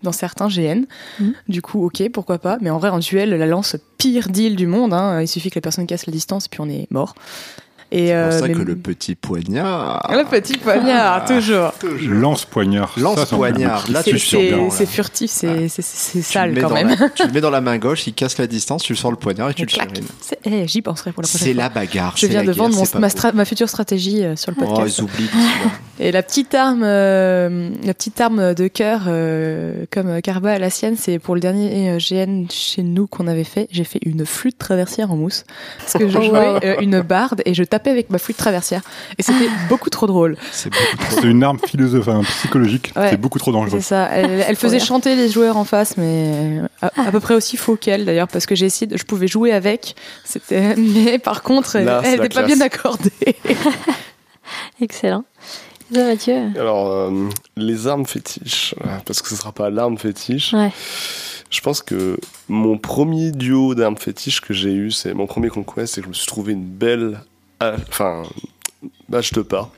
Dans certains GN. Mhm. Du coup, ok, pourquoi pas. Mais en vrai, en duel, la lance, pire deal du monde. Hein. Il suffit que la personne casse la distance et puis on est mort. Et, C'est pour euh, ça mais- que le petit poignard. Le petit poignard, toujours. Lance-poignard. Lance Ça, c'est poignard. Là, tu C'est- furtif, c'est Tu sale quand même. la- tu le mets dans la main gauche, il casse la distance, tu le sors le poignard et tu Et le. C'est- eh, J'y penserai pour la prochaine C'est la bagarre. Je viens de guerre, vendre mon- ma, ma future stratégie euh, sur le Oh, podcast. ils oublient. Et la petite arme, euh, la petite arme de cœur, euh, comme Carba à la sienne, c'est pour le dernier GN chez nous qu'on avait fait. J'ai fait une flûte traversière en mousse parce que je Oh, jouais une barde et je tapais avec ma flûte traversière et c'était beaucoup trop drôle. C'est une arme philosophe, enfin, psychologique. Ouais. C'est beaucoup trop dangereux. C'est ça. Elle, elle faisait chanter les joueurs en face, mais à, à peu près aussi faux qu'elle d'ailleurs parce que j'ai essayé, de- je pouvais jouer avec. C'était, mais par contre, elle n'était pas classe. bien accordée. Excellent. Mathieu Alors, euh, les armes fétiches, parce que ce sera pas l'arme fétiche. Ouais. Je pense que mon premier duo d'armes fétiches que j'ai eu, c'est mon premier conquest, c'est que je me suis trouvé une belle, enfin, hache de pas.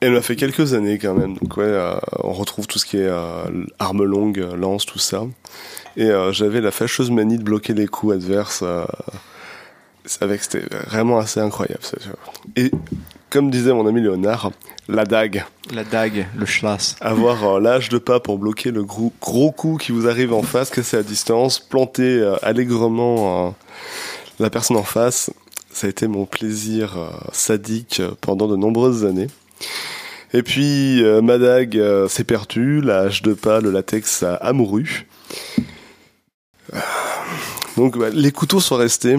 Elle m'a fait quelques années quand même. Donc ouais, euh, on retrouve tout ce qui est euh, arme longue, euh, lance, tout ça. Et euh, j'avais la fâcheuse manie de bloquer les coups adverses. euh, avec, c'était vraiment assez incroyable. ça. Et comme disait mon ami Léonard, la dague. La dague, le schlass. Avoir l'âge de pas pour bloquer le gros, gros coup qui vous arrive en face, casser à distance, planter allègrement la personne en face, ça a été mon plaisir euh, sadique euh, pendant de nombreuses années. Et puis, euh, ma dague euh, s'est perdue, la hache de pas, le latex a amouru. Donc, bah, les couteaux sont restés.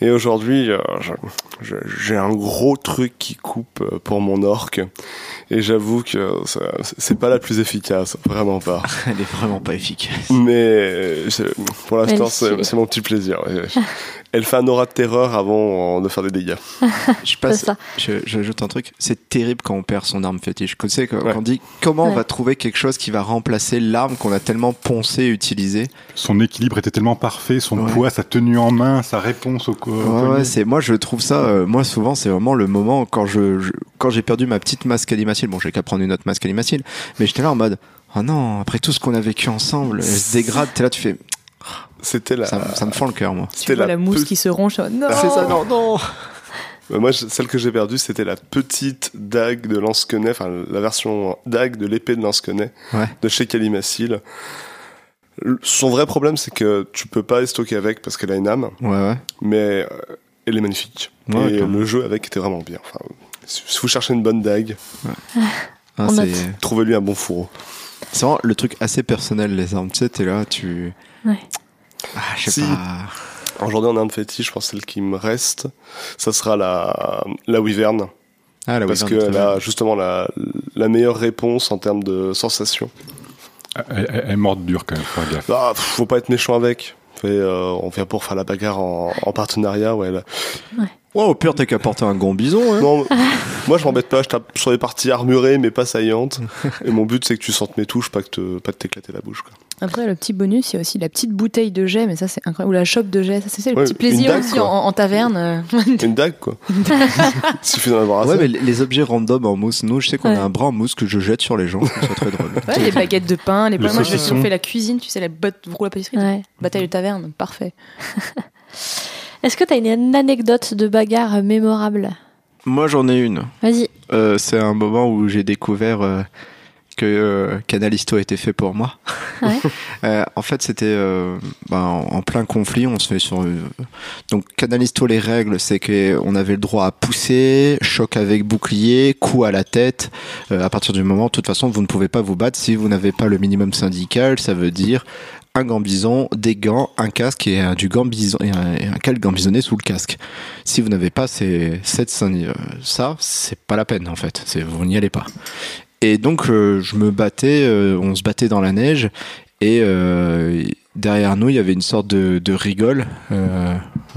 Et aujourd'hui, euh, j'ai un gros truc qui coupe pour mon orque. Et j'avoue que c'est pas la plus efficace, vraiment pas. Elle est vraiment pas efficace. Mais pour l'instant, c'est mon petit plaisir. Elle fait un aura de terreur avant de faire des dégâts. Je passe. ça. je- J'ajoute un truc. C'est terrible quand on perd son arme fétiche. Tu sais, quand, Ouais. on dit comment on va trouver quelque chose qui va remplacer l'arme qu'on a tellement poncé et utilisé. Son équilibre était tellement parfait, son Ouais. poids, sa tenue en main, sa réponse au, Ouais, c'est moi je trouve ça. euh, moi souvent c'est vraiment le moment quand je, je- quand j'ai perdu ma petite masque alimacile. Bon, j'ai qu'à prendre une autre masque alimacile, mais j'étais là en mode oh non après tout ce qu'on a vécu ensemble, elle se dégrade. T'es là, tu fais C'était la, ça, me- ça me fend le cœur moi. C'était vois la, mousse pe- qui se ronge. Non C'est ça, non, non. Euh, Moi, celle que j'ai perdue, c'était la petite dague de lance-quenet, enfin la version dague de l'épée de lance-quenet Ouais. de chez Kalimacil. Le- Son vrai problème, c'est que tu peux pas les stocker avec parce qu'elle a une âme, Ouais, ouais. mais euh, elle est magnifique. Ouais, Et le jeu avec était vraiment bien. Enfin, si vous cherchez une bonne dague, c'est note. trouvez-lui un bon fourreau. c'est vraiment le truc assez personnel les armes. Tu sais, t'es là, tu. Ouais. Ah, je sais Si. pas. Aujourd'hui, en arme fétiche, je pense que celle qui me reste, ça sera la, la Wyvern. Ah, la parce qu'elle a justement la, la meilleure réponse en termes de sensation. Elle, elle- elle est morte dure quand même, faut faire gaffe. Ah, pff, faut pas être méchant avec. Et, euh, on vient pour faire la bagarre en, en partenariat. Ouais, là. Ouais, au pire, t'as qu'à porter un gant bison. Hein. Non, moi je m'embête pas, je tape sur les parties armurées mais pas saillantes. Et mon but c'est que tu sentes mes touches, pas que te, pas de t'éclater la bouche. Quoi. Après, le petit bonus, il y a aussi la petite bouteille de jet, mais ça, c'est incroyable. Ou la chope de jet, ça, c'est ça, le Ouais, petit plaisir dague, aussi en, en taverne. euh. Une dague quoi. Il suffit d'en avoir assez. Ouais, mais les objets random en mousse, nous, je sais qu'on Ouais. a un bras en mousse que je jette sur les gens. Je ça très drôle. Ouais, les baguettes de pain, les Le pains. Moi, je saucisson. on fait la cuisine, tu sais, la botte roule à pâtisserie. Ouais. Bataille de taverne, parfait. Est-ce que t'as une anecdote de bagarre mémorable? Moi, j'en ai une. Vas-y. Euh, c'est un moment où j'ai découvert euh, que euh, Canalisto a été fait pour moi. Ouais. Euh, en fait, c'était euh, ben, en plein conflit. On se fait sur donc Canalisto. Les règles, c'est que on avait le droit à pousser, choc avec bouclier, coup à la tête. À partir du moment, de toute façon, vous ne pouvez pas vous battre si vous n'avez pas le minimum syndical. Ça veut dire un gambison, des gants, un casque et un, du gambison et un, et un gambisonné sous le casque. Si vous n'avez pas ces cette ça, c'est pas la peine en fait. C'est vous n'y allez pas. Et donc euh, je me battais, euh, on se battait dans la neige et euh, derrière nous il y avait une sorte de, de rigole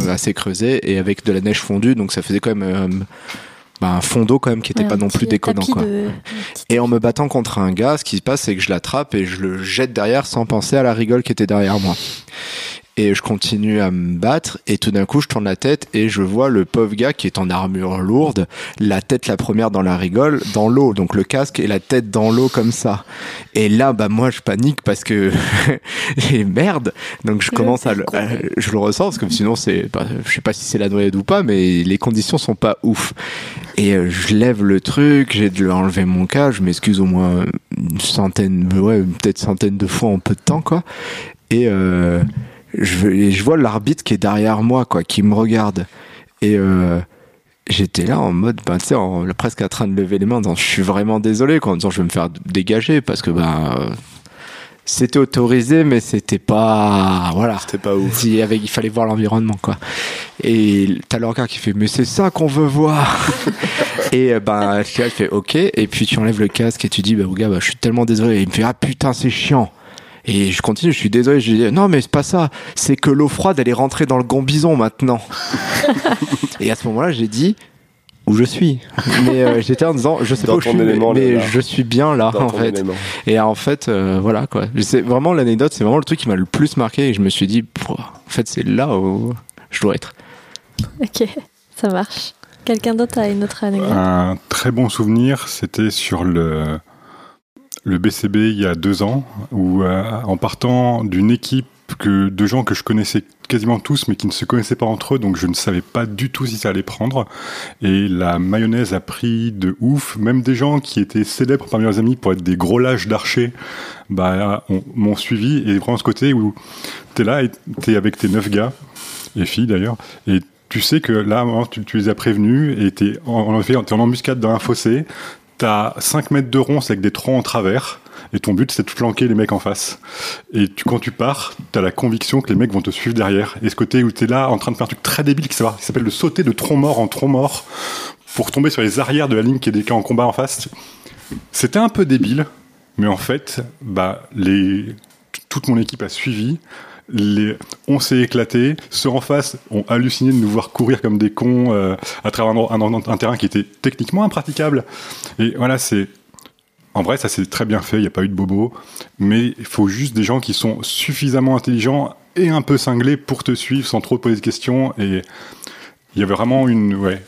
assez creusée et avec de la neige fondue, donc ça faisait quand même bah, un fond d'eau quand même qui était Ouais, pas non plus déconnant quoi. de- Et en me battant contre un gars, ce qui se passe, c'est que je l'attrape et je le jette derrière sans penser à la rigole qui était derrière moi. Et je continue à me battre et tout d'un coup je tourne la tête et je vois le pauvre gars qui est en armure lourde, la tête la première dans la rigole, dans l'eau, donc le casque et la tête dans l'eau comme ça. Et là bah moi je panique parce que et merde, donc je commence à le, à- je le ressens parce que sinon c'est, bah, je sais pas si c'est la noyade ou pas, mais les conditions sont pas ouf. Et euh, je lève le truc, j'ai de enlever mon cas, je m'excuse au moins une centaine, ouais, peut-être centaine de fois en peu de temps, quoi. Et, euh, je, et je vois l'arbitre qui est derrière moi, quoi, qui me regarde. Et euh, j'étais là en mode, ben, tu presque en train de lever les mains, en disant, je suis vraiment désolé, quoi, en disant, je vais me faire dégager parce que, ben, euh, c'était autorisé, mais c'était pas, voilà. C'était pas ouf. Il, y avait- il fallait voir l'environnement, quoi. Et t'as le regard qui fait, mais c'est ça qu'on veut voir. et euh, ben, je fais, ok. Et puis tu enlèves le casque et tu dis, bah, gars, bah, je suis tellement désolé. Et il me fait, ah putain, c'est chiant. Et je continue, je suis désolé. Je dis, non, mais c'est pas ça. C'est que l'eau froide, elle est rentrée dans le gambison maintenant. et à ce moment-là, j'ai dit, où je suis. mais euh, j'étais en disant, je sais Dans pas où je suis, mais, élément, mais là. je suis bien là, Dans en fait. élément. Et en fait, euh, voilà quoi. C'est vraiment l'anecdote, c'est vraiment le truc qui m'a le plus marqué et je me suis dit, en fait, c'est là où je dois être. Ok, ça marche. Quelqu'un d'autre a une autre anecdote? Un très bon souvenir, c'était sur le, le BCB il y a deux ans, où euh, en partant d'une équipe que, de gens que je connaissais quasiment tous, mais qui ne se connaissaient pas entre eux, donc je ne savais pas du tout si ça allait prendre. Et la mayonnaise a pris de ouf. Même des gens qui étaient célèbres parmi leurs amis pour être des gros lâches d'archers, bah, on- m'ont suivi. Et vraiment ce côté où t'es là et t'es avec tes neuf gars, et filles d'ailleurs, et tu sais que là, tu, tu les as prévenus et t'es en, en, en embuscade dans un fossé. T'as 5 mètres de ronce avec des troncs en travers. Et ton but, c'est de flanquer les mecs en face. Et quand tu pars, t'as la conviction que les mecs vont te suivre derrière. Et ce côté où t'es là en train de faire un truc très débile qui s'appelle- le sauter de tronc mort en tronc mort pour tomber sur les arrières de la ligne qui est, est en combat en face. C'était un peu débile, mais en fait, bah, les, toute mon équipe a suivi. On s'est éclaté. Ceux en face ont halluciné de nous voir courir comme des cons euh, à travers un, terrain qui était techniquement impraticable. Et voilà, c'est. En vrai, ça s'est très bien fait, il n'y a pas eu de bobo. Mais il faut juste des gens qui sont suffisamment intelligents et un peu cinglés pour te suivre sans trop poser de questions. Et il y avait vraiment une, ouais,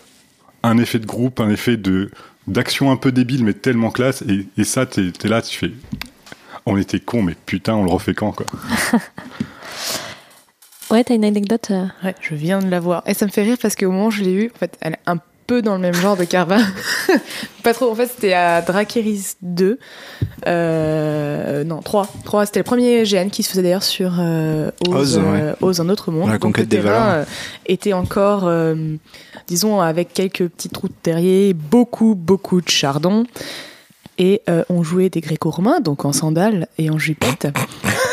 un effet de groupe, un effet d'action un peu débile, mais tellement classe. Et, ça, t'es es là, tu fais. On était cons, mais putain, on le refait quand, quoi. Ouais, t'as une anecdote euh, Ouais, je viens de la voir. Et ça me fait rire parce qu'au moment où je l'ai eue, en fait, elle est un peu dans le même genre de Carva. pas trop. En fait, c'était à Drakeris 2. Euh, non, 3. 3, c'était le premier GN qui se faisait d'ailleurs sur euh, Oz, Oz, ouais. euh, Oz, un autre monde. La Donc, conquête le des terrain, valeurs. euh, était encore, euh, disons, avec quelques petites routes terriers, beaucoup, beaucoup de chardons. Et euh, on jouait des gréco-romains, donc en sandales et en jupette.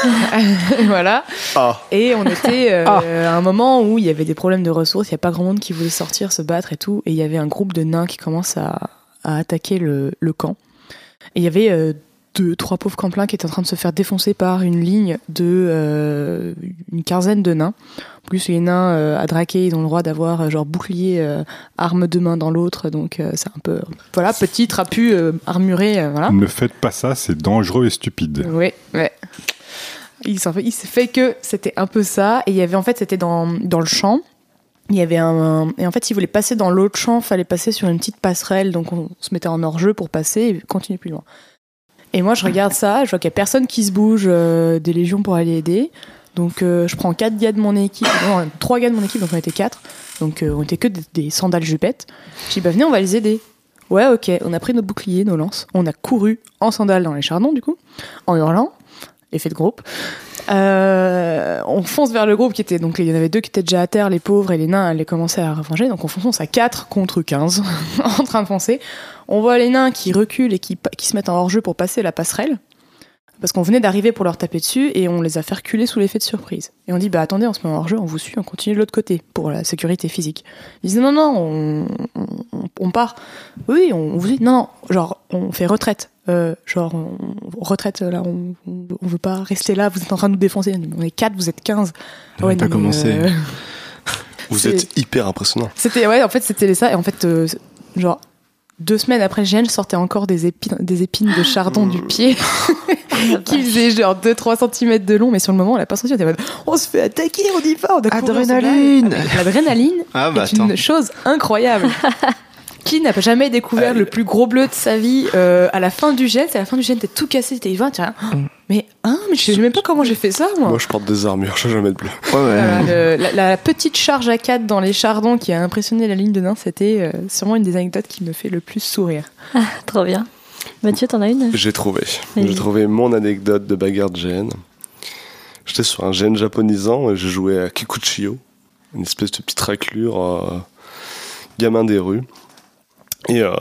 voilà. Ah, Et on était euh, Ah. à un moment où il y avait des problèmes de ressources, il n'y a pas grand monde qui voulait sortir, se battre et tout. Et il y avait un groupe de nains qui commence à, à attaquer le, le camp. Et il y avait euh, deux, trois pauvres camplins qui étaient en train de se faire défoncer par une ligne de euh, une quinzaine de nains. En plus, les nains euh, à draquer, ils ont le droit d'avoir euh, genre bouclier, euh, arme de main dans l'autre. Donc euh, c'est un peu, voilà, petit, trapu, euh, armuré, euh, voilà. Ne faites pas ça, c'est dangereux et stupide. Oui, ouais. Il il s'est fait que c'était un peu ça. Et il y avait en fait, c'était dans, dans le champ. Il y avait un, et en fait, s'il voulait passer dans l'autre champ, fallait passer sur une petite passerelle. Donc on se mettait en hors-jeu pour passer et continuer plus loin. Et moi, je regarde ça, je vois qu'il n'y a personne qui se bouge euh, des légions pour aller aider. Donc euh, je prends quatre gars de mon équipe, non, trois gars de mon équipe, donc on était quatre. Donc euh, on était que des, des sandales jupettes. Je dis bah venez, on va les aider. Ouais, ok. On a pris nos boucliers, nos lances. On a couru en sandales dans les chardons, du coup, en hurlant. Effet de groupe. Euh, on fonce vers le groupe qui était donc il y en avait deux qui étaient déjà à terre, les pauvres et les nains allaient commencer à revenger. Donc on fonce à 4 contre 15 en train de foncer. On voit les nains qui reculent et qui, qui se mettent en hors-jeu pour passer la passerelle. Parce qu'on venait d'arriver pour leur taper dessus et on les a fait reculer sous l'effet de surprise. Et on dit bah attendez, on se met en hors-jeu, on vous suit, on continue de l'autre côté pour la sécurité physique. Ils disent non non, on, on, on part. Oui, on vous dit non non, genre on fait retraite. Euh, genre on, retraite là, on, on, veut pas rester là, vous êtes en train de nous défoncer. On est 4, vous êtes 15. On va pas mais, commencer. euh, vous êtes hyper impressionnant. c'était ouais, en fait c'était ça et en fait euh, genre deux semaines après GN, je sortais encore des épines, des épines de chardon du pied qui faisaient genre 2-3 cm de long, mais sur le moment on l'a pas senti. On était en mode, on se fait attaquer, on y va, on a couru, on. Adrénaline Ah, mais L'adrénaline Ah bah est attends. une chose incroyable. Qui n'a jamais découvert le plus gros bleu de sa vie euh, à la fin du jet C'est à la fin du jet, t'es tout cassé, t'es 20, tu vois. Mm. Mais, hein, mais je sais même pas comment j'ai fait ça, moi. Moi, je porte des armures, je jamais de bleu. Ouais, ouais. Voilà, le- la, la petite charge à 4 dans les chardons qui a impressionné la ligne de nain, c'était euh, sûrement une des anecdotes qui me fait le plus sourire. Trop bien. Mathieu, t'en as une J'ai trouvé. J'ai trouvé mon anecdote de bagarre de GN. J'étais sur un GN japonisant et je jouais à Kikuchiyo, une espèce de petite raclure euh, gamin des rues. Et euh,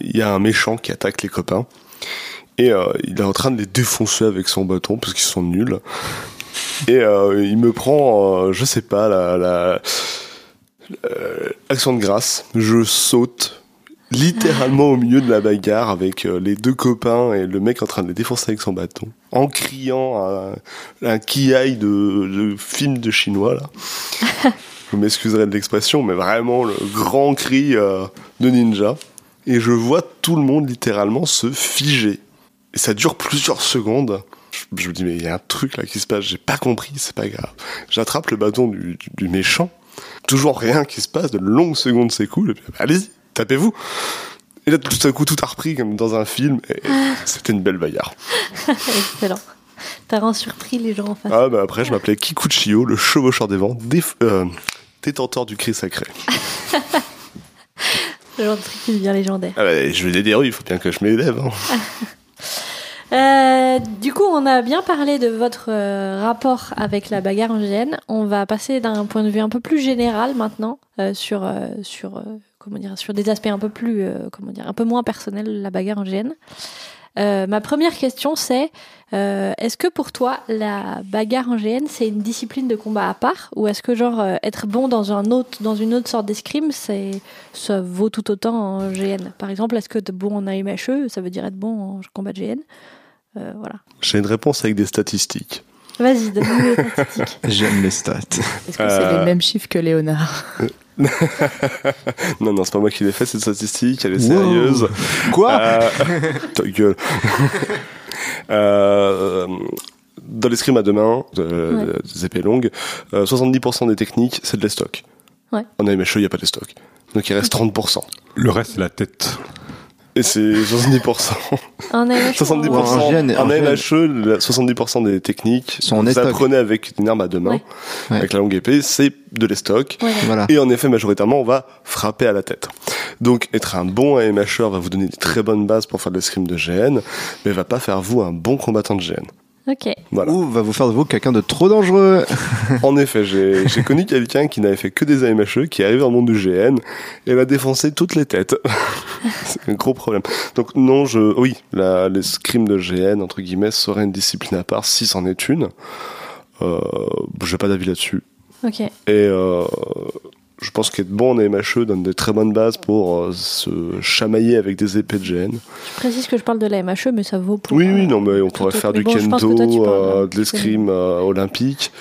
il y a un méchant qui attaque les copains. Et euh, il est en train de les défoncer avec son bâton parce qu'ils sont nuls. Et il me prend, je sais pas, la, la action de grâce. Je saute littéralement au milieu de la bagarre avec euh, les deux copains et le mec en train de les défoncer avec son bâton, en criant un, un kiai de, de film de chinois là. vous m'excuserez de l'expression, mais vraiment le grand cri euh, de ninja. Et je vois tout le monde littéralement se figer. Et ça dure plusieurs secondes. Je, je me dis, mais il y a un truc là qui se passe, j'ai pas compris, c'est pas grave. J'attrape le bâton du, du- du méchant. Toujours rien qui se passe, de longues secondes s'écoulent, et puis allez-y, tapez-vous. Et là, tout à coup, tout a repris comme dans un film, et c'était une belle bagarre. Excellent. T'as rendu surpris les gens en face. Ah, bah après, je m'appelais Kikuchio, le chevaucheur des vents, déf- euh, détenteur du cri sacré. Le genre de truc qui devient légendaire. Ah bah, je vais des rues, il faut bien que je m'élève. Hein. Euh, du coup, on a bien parlé de votre euh, rapport avec la bagarre en GN. On va passer d'un point de vue un peu plus général maintenant euh, sur euh, sur comment dire sur des aspects un peu plus euh, comment dire un peu moins personnels la bagarre en GN. Euh, ma première question c'est euh, est-ce que pour toi la bagarre en GN c'est une discipline de combat à part? Ou est-ce que genre euh, être bon dans un autre dans une autre sorte d'escrime ça vaut tout autant en GN Par exemple, est-ce que être bon en AMHE ça veut dire être bon en combat de GN Euh, voilà. J'ai une réponse avec des statistiques. Vas-y, donne-nous les statistiques. J'aime les stats. Est-ce que c'est les mêmes chiffres que Léonard? Non, non, c'est pas moi qui l'ai fait, cette statistique, elle est Wow. sérieuse. Quoi Euh, ta gueule. Euh, dans l'escrime à deux mains, euh, des épées longues, euh, 70% des techniques, c'est de l'estoc. Ouais. En AMHE, il n'y a pas d'estoc. Donc il reste 30%. Le reste, c'est la tête. Et c'est 70%. En AMHE 70%. Ouais, en GN, en en GN. AMHE, la- 70% des techniques, Sont en vous apprenez avec une arme à deux mains, Ouais. Ouais. avec la longue épée, c'est de l'estoc. Ouais, d'accord. Voilà. Et en effet, majoritairement, on va frapper à la tête. Donc, être un bon AMHR va vous donner des très bonnes bases pour faire de l'escrime de GN, mais va pas faire vous un bon combattant de GN. Ok. Voilà. Ou va vous faire de vous quelqu'un de trop dangereux. en effet, j'ai connu quelqu'un qui n'avait fait que des AMHE, qui est arrivé dans le monde du GN, et elle a défoncé toutes les têtes. C'est un gros problème. Donc non, je, oui, la- l'escrime de GN, entre guillemets, serait une discipline à part, si c'en est une. Euh, j'ai pas d'avis là-dessus. Ok. Et euh, je pense qu'être bon en AMHE donne des très bonnes bases pour euh, se chamailler avec des épées de GN. Je précise que je parle de la MHE, mais ça vaut pour. Oui, euh, oui, non, mais on pourrait faire du bon, kendo, toi, tu parles, euh, hein, de l'escrime euh, olympique.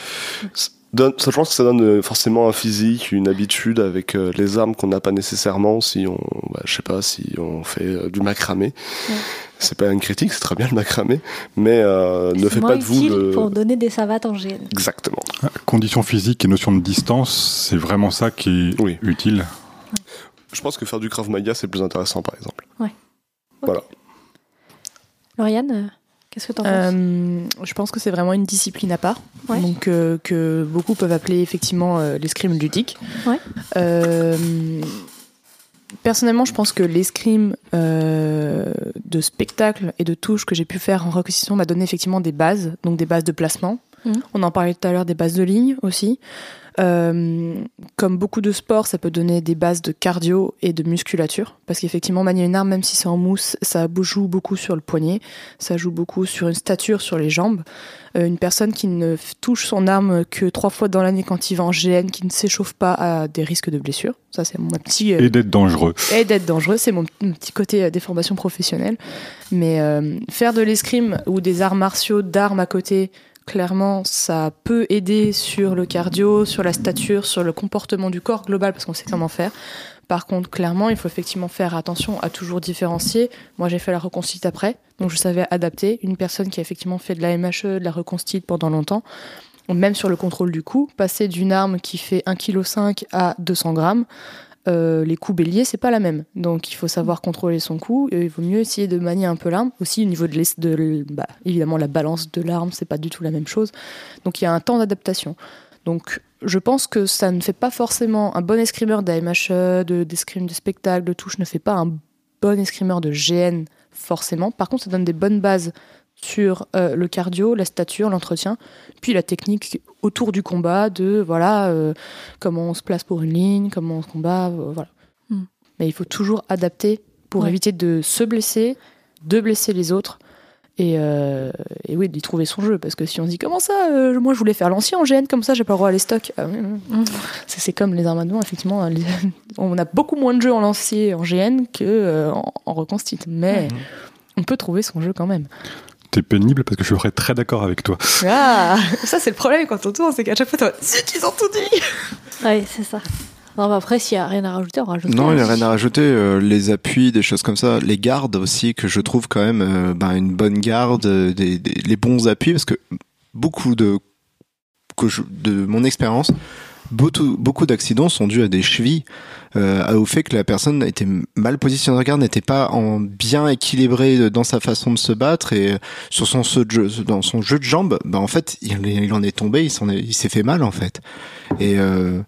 Donne- ça, je pense que ça donne euh, forcément un physique, une habitude avec euh, les armes qu'on n'a pas nécessairement si on, bah, je sais pas, si on fait euh, du macramé. Ouais. C'est pas une critique, c'est très bien le macramé, mais euh, ne c'est fait moins pas de vous utile le... pour donner des savates en GN. Exactement. Conditions physiques et notion de distance, c'est vraiment ça qui est Oui. utile. Je pense que faire du Krav Maga, c'est plus intéressant, par exemple. Lauriane, euh, qu'est-ce que t'en penses? Euh, je pense que c'est vraiment une discipline à part, Ouais. donc euh, que beaucoup peuvent appeler effectivement euh, l'escrime ludique. Ouais. Personnellement, je pense que l'escrime euh, de spectacle et de touche que j'ai pu faire en reconstitution m'a donné effectivement des bases, donc des bases de placement. Mhm. On en parlait tout à l'heure des bases de ligne aussi. Euh, comme beaucoup de sports, ça peut donner des bases de cardio et de musculature. Parce qu'effectivement, manier une arme, même si c'est en mousse, ça joue beaucoup sur le poignet, ça joue beaucoup sur une stature, sur les jambes. Euh, une personne qui ne touche son arme que trois fois dans l'année quand il va en GN, qui ne s'échauffe pas, a des risques de blessure. Ça, c'est mon petit. euh, Et d'être dangereux. et d'être dangereux, c'est mon, mon petit côté euh, déformation professionnelle. Mais euh, faire de l'escrime ou des arts martiaux d'armes à côté, clairement, ça peut aider sur le cardio, sur la stature, sur le comportement du corps global, parce qu'on sait comment faire. Par contre, clairement, il faut effectivement faire attention à toujours différencier. Moi, j'ai fait la reconstitute après, donc je savais adapter. Une personne qui a effectivement fait de la MHE, de la reconstitute pendant longtemps, même sur le contrôle du coup, passer d'une arme qui fait 1,5 kg à 200 grammes, euh, les coups béliers, c'est pas la même. Donc il faut savoir contrôler son coup. Et il vaut mieux essayer de manier un peu l'arme. Aussi, au niveau de, de bah, évidemment, la balance de l'arme, c'est pas du tout la même chose. Donc il y a un temps d'adaptation. Donc je pense que ça ne fait pas forcément un bon escrimeur d'AMHE, de, d'escrime de spectacle, de touche, ne fait pas un bon escrimeur de GN forcément. Par contre, ça donne des bonnes bases sur euh, le cardio, la stature, l'entretien, puis la technique autour du combat, de voilà euh, comment on se place pour une ligne, comment on se combat, euh, voilà. Hmm. Mais il faut toujours adapter pour Ouais. éviter de se blesser, de blesser les autres. Et, et oui, d'y trouver son jeu. Parce que si on se dit comment ça, moi je voulais faire l'ancien en GN, comme ça j'ai pas le droit à les stocks. Ah, oui, oui. Mm. C'est comme les armes à effectivement. les- on a beaucoup moins de jeux en lancier en GN que euh, en, en reconstitute. Mais on peut trouver son jeu quand même. T'es pénible parce que je serais très d'accord avec toi. Ah, ça c'est le problème quand on tourne, c'est qu'à chaque fois, Zut, ils ont tout dit Ouais, c'est ça. Non, après, s'il n'y a rien à rajouter, on rajoute. Non, il n'y a rien. à rajouter. euh, les appuis, des choses comme ça. Les gardes aussi, que je trouve quand même euh, ben, une bonne garde, euh, des, des- les bons appuis, parce que beaucoup de, que je- de mon expérience, beaucoup, beaucoup d'accidents sont dus à des chevilles, euh, au fait que la personne était mal positionnée dans la garde, n'était pas en bien équilibré dans sa façon de se battre et euh, sur son jeu dans son jeu de jambes, ben en fait, il, en est tombé, il s'est fait mal en fait. Et euh,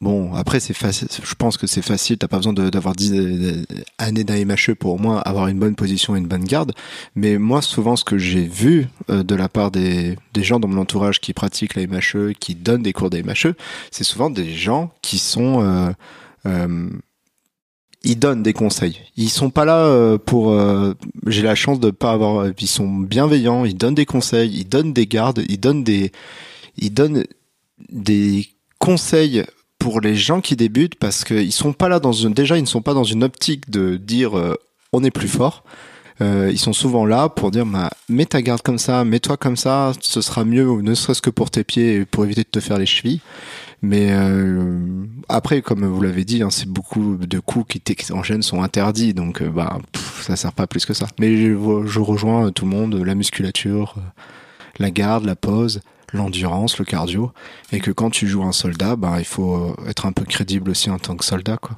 Bon, après, c'est facile. Je pense que c'est facile. T'as pas besoin d'avoir 10 euh, années d'AMHE pour au moins avoir une bonne position et une bonne garde. Mais moi, souvent, ce que j'ai vu euh, de la part des, gens dans mon entourage qui pratiquent la MHE, qui donnent des cours d'AMHE, c'est souvent des gens qui sont, euh, euh, ils donnent des conseils. Ils sont pas là euh, pour. euh, j'ai la chance de pas avoir. Ils sont bienveillants. Ils donnent des conseils. Ils donnent des gardes. Ils donnent des. Ils donnent des conseils pour les gens qui débutent parce qu'ils sont pas là dans une déjà ils ne sont pas dans une optique de dire euh, on est plus fort Euh, ils sont souvent là pour dire bah, mets ta garde comme ça mets-toi comme ça ce sera mieux ne serait-ce que pour tes pieds pour éviter de te faire les chevilles mais euh, après comme vous l'avez dit hein, c'est beaucoup de coups qui t- en gêne sont interdits donc euh, bah pff, ça sert pas plus que ça mais je, je rejoins tout le monde la musculature euh, la garde la pose l'endurance, le cardio, et que quand tu joues un soldat, ben il faut euh, être un peu crédible aussi en tant que soldat, quoi.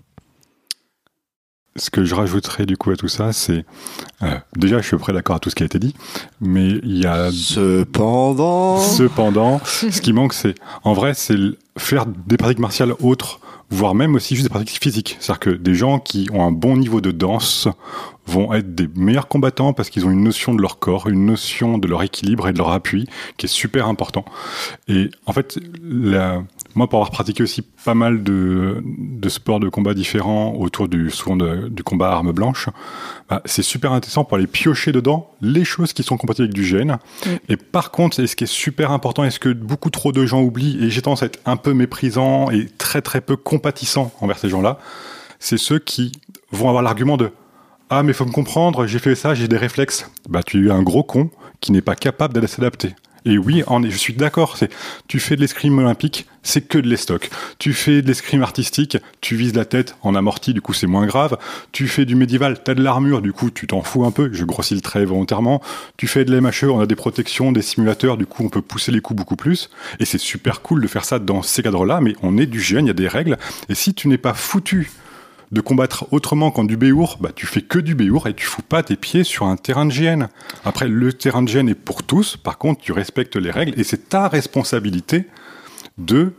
Ce que je rajouterais du coup à tout ça, c'est euh, déjà je suis près d'accord à tout ce qui a été dit, mais il y a Cependant, cependant, ce qui manque, c'est en vrai, c'est faire des pratiques martiales autres, voire même aussi juste des pratiques physiques. C'est-à-dire que des gens qui ont un bon niveau de danse vont être des meilleurs combattants parce qu'ils ont une notion de leur corps, une notion de leur équilibre et de leur appui qui est super important. Et en fait, la- moi, pour avoir pratiqué aussi pas mal de, de sports de combat différents autour du souvent de- du combat à arme blanche, bah, c'est super intéressant pour aller piocher dedans les choses qui sont compatibles avec du gène. Et par contre, et ce qui est super important, et ce que beaucoup trop de gens oublient, et j'ai tendance à être un peu méprisant et très très peu compatissant envers ces gens-là, c'est ceux qui vont avoir l'argument de ah mais faut me comprendre, j'ai fait ça, j'ai des réflexes. Bah tu es un gros con qui n'est pas capable d'aller s'adapter. Et oui, en, je suis d'accord. C'est tu fais de l'escrime olympique, c'est que de l'estoc. Tu fais de l'escrime artistique, tu vises la tête en amorti, du coup c'est moins grave. Tu fais du médiéval, t'as de l'armure, du coup tu t'en fous un peu. Je grossis le trait volontairement. Tu fais de l'MHE, on a des protections, des simulateurs, du coup on peut pousser les coups beaucoup plus. Et c'est super cool de faire ça dans ces cadres-là. Mais on est du gène, il y a des règles. Et si tu n'es pas foutu de combattre autrement qu'en du béour, bah tu fais que du béour et tu fous pas tes pieds sur un terrain de GN. Après, le terrain de GN est pour tous, par contre, tu respectes les règles et c'est ta responsabilité de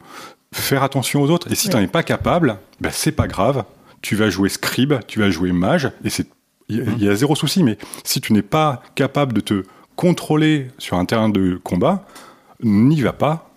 faire attention aux autres. Et si tu n'en es pas capable, bah c'est pas grave. Tu vas jouer scribe, tu vas jouer mage et c'est il y, a- il y a zéro souci. Mais si tu n'es pas capable de te contrôler sur un terrain de combat, n'y va pas.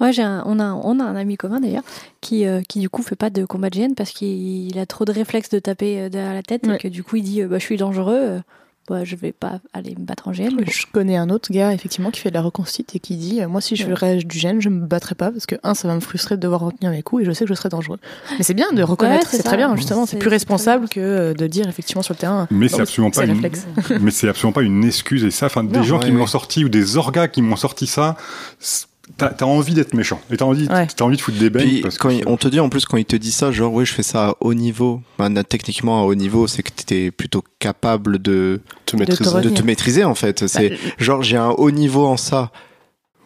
Ouais, j'ai un- on, a, on a un ami commun d'ailleurs qui, euh, qui du coup fait pas de combat de GN parce qu'il a trop de réflexes de taper euh, derrière la tête Ouais. et que du coup il dit euh, bah, je suis dangereux, euh, bah, je vais pas aller me battre en GN. mais. Je connais un autre gars effectivement qui fait de la reconstite et qui dit euh, moi si je Ouais. ferais du gène je me battrais pas parce que un ça va me frustrer de devoir retenir mes coups et je sais que je serais dangereux. Mais c'est bien de reconnaître, c'est très bien justement, C'est- plus responsable que de dire effectivement sur le terrain. Mais non, c'est absolument pas une, mais c'est absolument pas une excuse et ça. Enfin, des gens ouais, qui me l'ont ouais. sorti ou des orgas qui m'ont sorti ça, c'est- t'as as envie d'être méchant et t'as envie, Ouais. t'as envie de foutre des beignes. Puis parce quand que il- on te dit en plus quand il te dit ça, genre oui je fais ça à haut niveau, ben, techniquement à haut niveau, c'est que t'es plutôt capable de Te maîtriser. de te maîtriser en fait. C'est Bah, genre j'ai un haut niveau en ça.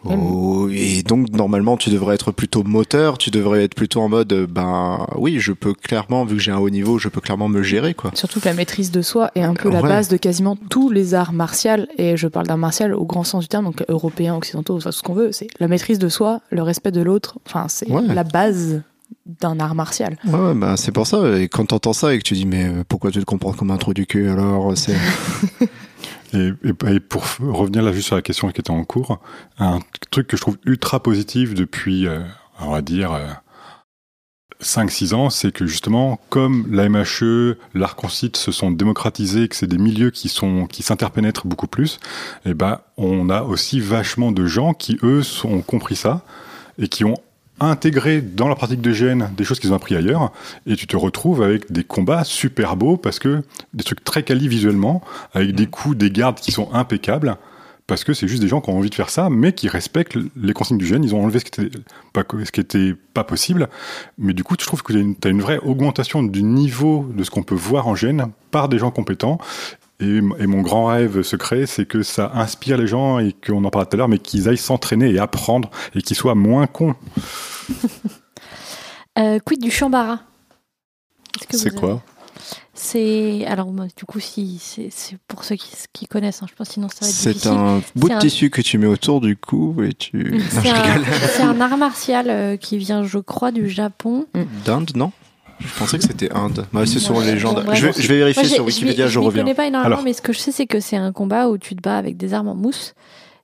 Même- Oh, et donc normalement tu devrais être plutôt moteur, tu devrais être plutôt en mode ben oui je peux clairement vu que j'ai un haut niveau je peux clairement me gérer quoi. Surtout que la maîtrise de soi est un peu la Ouais. base de quasiment tous les arts martiaux, et je parle d'arts martiaux au grand sens du terme, donc européens, occidentaux, tout ce qu'on veut, c'est la maîtrise de soi, le respect de l'autre, enfin c'est Ouais. la base d'un art martial. Ouais, ouais, bah c'est pour ça et quand t'entends ça et que tu dis mais euh, pourquoi tu te comprends comme un trou du cul alors c'est Et, pour revenir là juste sur la question qui était en cours, un truc que je trouve ultra positif depuis, euh, on va dire, euh, 5-6 ans, c'est que justement, comme la MHE, l'art concite se sont démocratisés, que c'est des milieux qui sont qui s'interpénètrent beaucoup plus, et ben on a aussi vachement de gens qui eux ont compris ça et qui ont intégré dans la pratique de GN des choses qu'ils ont appris ailleurs, et tu te retrouves avec des combats super beaux parce que des trucs très quali visuellement, avec des coups, des gardes qui sont impeccables, parce que c'est juste des gens qui ont envie de faire ça, mais qui respectent les consignes du gène. Ils ont enlevé ce qui était pas, ce qui était pas possible. Mais du coup, je trouve que tu as une vraie augmentation du niveau de ce qu'on peut voir en gène par des gens compétents. Et, et, mon grand rêve secret, c'est que ça inspire les gens et qu'on en parlait tout à l'heure, mais qu'ils aillent s'entraîner et apprendre et qu'ils soient moins cons. euh, quid du chambara C'est quoi? c'est alors du coup si c'est pour ceux qui, qui connaissent, hein, je pense sinon ça va être. C'est un bout de tissu que tu mets autour du cou et tu. C'est un, un, art martial euh, qui vient, je crois, du Japon. D'Inde, non? Je pensais que c'était Inde. Bah, c'est sur les légendes. je, vais, je, vais, vérifier sur Wikipédia, je, je, reviens. Je ne connais pas énormément, mais ce que je sais, c'est que c'est un combat où tu te bats avec des armes en mousse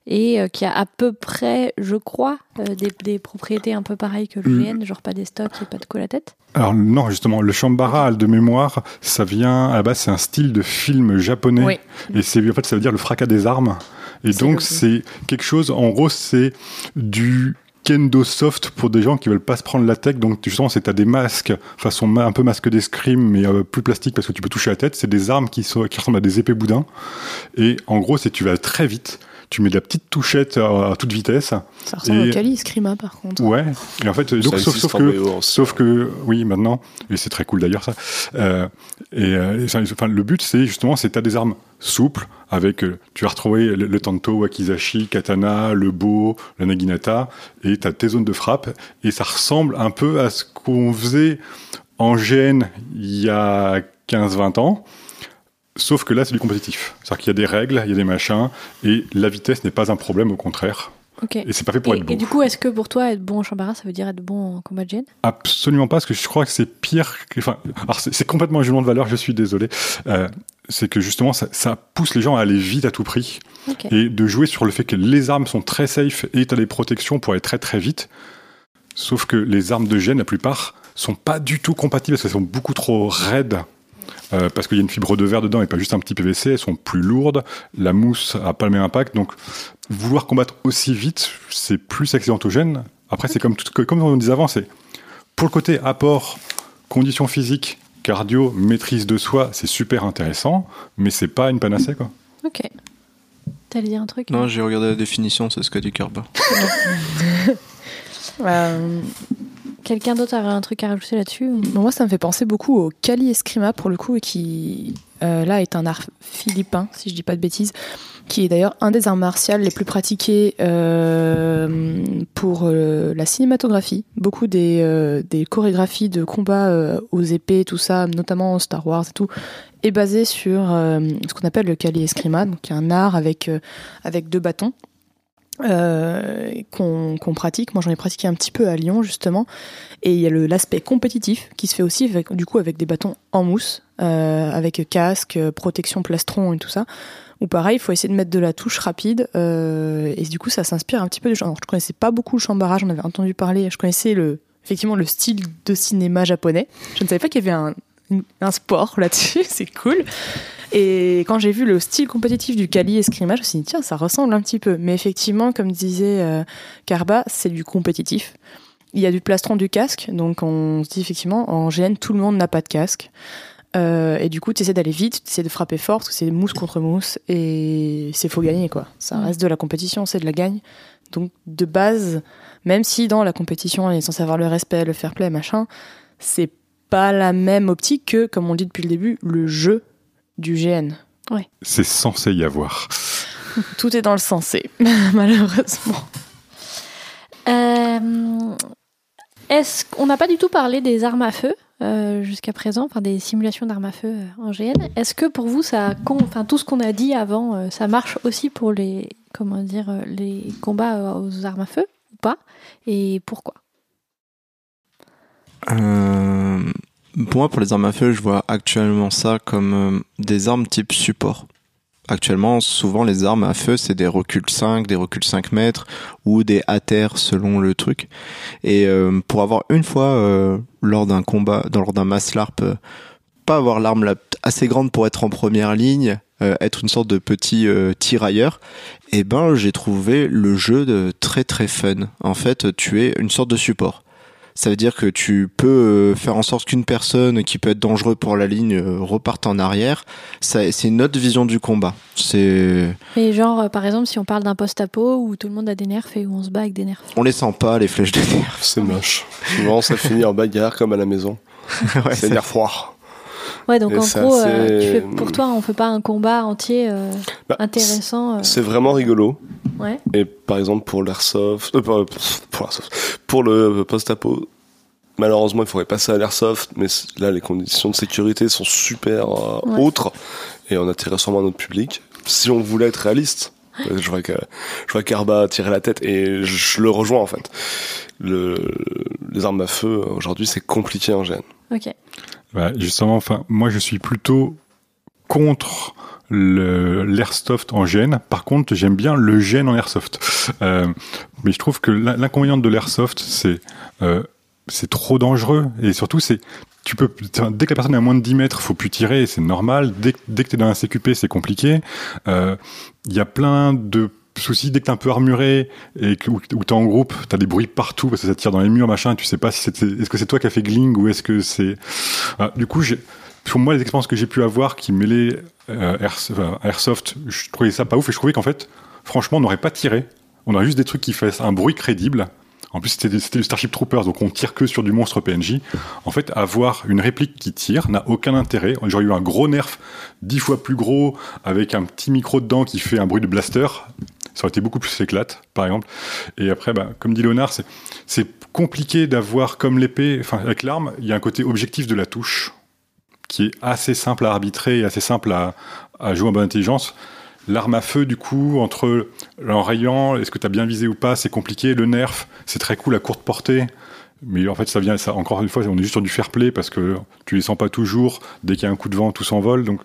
et euh, qui a à peu près, je crois, euh, des, des, propriétés un peu pareilles que le GN, mm. genre pas des stocks et pas de coup à la tête. Alors non, justement, le Shambara de mémoire, ça vient à la base, c'est un style de film japonais, oui. et c'est en fait ça veut dire le fracas des armes. Et donc c'est quelque chose, en gros, c'est du kendo soft pour des gens qui veulent pas se prendre la tête. Donc justement, c'est à des masques façon un peu masque d'escrime, mais euh, plus plastique parce que tu peux toucher la tête. C'est des armes qui, sont, qui ressemblent à des épées boudins. Et en gros, c'est tu vas très vite tu mets de la petite touchette à, toute vitesse. Ça ressemble au Kali Eskrima par contre. Ouais, et en fait, donc, sauf, sauf que, sauf que, oui, maintenant, et c'est très cool d'ailleurs ça, euh, et, euh, enfin, le but c'est justement, c'est as des armes souples, avec, euh, tu vas retrouver le, le, tanto, wakizashi, katana, le bo, le naginata, et tu as tes zones de frappe, et ça ressemble un peu à ce qu'on faisait en GN il y a 15-20 ans, Sauf que là, c'est du compétitif. C'est-à-dire qu'il y a des règles, il y a des machins, et la vitesse n'est pas un problème, au contraire. Et c'est pas fait pour être bon. Et du coup, est-ce que pour toi, être bon en chambara, ça veut dire être bon en combat de gène Absolument pas, parce que je crois que c'est pire. Que... Enfin, alors c'est complètement un jugement de valeur, je suis désolé. Euh, c'est que justement, ça, ça, pousse les gens à aller vite à tout prix. Okay. Et de jouer sur le fait que les armes sont très safe et tu as des protections pour aller très très vite. Sauf que les armes de gène, la plupart, sont pas du tout compatibles parce qu'elles sont beaucoup trop raides euh, parce qu'il y a une fibre de verre dedans et pas juste un petit PVC, elles sont plus lourdes, la mousse a pas le même impact, donc vouloir combattre aussi vite, c'est plus accidentogène. Après, c'est comme, tout, comme on disait avant, c'est pour le côté apport, conditions physiques, cardio, maîtrise de soi, c'est super intéressant, mais c'est pas une panacée, quoi. Ok. T'allais dire un truc Non, j'ai regardé la définition, c'est ce qu'a dit Carba. euh, Quelqu'un d'autre avait un truc à rajouter là-dessus Moi, ça me fait penser beaucoup au Kali Eskrima, pour le coup, qui, euh, là, est un art philippin, si je dis pas de bêtises, qui est d'ailleurs un des arts martiaux les plus pratiqués euh, pour euh, la cinématographie. Beaucoup des, des chorégraphies de combat euh, aux épées, tout ça, notamment Star Wars et tout, est basé sur ce qu'on appelle le Kali Eskrima, donc un art avec, avec deux bâtons euh, qu'on pratique. Moi, j'en ai pratiqué un petit peu à Lyon, justement. Et il y a l'aspect compétitif qui se fait aussi, avec, du coup, avec des bâtons en mousse, euh, avec casque, protection plastron et tout ça. Ou pareil, il faut essayer de mettre de la touche rapide. Euh, et du coup, ça s'inspire un petit peu de... Alors, je connaissais pas beaucoup le chambara, j'en avais entendu parler. Je connaissais le, effectivement le style de cinéma japonais. Je ne savais pas qu'il y avait un, un sport là-dessus, c'est cool. Et quand j'ai vu le style compétitif du Kali escrima, je me suis dit, tiens, ça ressemble un petit peu. Mais effectivement, comme disait euh, Carba, c'est du compétitif. Il y a du plastron du casque, donc on se dit effectivement, en GN, tout le monde n'a pas de casque. Euh, et du coup, tu essaies d'aller vite, tu essaies de frapper fort, parce que c'est mousse contre mousse, et c'est faut gagner, quoi. Ça mm. reste de la compétition, c'est de la gagne. Donc, de base, même si dans la compétition, on est censé avoir le respect, le fair play, machin, c'est pas la même optique que, comme on dit depuis le début, le jeu du GN. Ouais. C'est censé y avoir. Tout est dans le sensé, malheureusement. Euh, est-ce qu'on n'a pas du tout parlé des armes à feu euh, jusqu'à présent, enfin des simulations d'armes à feu euh, en GN Est-ce que pour vous, ça, enfin tout ce qu'on a dit avant, ça marche aussi pour les, comment dire, les combats aux armes à feu ou pas? Et pourquoi? Pour moi, pour les armes à feu, je vois actuellement ça comme euh, des armes type support. Actuellement, souvent les armes à feu, c'est des reculs 5, des reculs 5 mètres ou des terre selon le truc. Et euh, pour avoir une fois euh, lors d'un combat, lors d'un mass LARP, pas avoir l'arme assez grande pour être en première ligne, être une sorte de petit tirailleur, eh ben j'ai trouvé le jeu de très très fun. En fait, tu es une sorte de support. Ça veut dire que tu peux euh, faire en sorte qu'une personne qui peut être dangereux pour la ligne euh, reparte en arrière. Ça, c'est une autre vision du combat. C'est, Et genre, euh, par exemple, si on parle d'un post-apo où tout le monde a des nerfs et où on se bat avec des nerfs. on les sent pas les flèches de nerfs. C'est moche. Souvent, ça finit en bagarre comme à la maison. Ouais, c'est ça- nerf froid. Ouais, donc Et en gros, euh, assez- tu fais, pour toi, on fait pas un combat entier euh, Bah, intéressant. euh, C'est vraiment rigolo. ouais. Et par exemple, pour l'airsoft, pour, pour pour le post-apo, malheureusement, il faudrait passer à l'airsoft, mais là, les conditions de sécurité sont super euh, Ouais. autres et on attirait sûrement notre public. Si on voulait être réaliste, je vois que je vois Karba tirer la tête et je le rejoins en fait. Le, les armes à feu aujourd'hui, c'est compliqué en gêne. Ok. Bah, justement, enfin, moi je suis plutôt contre l'airsoft en gène. Par contre, j'aime bien le gène en airsoft. Euh, mais je trouve que l'in- l'inconvénient de l'airsoft, c'est euh, c'est trop dangereux et surtout c'est tu peux dès que la personne est à moins de 10 mètres, faut plus tirer, c'est normal. Dès que tu es dans un CQP, c'est compliqué. Euh, Il y a plein de soucis dès que t'es un peu armuré et que, ou t'es en groupe, t'as des bruits partout parce que ça tire dans les murs, machin. Tu sais pas si c'est est-ce que c'est toi qui as fait Gling ou est-ce que c'est ah, du coup, j'ai- pour moi, les expériences que j'ai pu avoir qui mêlaient euh, Airsoft, je trouvais ça pas ouf et je trouvais qu'en fait, franchement, on n'aurait pas tiré. On aurait juste des trucs qui fassent un bruit crédible. En plus, c'était c'était du Starship Troopers, donc on tire que sur du monstre PNJ. En fait, avoir une réplique qui tire n'a aucun intérêt. J'aurais eu un gros nerf, dix fois plus gros, avec un petit micro dedans qui fait un bruit de blaster. Ça aurait été beaucoup plus éclate, par exemple. Et après, bah, comme dit Léonard, c'est compliqué d'avoir comme l'épée, enfin avec l'arme, il y a un côté objectif de la touche qui est assez simple à arbitrer et assez simple à, jouer en bonne intelligence. L'arme à feu, du coup, entre l'enrayant, est-ce que tu as bien visé ou pas, c'est compliqué. Le nerf, c'est très cool à courte portée. Mais en fait, ça vient, encore une fois, on est juste sur du fair play parce que tu les sens pas toujours. Dès qu'il y a un coup de vent, tout s'envole. Donc,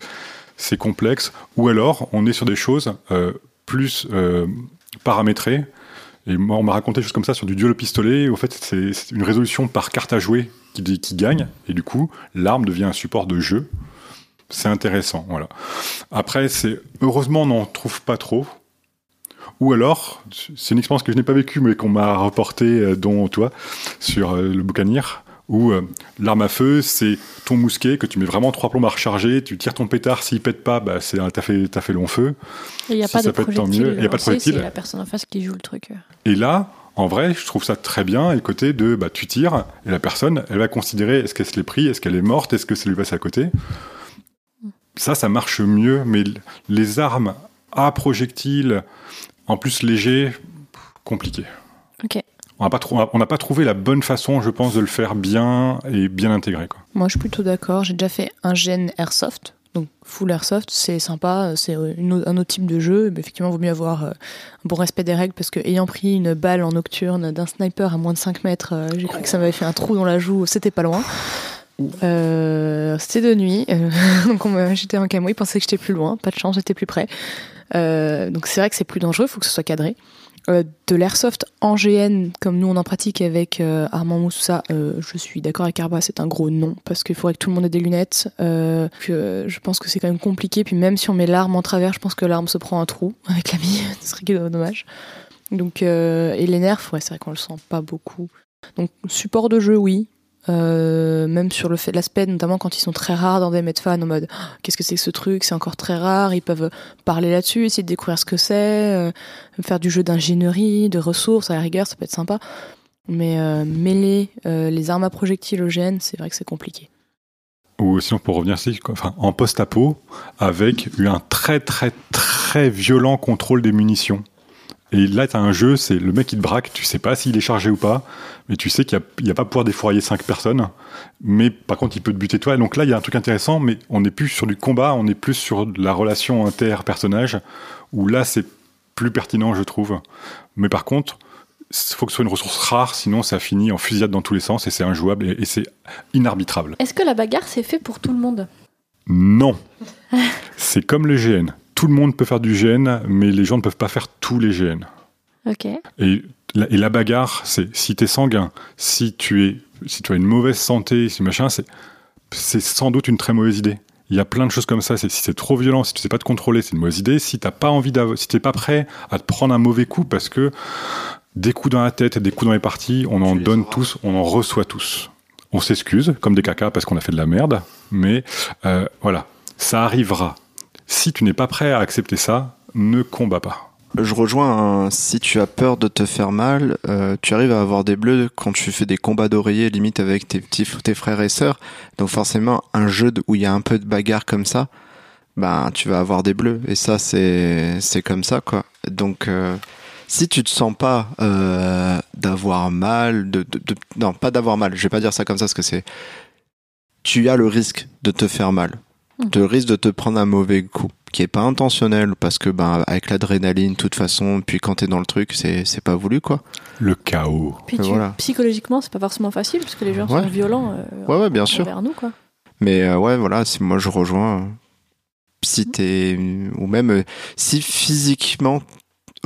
c'est complexe. Ou alors, on est sur des choses euh, plus euh, paramétrées. Et moi, on m'a raconté choses comme ça sur du duel au pistolet. Au fait, c'est une résolution par carte à jouer qui, qui gagne. Et du coup, l'arme devient un support de jeu. C'est intéressant, voilà. Après, c'est heureusement, on n'en trouve pas trop. Ou alors, c'est une expérience que je n'ai pas vécue, mais qu'on m'a reportée, euh, dont toi, sur euh, le boucanir, où euh, l'arme à feu, c'est ton mousquet que tu mets vraiment trois plombes à recharger, tu tires ton pétard, s'il pète pas, bah, c'est un- t'as fait, t'as fait long feu. Et il n'y a Si pas ça de projectile. il y a pas de projectile. C'est la personne en face qui joue le truc. Et là, en vrai, je trouve ça très bien. Et le côté de, bah, tu tires, et la personne, elle va considérer est-ce qu'elle se l'est pris, est-ce qu'elle est morte, est-ce que c'est lui passé à côté. Ça, ça marche mieux, mais les armes à projectiles, en plus légers, compliqué. Ok. On n'a pas, trouvé la bonne façon, je pense, de le faire bien et bien intégré. Moi, je suis plutôt d'accord. J'ai déjà fait un gène airsoft. Donc, full airsoft, c'est sympa. C'est un autre type de jeu. Mais effectivement, il vaut mieux avoir euh, un bon respect des règles parce que, ayant pris une balle en nocturne d'un sniper à moins de 5 mètres, euh, j'ai cru que ça m'avait fait un trou dans la joue. C'était pas loin. Euh, c'était de nuit. donc, j'étais en camo. Ils pensaient que j'étais plus loin. Pas de chance, j'étais plus près. Donc, c'est vrai que c'est plus dangereux. Il faut que ce soit cadré. Euh, de l'airsoft en GN, comme nous on en pratique avec euh, Armand ça, euh, je suis d'accord avec Arba, c'est un gros non, parce qu'il faudrait que tout le monde ait des lunettes. Je pense que c'est quand même compliqué, puis même si on met l'arme en travers, je pense que l'arme se prend un trou avec la bille, ce serait dommage. Donc, et les nerfs, c'est vrai qu'on le sent pas beaucoup. Donc, support de jeu, oui. Euh, même sur le fait l'aspect notamment quand ils sont très rares dans des medfans en mode qu'est-ce que c'est que ce truc c'est encore très rare ils peuvent parler là-dessus essayer de découvrir ce que c'est euh, faire du jeu d'ingénierie, de ressources, à la rigueur, ça peut être sympa. Mais euh, mêler euh, les armes à projectiles au GN, c'est vrai que c'est compliqué. Ou sinon, pour revenir ici, en post-apo, avec un très très très violent contrôle des munitions. Et là, tu as un jeu, c'est le mec qui te braque, tu sais pas s'il est chargé ou pas, mais tu sais qu'il n'y a, pas pouvoir défourailler 5 personnes, mais par contre, il peut te buter toi. Et donc là, il y a un truc intéressant, mais on n'est plus sur du combat, on est plus sur la relation inter-personnage, où là, c'est plus pertinent, je trouve. Mais par contre, il faut que ce soit une ressource rare, sinon ça finit en fusillade dans tous les sens, et c'est injouable, et, et c'est inarbitrable. Est-ce que la bagarre c'est fait pour tout le monde? Non. c'est comme le GN. Tout le monde peut faire du GN, mais les gens ne peuvent pas faire tous les GN. Ok. Et la, et la bagarre, c'est si tu es sanguin, si tu, es, si tu as une mauvaise santé, si machin, c'est, c'est sans doute une très mauvaise idée. Il y a plein de choses comme ça. C'est, si c'est trop violent, si tu sais pas te contrôler, c'est une mauvaise idée. Si t'as pas envie d'avoir, si t'es pas prêt à te prendre un mauvais coup parce que des coups dans la tête, des coups dans les parties, on en donne auras. tous, on en reçoit tous. On s'excuse, comme des cacas, parce qu'on a fait de la merde, mais euh, voilà, ça arrivera. Si tu n'es pas prêt à accepter ça, ne combats pas. Je rejoins, un- si tu as peur de te faire mal, euh, tu arrives à avoir des bleus quand tu fais des combats d'oreiller limite avec tes petits frères et sœurs. Donc forcément, un jeu où il y a un peu de bagarre comme ça, ben tu vas avoir des bleus. Et ça, c'est c'est comme ça quoi. Donc euh, si tu te sens pas euh, d'avoir mal, de- non pas d'avoir mal, je vais pas dire ça comme ça parce que c'est tu as le risque de te faire mal, Mhm. le risque de te prendre un mauvais coup qui est pas intentionnel parce que ben avec l'adrénaline de toute façon puis quand t'es dans le truc c'est c'est pas voulu quoi Le chaos. Puis tu- voilà. psychologiquement, c'est pas forcément facile parce que les gens Ouais. sont violents euh, Ouais, ouais, bien sûr. envers nous, quoi. mais euh, ouais voilà si moi je rejoins si t'es ou même euh, si physiquement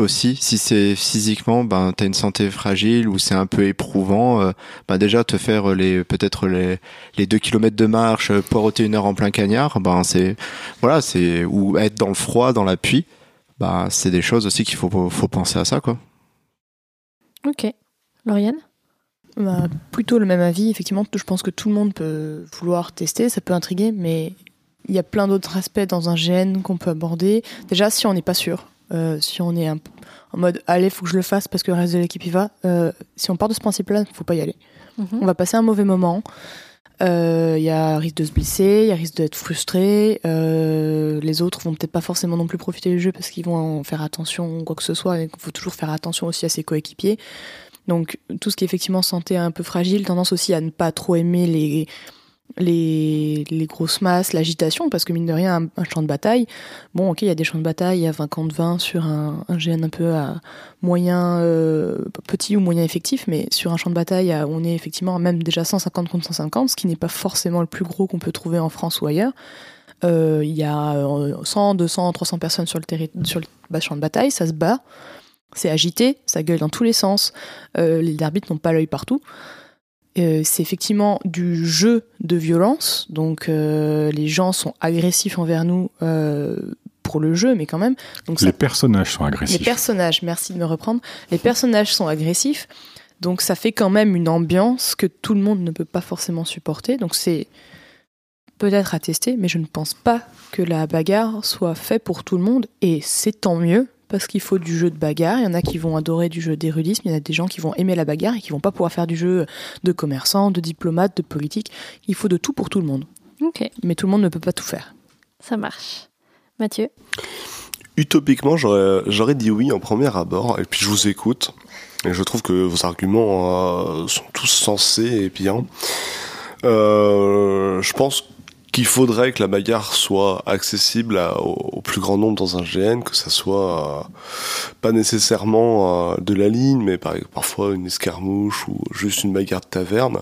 aussi si c'est physiquement ben t'as une santé fragile ou c'est un peu éprouvant euh, ben déjà te faire les peut-être les les deux kilomètres de marche euh, poireauter une heure en plein cagnard ben c'est voilà c'est ou être dans le froid dans la pluie ben c'est des choses aussi qu'il faut faut penser à ça quoi Ok. Lauriane? Bah, plutôt le même avis. Effectivement, je pense que tout le monde peut vouloir tester, ça peut intriguer, mais il y a plein d'autres aspects dans un GN qu'on peut aborder. Déjà, si on n'est pas sûr, si on est un en mode allez, faut que je le fasse parce que le reste de l'équipe y va, euh, si on part de ce principe-là, faut pas y aller. On va passer un mauvais moment. Euh, Il y a risque de se blesser, il y a risque d'être frustré. euh, les autres vont peut-être pas forcément non plus profiter du jeu parce qu'ils vont en faire attention ou quoi que ce soit. Il faut toujours faire attention aussi à ses coéquipiers. Donc tout ce qui est effectivement santé un peu fragile, tendance aussi à ne pas trop aimer les les, grosses masses, l'agitation, parce que mine de rien, un, champ de bataille, bon ok, il y a des champs de bataille à 20 contre 20 sur un, un GN un peu à moyen, euh, petit ou moyen effectif, mais sur un champ de bataille, à- on est effectivement même déjà 150 contre 150, ce qui n'est pas forcément le plus gros qu'on peut trouver en France ou ailleurs. Euh, Il y a euh, 100, 200, 300 personnes sur le, sur le champ de bataille, ça se bat, c'est agité, ça gueule dans tous les sens, euh, les arbitres n'ont pas l'œil partout. Euh, c'est effectivement du jeu de violence, donc euh, les gens sont agressifs envers nous euh, pour le jeu, mais quand même. Donc ça Les personnages sont les agressifs. personnages, merci de me reprendre. Les personnages sont agressifs, donc ça fait quand même une ambiance que tout le monde ne peut pas forcément supporter. Donc c'est peut-être à tester, mais je ne pense pas que la bagarre soit faite pour tout le monde, et c'est tant mieux. Parce qu'il faut du jeu de bagarre, il y en a qui vont adorer du jeu d'érudisme, il y en a des gens qui vont aimer la bagarre et qui vont pas pouvoir faire du jeu de commerçant, de diplomate, de politique. Il faut de tout pour tout le monde. Ok, Mais tout le monde ne peut pas tout faire. ça marche. Mathieu? Utopiquement, j'aurais j'aurais dit oui en premier abord, et puis je vous écoute, et je trouve que vos arguments euh, sont tous sensés et bien. Euh, je pense qu'il faudrait que la bagarre soit accessible à- au, au plus grand nombre dans un GN, que ça soit euh, pas nécessairement euh, de la ligne, mais par, parfois une escarmouche ou juste une bagarre de taverne,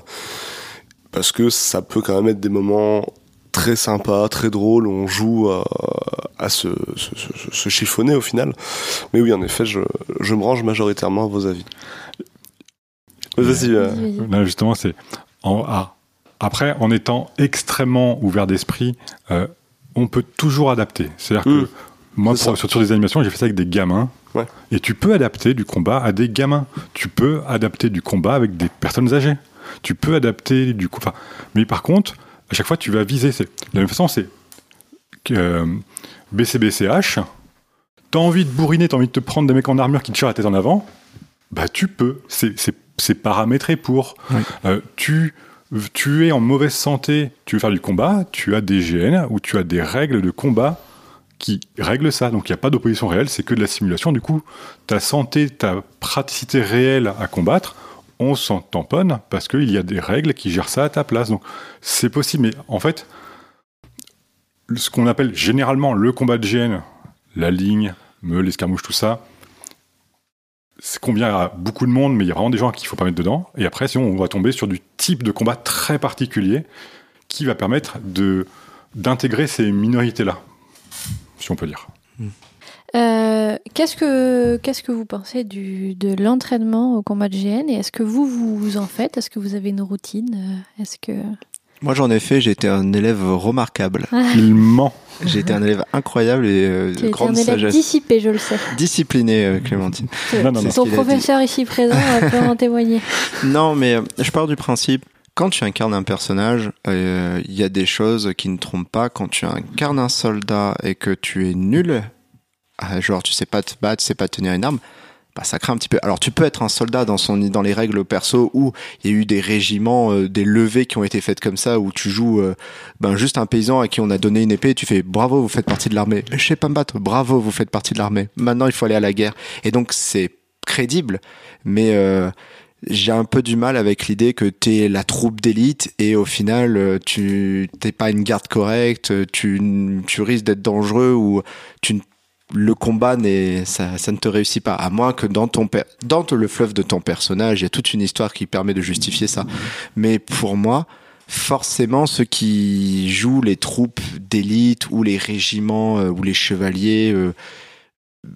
parce que ça peut quand même être des moments très sympas, très drôles, où on joue euh, à se, se, se- se chiffonner au final. Mais oui, en effet, je, je me range majoritairement à vos avis. Vas-y. Là, justement, c'est en ah. Après, en étant extrêmement ouvert d'esprit, euh, on peut toujours adapter. C'est-à-dire que moi, C'est pour- sur, sur des animations, j'ai fait ça avec des gamins. Ouais. Et tu peux adapter du combat à des gamins. Tu peux adapter du combat avec des personnes âgées. Tu peux adapter du coup. enfin, Mais par contre, à chaque fois, tu vas viser. De la même façon, c'est euh, BCBCH. T'as envie de bourriner, t'as envie de te prendre des mecs en armure qui te tirent la tête en avant. Bah, tu peux. C'est- paramétré pour. Oui. Euh, tu, tu es en mauvaise santé, tu veux faire du combat, tu as des GN ou tu as des règles de combat qui règlent ça. Donc il n'y a pas d'opposition réelle, c'est que de la simulation. Du coup, ta santé, ta praticité réelle à combattre, on s'en tamponne parce qu'il y a des règles qui gèrent ça à ta place. Donc c'est possible, mais en fait, ce qu'on appelle généralement le combat de GN, la ligne, meule, l'escarmouche, tout ça, c'est convient à beaucoup de monde, mais il y a vraiment des gens qu'il faut pas mettre dedans. Et après, sinon, on va tomber sur du type de combat très particulier qui va permettre de d'intégrer ces minorités-là, si on peut dire. Euh, qu'est-ce que que vous pensez de l'entraînement au combat de GN et est-ce que vous vous en faites? Est-ce que vous avez une routine? Euh, Est-ce que Moi, j'en ai fait, j'ai été un élève remarquable. Il ment. J'ai été un élève incroyable et euh, Tu de es un grande élève sagesse. dissipé, je le sais. Discipliné, euh, Clémentine. Non, non, non. ce Ton professeur ici présent euh, peut en témoigner. Non, mais euh, je pars du principe, quand tu incarnes un personnage, euh, il y a des choses qui ne trompent pas. Quand tu incarnes un soldat et que tu es nul, ah, genre tu sais pas te battre, tu sais pas tenir une arme, bah, ça craint un petit peu. Alors tu peux être un soldat dans, les règles perso où il y a eu des régiments, euh, des levées qui ont été faites comme ça, où tu joues euh, ben, juste un paysan à qui on a donné une épée et tu fais bravo, vous faites partie de l'armée. Je sais pas me battre, bravo, vous faites partie de l'armée. Maintenant il faut aller à la guerre. Et donc c'est crédible, mais... euh, j'ai un peu du mal avec l'idée que t'es la troupe d'élite et au final tu t'es pas une garde correcte, tu, tu risques d'être dangereux ou tu n- le combat n'est ça, ça ne te réussit pas à moins que dans ton dans le fleuve de ton personnage il y a toute une histoire qui permet de justifier ça. Mais pour moi forcément ceux qui jouent les troupes d'élite ou les régiments euh, ou les chevaliers euh,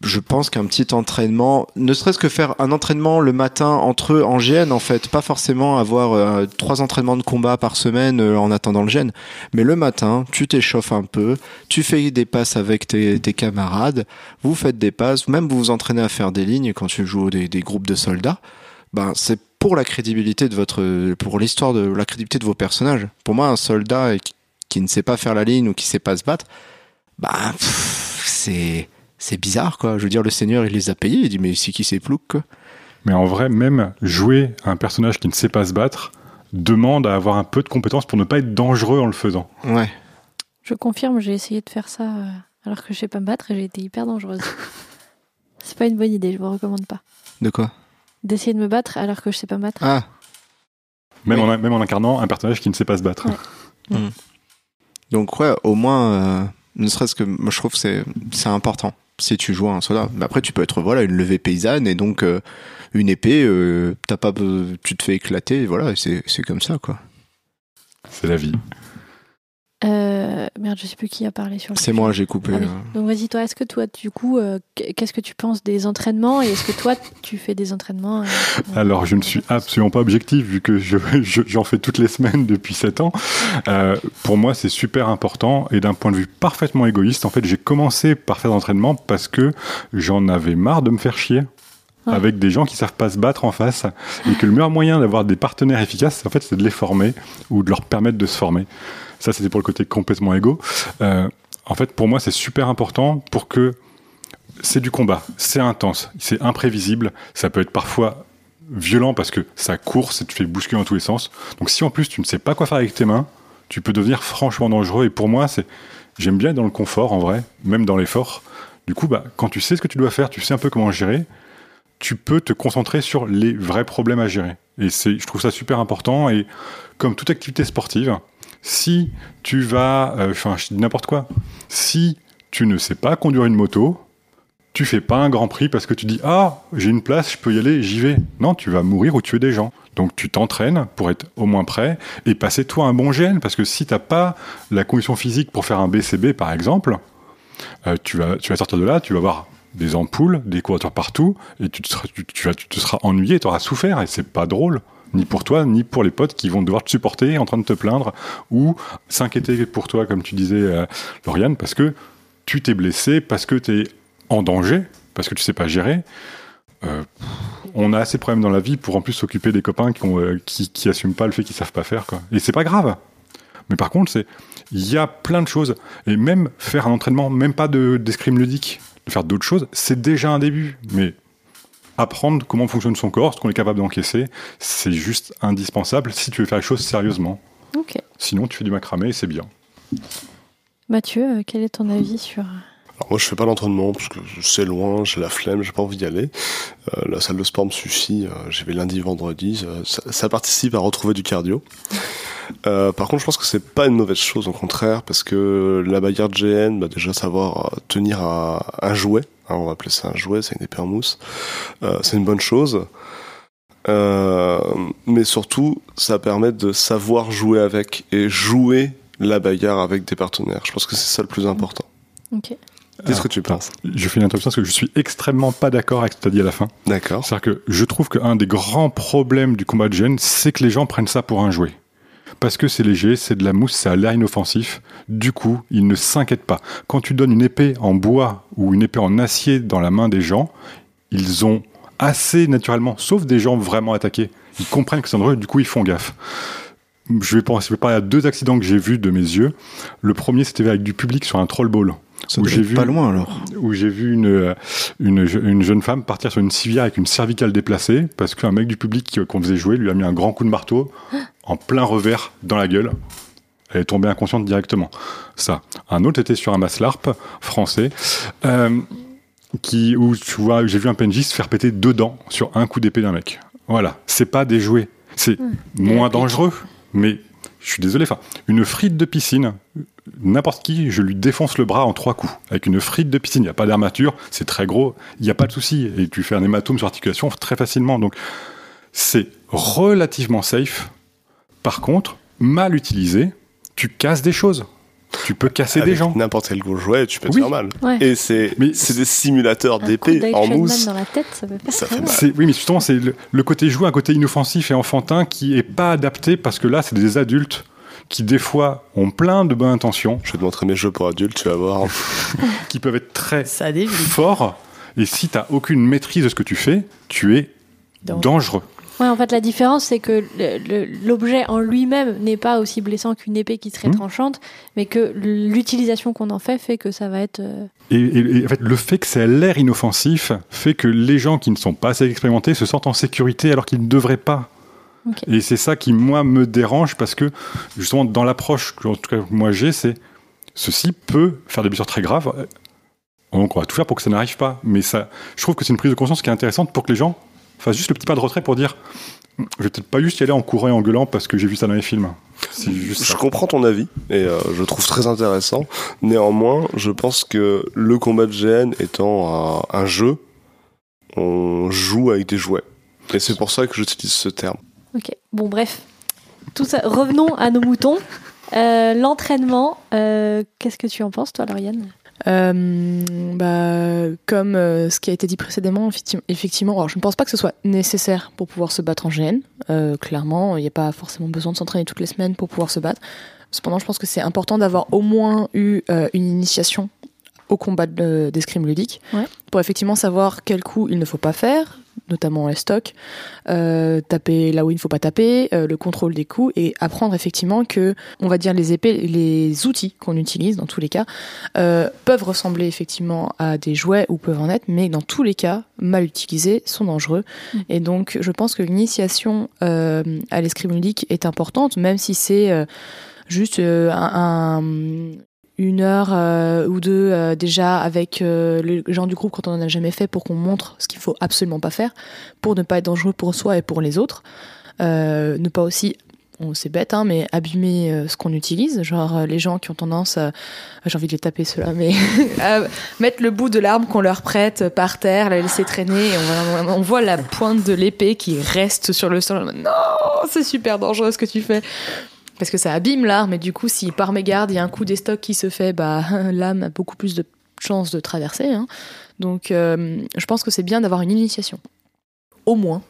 je pense qu'un petit entraînement, ne serait-ce que faire un entraînement le matin entre eux en GN en fait, pas forcément avoir euh, trois entraînements de combat par semaine euh, en attendant le GN, mais le matin, tu t'échauffes un peu, tu fais des passes avec tes, camarades, vous faites des passes, même vous vous entraînez à faire des lignes quand tu joues des, groupes de soldats, ben c'est pour la crédibilité de votre, pour l'histoire de la crédibilité de vos personnages. Pour moi, un soldat qui, ne sait pas faire la ligne ou qui sait pas se battre, pff, c'est c'est bizarre quoi. Je veux dire, le Seigneur il les a payés, il dit mais c'est qui ces ploucs quoi? Mais en vrai, même jouer un personnage qui ne sait pas se battre demande à avoir un peu de compétences pour ne pas être dangereux en le faisant. Ouais. Je confirme, j'ai essayé de faire ça euh, alors que je sais pas me battre et j'ai été hyper dangereuse. C'est pas une bonne idée, je vous recommande pas. De quoi? D'essayer de me battre alors que je sais pas me battre. Ah, Même, Oui. en, même en incarnant un personnage qui ne sait pas se battre. Ouais. donc ouais, au moins, euh, ne serait-ce que moi je trouve que c'est c'est important si tu joues à un soldat. Mais après tu peux être voilà une levée paysanne et donc euh, une épée, euh, t'as pas, tu te fais éclater, voilà, c'est comme ça quoi. C'est la vie. Euh, merde, je sais plus qui a parlé sur le C'est moi, j'ai coupé. Ah oui. euh. Donc vas-y, toi, est-ce que toi, du coup, euh, qu'est-ce que tu penses des entraînements et est-ce que toi, tu fais des entraînements euh, Alors, je ne suis absolument pas objectif vu que je- je- j'en fais toutes les semaines depuis 7 ans. Euh, pour moi, c'est super important et d'un point de vue parfaitement égoïste, en fait, j'ai commencé par faire d'entraînement parce que j'en avais marre de me faire chier. Ah. avec des gens qui savent pas se battre en face et que le meilleur moyen d'avoir des partenaires efficaces en fait c'est de les former ou de leur permettre de se former ça c'était pour le côté complètement égo Euh, en fait pour moi c'est super important pour que c'est du combat c'est intense c'est imprévisible ça peut être parfois violent parce que ça court, ça te fait bousculer dans tous les sens. Donc si en plus tu ne sais pas quoi faire avec tes mains, tu peux devenir franchement dangereux. Et pour moi, c'est j'aime bien être dans le confort en vrai, même dans l'effort. Du coup, bah, quand tu sais ce que tu dois faire, tu sais un peu comment gérer, tu peux te concentrer sur les vrais problèmes à gérer. Et je trouve ça super important. Et comme toute activité sportive, si tu vas, euh, enfin, n'importe quoi, si tu ne sais pas conduire une moto, tu fais pas un grand prix parce que tu dis ah j'ai une place, je peux y aller, j'y vais. Non, tu vas mourir ou tuer des gens. Donc tu t'entraînes pour être au moins prêt et passer toi un bon gène parce que si t'as pas la condition physique pour faire un BCB par exemple, euh, tu vas tu sortir de là, tu vas avoir des ampoules, des courbatures partout et tu te seras ennuyé, tu auras souffert et c'est pas drôle ni pour toi, ni pour les potes qui vont devoir te supporter en train de te plaindre ou s'inquiéter pour toi, comme tu disais, euh, Lauriane, parce que tu t'es blessé, parce que tu es en danger, parce que tu sais pas gérer. Euh, on a assez de problèmes dans la vie pour en plus s'occuper des copains qui, ont, euh, qui, qui assument pas le fait qu'ils savent pas faire. Quoi. Et c'est pas grave. Mais par contre, c'est il y a plein de choses. Et même faire un entraînement, même pas de- d'escrime ludique, de faire d'autres choses, c'est déjà un début. Mais apprendre comment fonctionne son corps, ce qu'on est capable d'encaisser, c'est juste indispensable si tu veux faire les choses sérieusement. Ok. Sinon, tu fais du macramé et c'est bien. Mathieu, euh, quel est ton avis sur. Alors moi, je fais pas d'entraînement parce que c'est loin, j'ai la flemme, j'ai pas envie d'y aller. Euh, la salle de sport me suffit. euh, J'y vais lundi, vendredi. Ça, participe à retrouver du cardio. Euh, par contre, je pense que c'est pas une mauvaise chose, au contraire, parce que la bagarre de GN, bah déjà savoir euh, tenir un, un jouet, on va appeler ça un jouet, c'est une épée en mousse, euh, c'est une bonne chose. Euh, mais surtout, ça permet de savoir jouer avec et jouer la bagarre avec des partenaires. Je pense que c'est ça le plus important. Ok. Qu'est-ce que tu penses? Je fais une interruption parce que je suis extrêmement pas d'accord avec ce que tu as dit à la fin. D'accord. C'est-à-dire que je trouve qu'un des grands problèmes du combat de gêne, c'est que les gens prennent ça pour un jouet. Parce que c'est léger, c'est de la mousse, ça a l'air inoffensif. Du coup, ils ne s'inquiètent pas. Quand tu donnes une épée en bois ou une épée en acier dans la main des gens, ils ont assez naturellement, sauf des gens vraiment attaqués, ils comprennent que c'est dangereux, du coup ils font gaffe. Je vais, je vais parler à deux accidents que j'ai vus de mes yeux. Le premier, c'était avec du public sur un troll ball. Ça Où j'ai vu- pas loin alors. où j'ai vu une, euh, une, je- une jeune femme partir sur une civière avec une cervicale déplacée parce qu'un mec du public euh, qu'on faisait jouer lui a mis un grand coup de marteau en plein revers dans la gueule. Elle est tombée inconsciente directement. Ça. Un autre était sur un maslarp français euh, qui, où tu vois, j'ai vu un PNJ se faire péter deux dents sur un coup d'épée d'un mec. Voilà. C'est pas des jouets. C'est moins dangereux, mais je suis désolé. Une frite de piscine, n'importe qui, je lui défonce le bras en trois coups. Avec une frite de piscine, il n'y a pas d'armature, c'est très gros, il n'y a pas de souci. Et tu fais un hématome sur articulation très facilement. Donc, c'est relativement safe. Par contre, mal utilisé, tu casses des choses. Tu peux casser des gens. N'importe quel gros jouet, tu peux te Oui. faire mal. Ouais. Et c'est Mais c'est des simulateurs Un coup d'épée en mousse. dans la tête, ça peut faire Ça fait mal. oui, mais justement, c'est le, le côté joué, un côté inoffensif et enfantin qui est pas adapté parce que là, c'est des adultes qui, des fois, ont plein de bonnes intentions, Je vais te montrer mes jeux pour adultes, tu vas voir. qui peuvent être très forts. Et si tu aucune maîtrise de ce que tu fais, tu es Donc, dangereux. Ouais, en fait, la différence, c'est que l'objet en lui-même n'est pas aussi blessant qu'une épée qui serait Mhm. tranchante, mais que l'utilisation qu'on en fait fait que ça va être. euh, Et, et- et en fait, le fait que ça ait l'air inoffensif fait que les gens qui ne sont pas assez expérimentés se sentent en sécurité alors qu'ils ne devraient pas. Et c'est ça qui, moi, me dérange parce que, justement, dans l'approche que en tout cas, moi j'ai, c'est ceci peut faire des blessures très graves. Donc, on va tout faire pour que ça n'arrive pas. Mais ça, je trouve que c'est une prise de conscience qui est intéressante pour que les gens fassent juste le petit pas de retrait pour dire je vais peut-être pas juste y aller en courant et en gueulant parce que j'ai vu ça dans les films. C'est juste Je ça. comprends ton avis et euh, je le trouve très intéressant. Néanmoins, je pense que le combat de GN étant un, un jeu, on joue avec des jouets. Et c'est pour ça que j'utilise ce terme. Ok. Bon, bref. Tout ça. Revenons à nos moutons. Euh, L'entraînement, euh, qu'est-ce que tu en penses, toi, Lauriane? Euh, bah, comme euh, ce qui a été dit précédemment, effecti- effectivement, alors je ne pense pas que ce soit nécessaire pour pouvoir se battre en GN. Euh, clairement, il n'y a pas forcément besoin de s'entraîner toutes les semaines pour pouvoir se battre. Cependant, je pense que c'est important d'avoir au moins eu une initiation au combat de- d'escrime ludique Ouais. pour effectivement savoir quel coup il ne faut pas faire, notamment les stocks, euh, taper là où il ne faut pas taper, euh, le contrôle des coups et apprendre effectivement que, on va dire, les épées, les outils qu'on utilise dans tous les cas, euh, peuvent ressembler effectivement à des jouets ou peuvent en être, mais dans tous les cas, mal utilisés, sont dangereux. Mm. Et donc, je pense que l'initiation à l'escrime ludique est importante, même si c'est juste un, un- une heure euh, ou deux euh, déjà avec euh, les gens du groupe quand on en a jamais fait pour qu'on montre ce qu'il faut absolument pas faire pour ne pas être dangereux pour soi et pour les autres. Ne pas aussi Bon, c'est bête, hein, mais abîmer ce qu'on utilise. Genre, les gens qui ont tendance à. J'ai envie de les taper, ceux-là, mais. mettre le bout de l'arme qu'on leur prête par terre, la laisser traîner. Et on, on voit la pointe de l'épée qui reste sur le sol. Non, c'est super dangereux ce que tu fais. Parce que ça abîme l'arme, et du coup, si par mégarde, il y a un coup des stocks qui se fait, bah, l'âme a beaucoup plus de chances de traverser. hein. Donc, euh, je pense que c'est bien d'avoir une initiation. Au moins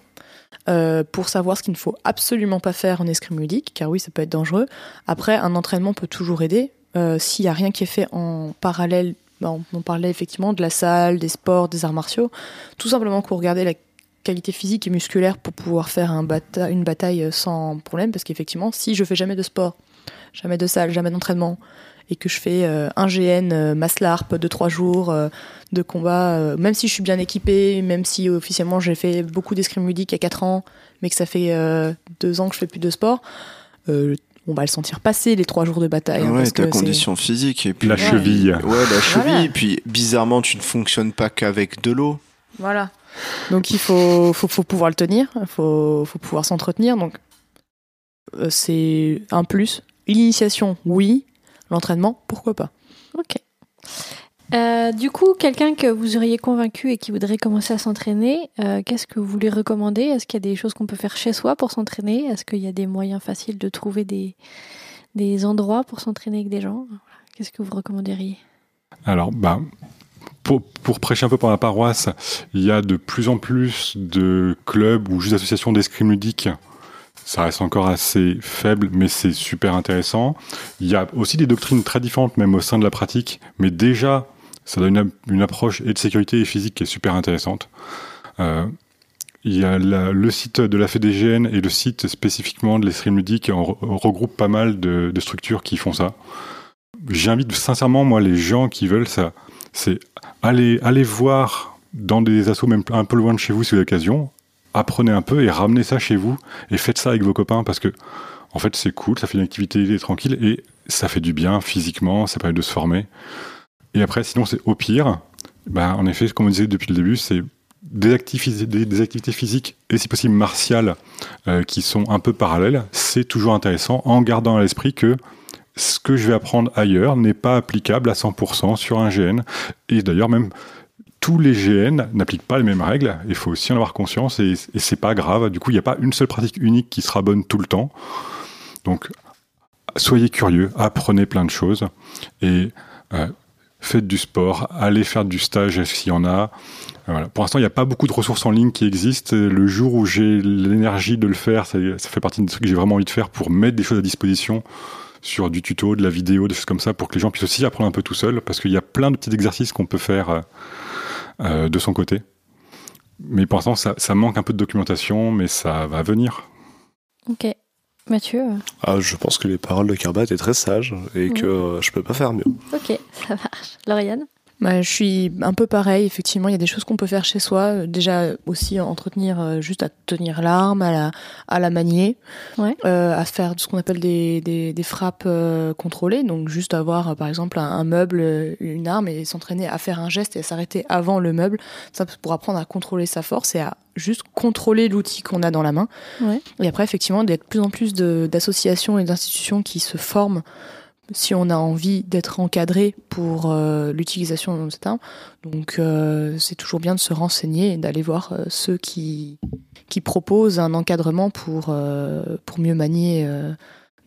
euh, pour savoir ce qu'il ne faut absolument pas faire en escrime ludique, car oui, ça peut être dangereux. Après, un entraînement peut toujours aider. Euh, S'il n'y a rien qui est fait en parallèle, on, on parlait effectivement de la salle, des sports, des arts martiaux, tout simplement pour regarder la qualité physique et musculaire pour pouvoir faire un bata- une bataille sans problème, parce qu'effectivement, si je fais jamais de sport, jamais de salle, jamais d'entraînement, et que je fais euh, un GN euh, masse LARP de trois jours euh, de combat, euh, même si je suis bien équipée, même si officiellement j'ai fait beaucoup d'escrime ludique à 4 ans, mais que ça fait euh, deux ans que je fais plus de sport, euh, on va le sentir passer les trois jours de bataille. hein, ouais, parce ta que condition physique et puis La Ouais. cheville. Ouais, la cheville. Voilà. Et puis bizarrement, tu ne fonctionnes pas qu'avec de l'eau. Voilà. Donc il faut, faut, faut pouvoir le tenir, il faut, faut pouvoir s'entretenir. Donc euh, c'est un plus. L'initiation, oui. L'entraînement, pourquoi pas. Ok. Euh, du coup, quelqu'un que vous auriez convaincu et qui voudrait commencer à s'entraîner, euh, qu'est-ce que vous lui recommandez? Est-ce qu'il y a des choses qu'on peut faire chez soi pour s'entraîner? Est-ce qu'il y a des moyens faciles de trouver des, des endroits pour s'entraîner avec des gens? Qu'est-ce que vous recommanderiez? Alors, bah, pour, prêcher un peu pour la paroisse, il y a de plus en plus de clubs ou juste d'associations d'escrime ludique ça reste encore assez faible, mais c'est super intéressant. Il y a aussi des doctrines très différentes, même au sein de la pratique, mais déjà, ça donne une, approche et de sécurité et physique qui est super intéressante. Euh, il y a le site de la FEDGN et le site spécifiquement de l'escrime ludique on re- regroupe pas mal de, de structures qui font ça. J'invite sincèrement, moi, les gens qui veulent ça, c'est aller, aller voir dans des assos même un peu loin de chez vous si vous avez l'occasion, apprenez un peu et ramenez ça chez vous et faites ça avec vos copains parce que en fait c'est cool, ça fait une activité tranquille et ça fait du bien physiquement, ça permet de se former. Et après, sinon c'est au pire, ben, en effet, comme on disait depuis le début, c'est des activités physiques et si possible martiales euh, qui sont un peu parallèles, c'est toujours intéressant en gardant à l'esprit que ce que je vais apprendre ailleurs n'est pas applicable à 100% sur un GN. Et d'ailleurs, même tous les GN n'appliquent pas les mêmes règles. Il faut aussi en avoir conscience et, et c'est pas grave. Du coup, il n'y a pas une seule pratique unique qui sera bonne tout le temps. Donc, soyez curieux, apprenez plein de choses et euh, faites du sport, allez faire du stage s'il y en a. Pour l'instant, il n'y a pas beaucoup de ressources en ligne qui existent. Le jour où j'ai l'énergie de le faire, ça, ça fait partie des trucs que j'ai vraiment envie de faire pour mettre des choses à disposition sur du tuto, de la vidéo, des choses comme ça, pour que les gens puissent aussi apprendre un peu tout seul, parce qu'il y a plein de petits exercices qu'on peut faire euh, euh, de son côté. Mais pour l'instant, ça, ça manque un peu de documentation, mais ça va venir. Ok. Mathieu euh, Ah, je pense que les paroles de Karbat étaient très sages et que euh, je peux pas faire mieux. Ok, ça marche. Lauriane Bah, je suis un peu pareil, effectivement, il y a des choses qu'on peut faire chez soi. Euh, Déjà, aussi entretenir, euh, juste à tenir l'arme, à la, à la manier, Ouais. euh, à faire ce qu'on appelle des, des, des frappes euh, contrôlées. Donc, juste avoir, par exemple, un, un meuble, une arme et s'entraîner à faire un geste et à s'arrêter avant le meuble. Ça, pour apprendre à contrôler sa force et à juste contrôler l'outil qu'on a dans la main. Ouais. Et après, effectivement, il y a de plus en plus d'associations et d'institutions qui se forment si on a envie d'être encadré pour euh, l'utilisation de cette arme. Donc euh, c'est toujours bien de se renseigner et d'aller voir euh, ceux qui, qui proposent un encadrement pour, euh, pour mieux manier euh,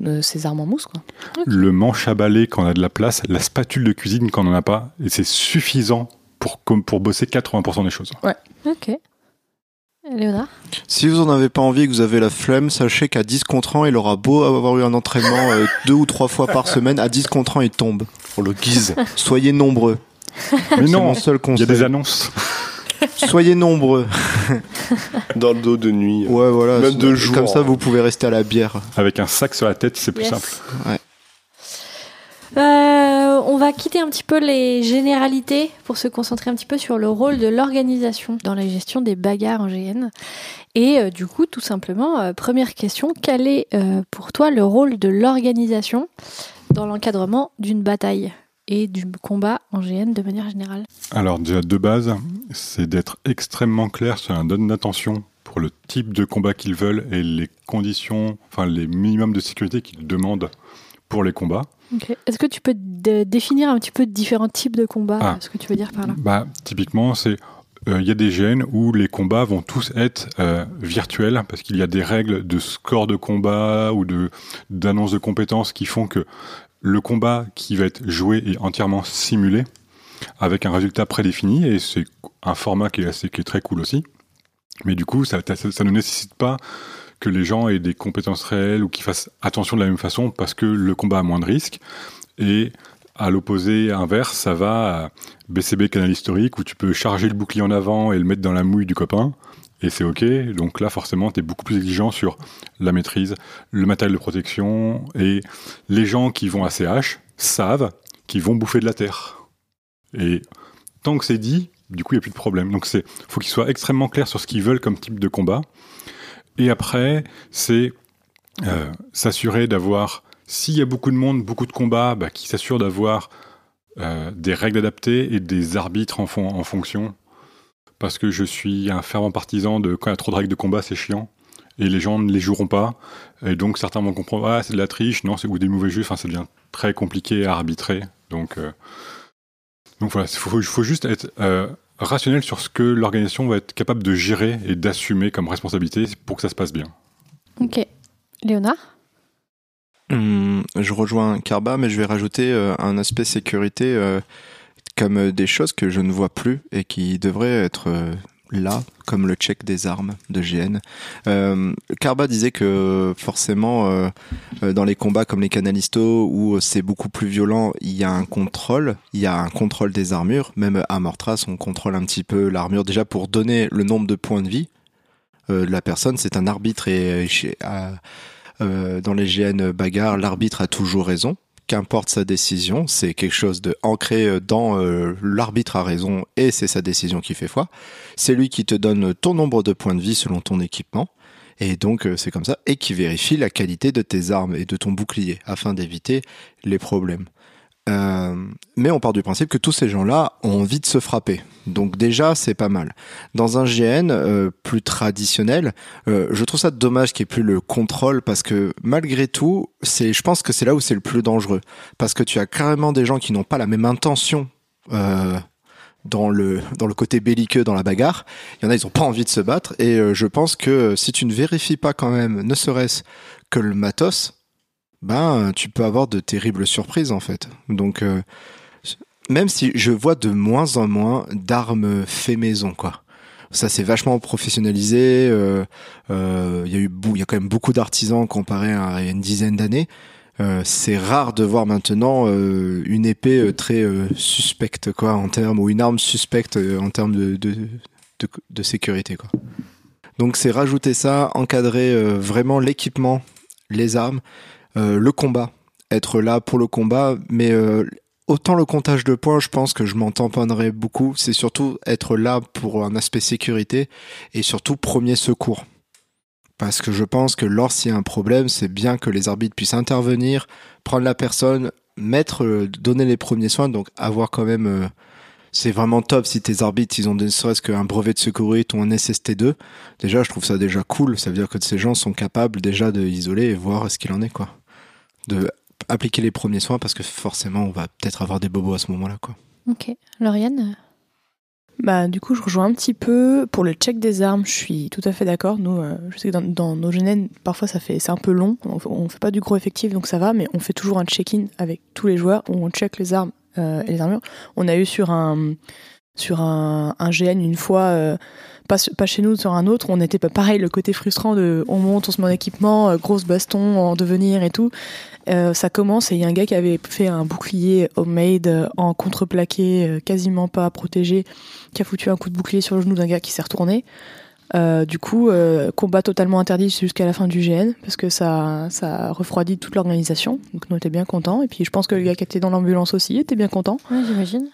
euh, ces armes en mousse. Quoi. Le manche à balai quand on a de la place, la spatule de cuisine quand on n'en a pas, et c'est suffisant pour, pour bosser 80% des choses. Ok. Léonard Si vous en avez pas envie et que vous avez la flemme, sachez qu'à 10 contre 1, il aura beau avoir eu un entraînement euh, deux ou trois fois par semaine, à 10 contre 1, il tombe. On le guise. Soyez nombreux. Mais non, mon seul il y conseil. a des annonces. Soyez nombreux. dans le dos de nuit. Ouais, voilà. Même de Comme jour. ça, vous pouvez rester à la bière. Avec un sac sur la tête, c'est plus Yes. simple. Euh, on va quitter un petit peu les généralités pour se concentrer un petit peu sur le rôle de l'organisation dans la gestion des bagarres en GN. Et euh, du coup, tout simplement, euh, première question, quel est pour toi le rôle de l'organisation dans l'encadrement d'une bataille et du combat en GN de manière générale? Alors déjà de base, c'est d'être extrêmement clair sur un donne d'attention pour le type de combat qu'ils veulent et les conditions, enfin les minimums de sécurité qu'ils demandent pour les combats. Est-ce que tu peux dé- définir un petit peu différents types de combats Ah. Ce que tu veux dire par là? Bah typiquement, c'est euh, il y a des gènes où les combats vont tous être euh, virtuels parce qu'il y a des règles de score de combat ou de d'annonce de compétences qui font que le combat qui va être joué est entièrement simulé avec un résultat prédéfini et c'est un format qui est assez qui est très cool aussi. Mais du coup, ça, ça, ça ne nécessite pas que les gens aient des compétences réelles ou qu'ils fassent attention de la même façon parce que le combat a moins de risques. Et à l'opposé inverse, ça va à BCB canal historique où tu peux charger le bouclier en avant et le mettre dans la mouille du copain. Et c'est ok. Donc là, forcément, tu es beaucoup plus exigeant sur la maîtrise, le matériel de protection. Et les gens qui vont à CH savent qu'ils vont bouffer de la terre. Et tant que c'est dit, du coup, il n'y a plus de problème. Donc c'est faut qu'ils soient extrêmement clairs sur ce qu'ils veulent comme type de combat. Et après, c'est euh, s'assurer d'avoir, s'il y a beaucoup de monde, beaucoup de combats, bah, qui s'assurent d'avoir euh, des règles adaptées et des arbitres en, fon- en fonction. Parce que je suis un fervent partisan de quand il y a trop de règles de combat, c'est chiant. Et les gens ne les joueront pas. Et donc certains vont comprendre, ah, c'est de la triche, non, c'est ou des mauvais jeux, enfin, ça devient très compliqué à arbitrer. Donc, euh, donc voilà, il faut, juste être rationnel sur ce que l'organisation va être capable de gérer et d'assumer comme responsabilité pour que ça se passe bien. Ok. Léonard? Hum, je rejoins Carba, mais je vais rajouter euh, un aspect sécurité euh, comme des choses que je ne vois plus et qui devraient être euh, là, comme le check des armes de GN. Euh, Carba disait que forcément, euh, euh, dans les combats comme les canalistos, où c'est beaucoup plus violent, il y a un contrôle, il y a un contrôle des armures. Même à Mortras, on contrôle un petit peu l'armure déjà pour donner le nombre de points de vie euh, de la personne. C'est un arbitre et euh, dans les GN bagarres, l'arbitre a toujours raison qu'importe sa décision, c'est quelque chose de ancré euh, dans euh, l'arbitre a raison et c'est sa décision qui fait foi. C'est lui qui te donne ton nombre de points de vie selon ton équipement et donc euh, c'est comme ça et qui vérifie la qualité de tes armes et de ton bouclier afin d'éviter les problèmes. Euh, mais on part du principe que tous ces gens-là ont envie de se frapper. Donc déjà, c'est pas mal. Dans un GN euh, plus traditionnel, euh, je trouve ça dommage qu'il n'y ait plus le contrôle parce que malgré tout, c'est, je pense que c'est là où c'est le plus dangereux. Parce que tu as carrément des gens qui n'ont pas la même intention euh, dans le dans le côté belliqueux dans la bagarre. Il y en a, ils ont pas envie de se battre. Et euh, je pense que si tu ne vérifies pas quand même, ne serait-ce que le matos, ben tu peux avoir de terribles surprises en fait. Donc euh, même si je vois de moins en moins d'armes fait maison quoi. Ça s'est vachement professionnalisé. euh, euh, Il y a il y a quand même beaucoup d'artisans comparé à il une dizaine d'années. Euh, c'est rare de voir maintenant euh, une épée euh, très euh, suspecte quoi en termes ou une arme suspecte euh, en termes de, de, sécurité quoi. Donc c'est rajouter ça, encadrer euh, vraiment l'équipement, les armes, euh, le combat, être là pour le combat, mais euh, autant le comptage de points, je pense que je m'en tamponnerai beaucoup. C'est surtout être là pour un aspect sécurité et surtout premier secours. Parce que je pense que lorsqu'il y a un problème, c'est bien que les arbitres puissent intervenir, prendre la personne, mettre, euh, donner les premiers soins, donc avoir quand même. c'est vraiment top si tes arbitres, ils ont ne serait-ce qu'un brevet de secouriste ou un SST2. Déjà, je trouve ça déjà cool. Ça veut dire que ces gens sont capables déjà de isoler et voir ce qu'il en est, quoi. De appliquer les premiers soins parce que forcément, on va peut-être avoir des bobos à ce moment-là, quoi. Ok. Lauriane Bah, du coup, je rejoins un petit peu. Pour le check des armes, je suis tout à fait d'accord. Nous, euh, je sais que dans, dans nos GNN, parfois, ça fait, c'est un peu long. On, fait- on fait pas du gros effectif, donc ça va, mais on fait toujours un check-in avec tous les joueurs où on check les armes euh, et les armures. On a eu sur un, sur un, GN une fois, euh, pas, chez nous, sur un autre, on était pas pareil, le côté frustrant de on monte, on se met en équipement, euh, grosse baston en devenir et tout. Euh, ça commence et il y a un gars qui avait fait un bouclier homemade euh, en contreplaqué, quasiment pas protégé, qui a foutu un coup de bouclier sur le genou d'un gars qui s'est retourné. Du coup, combat totalement interdit jusqu'à la fin du GN parce que ça, ça refroidit toute l'organisation. Donc nous on était bien contents. Et puis je pense que le gars qui était dans l'ambulance aussi était bien content. Ouais, j'imagine.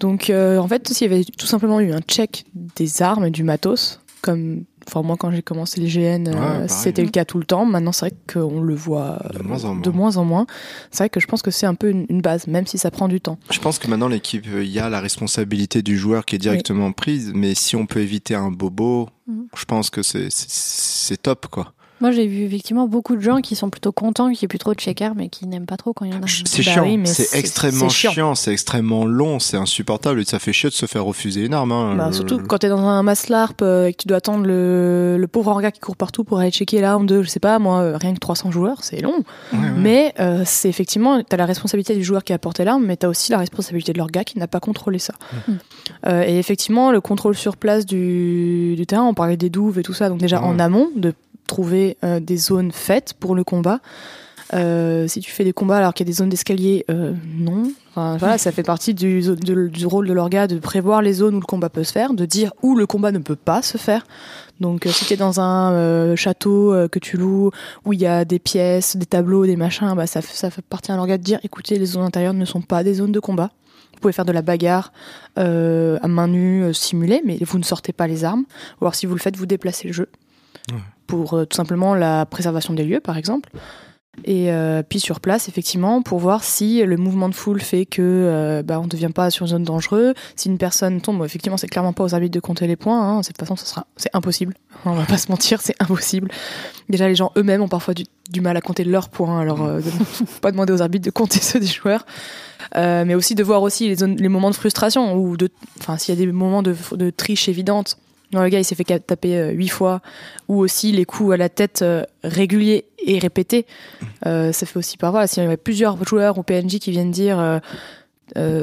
Donc euh, en fait, s'il y avait tout simplement eu un check des armes et du matos, comme enfin moi quand j'ai commencé les GN, euh, Ouais, c'était le cas tout le temps. Maintenant c'est vrai qu'on le voit De moins en moins. de moins en moins. C'est vrai que je pense que c'est un peu une, une base, même si ça prend du temps. Je pense que maintenant, l'équipe, euh, il y a la responsabilité du joueur qui est directement prise, mais si on peut éviter un bobo, Mhm. je pense que c'est top, quoi. Moi, j'ai vu effectivement beaucoup de gens qui sont plutôt contents qu'il n'y ait plus trop de checkers, mais qui n'aiment pas trop quand il y en a. C'est Bah chiant, oui, c'est extrêmement chiant. chiant, c'est extrêmement long, c'est insupportable et ça fait chier de se faire refuser une arme. Hein. Bah, Le- surtout quand t'es dans un maslarp euh, et que tu dois attendre le, le pauvre orga qui court partout pour aller checker l'arme de, je sais pas moi, euh, rien que 300 joueurs, c'est long. Ouais, ouais. Mais euh, c'est effectivement, t'as la responsabilité du joueur qui a porté l'arme, mais t'as aussi la responsabilité de l'orga qui n'a pas contrôlé ça. Euh, et effectivement, le contrôle sur place du, du terrain, on parlait des douves et tout ça, donc déjà Ouais. en amont, de trouver euh, des zones faites pour le combat. Euh, si tu fais des combats alors qu'il y a des zones d'escalier, euh, non. Voilà, ça fait partie du, rôle de l'orga de prévoir les zones où le combat peut se faire, de dire où le combat ne peut pas se faire. Donc, si tu es dans un château que tu loues, où il y a des pièces, des tableaux, des machins, bah, ça, fait partie à l'orga de dire écoutez, les zones intérieures ne sont pas des zones de combat. Vous pouvez faire de la bagarre à main nue, simulée, mais vous ne sortez pas les armes. Ou alors, si vous le faites, vous déplacez le jeu. Ouais. Pour euh, tout simplement la préservation des lieux, par exemple. Et euh, puis sur place, effectivement, pour voir si le mouvement de foule fait que euh, bah, on ne devient pas sur une zone dangereuse. Si une personne tombe, effectivement, c'est clairement pas aux arbitres de compter les points. Hein. De cette façon, ça sera, c'est impossible. On va pas se mentir, c'est impossible. Déjà, les gens eux-mêmes ont parfois du, du mal à compter leurs points. Alors, euh, pas demander aux arbitres de compter ceux des joueurs. Mais aussi de voir aussi les, zones, les moments de frustration ou de, enfin, s'il y a des moments de, de triche évidente. Non, le gars, il s'est fait taper euh, huit fois, ou aussi les coups à la tête euh, réguliers et répétés. Euh, ça fait aussi par voilà, s'il y avait plusieurs joueurs ou PNJ qui viennent dire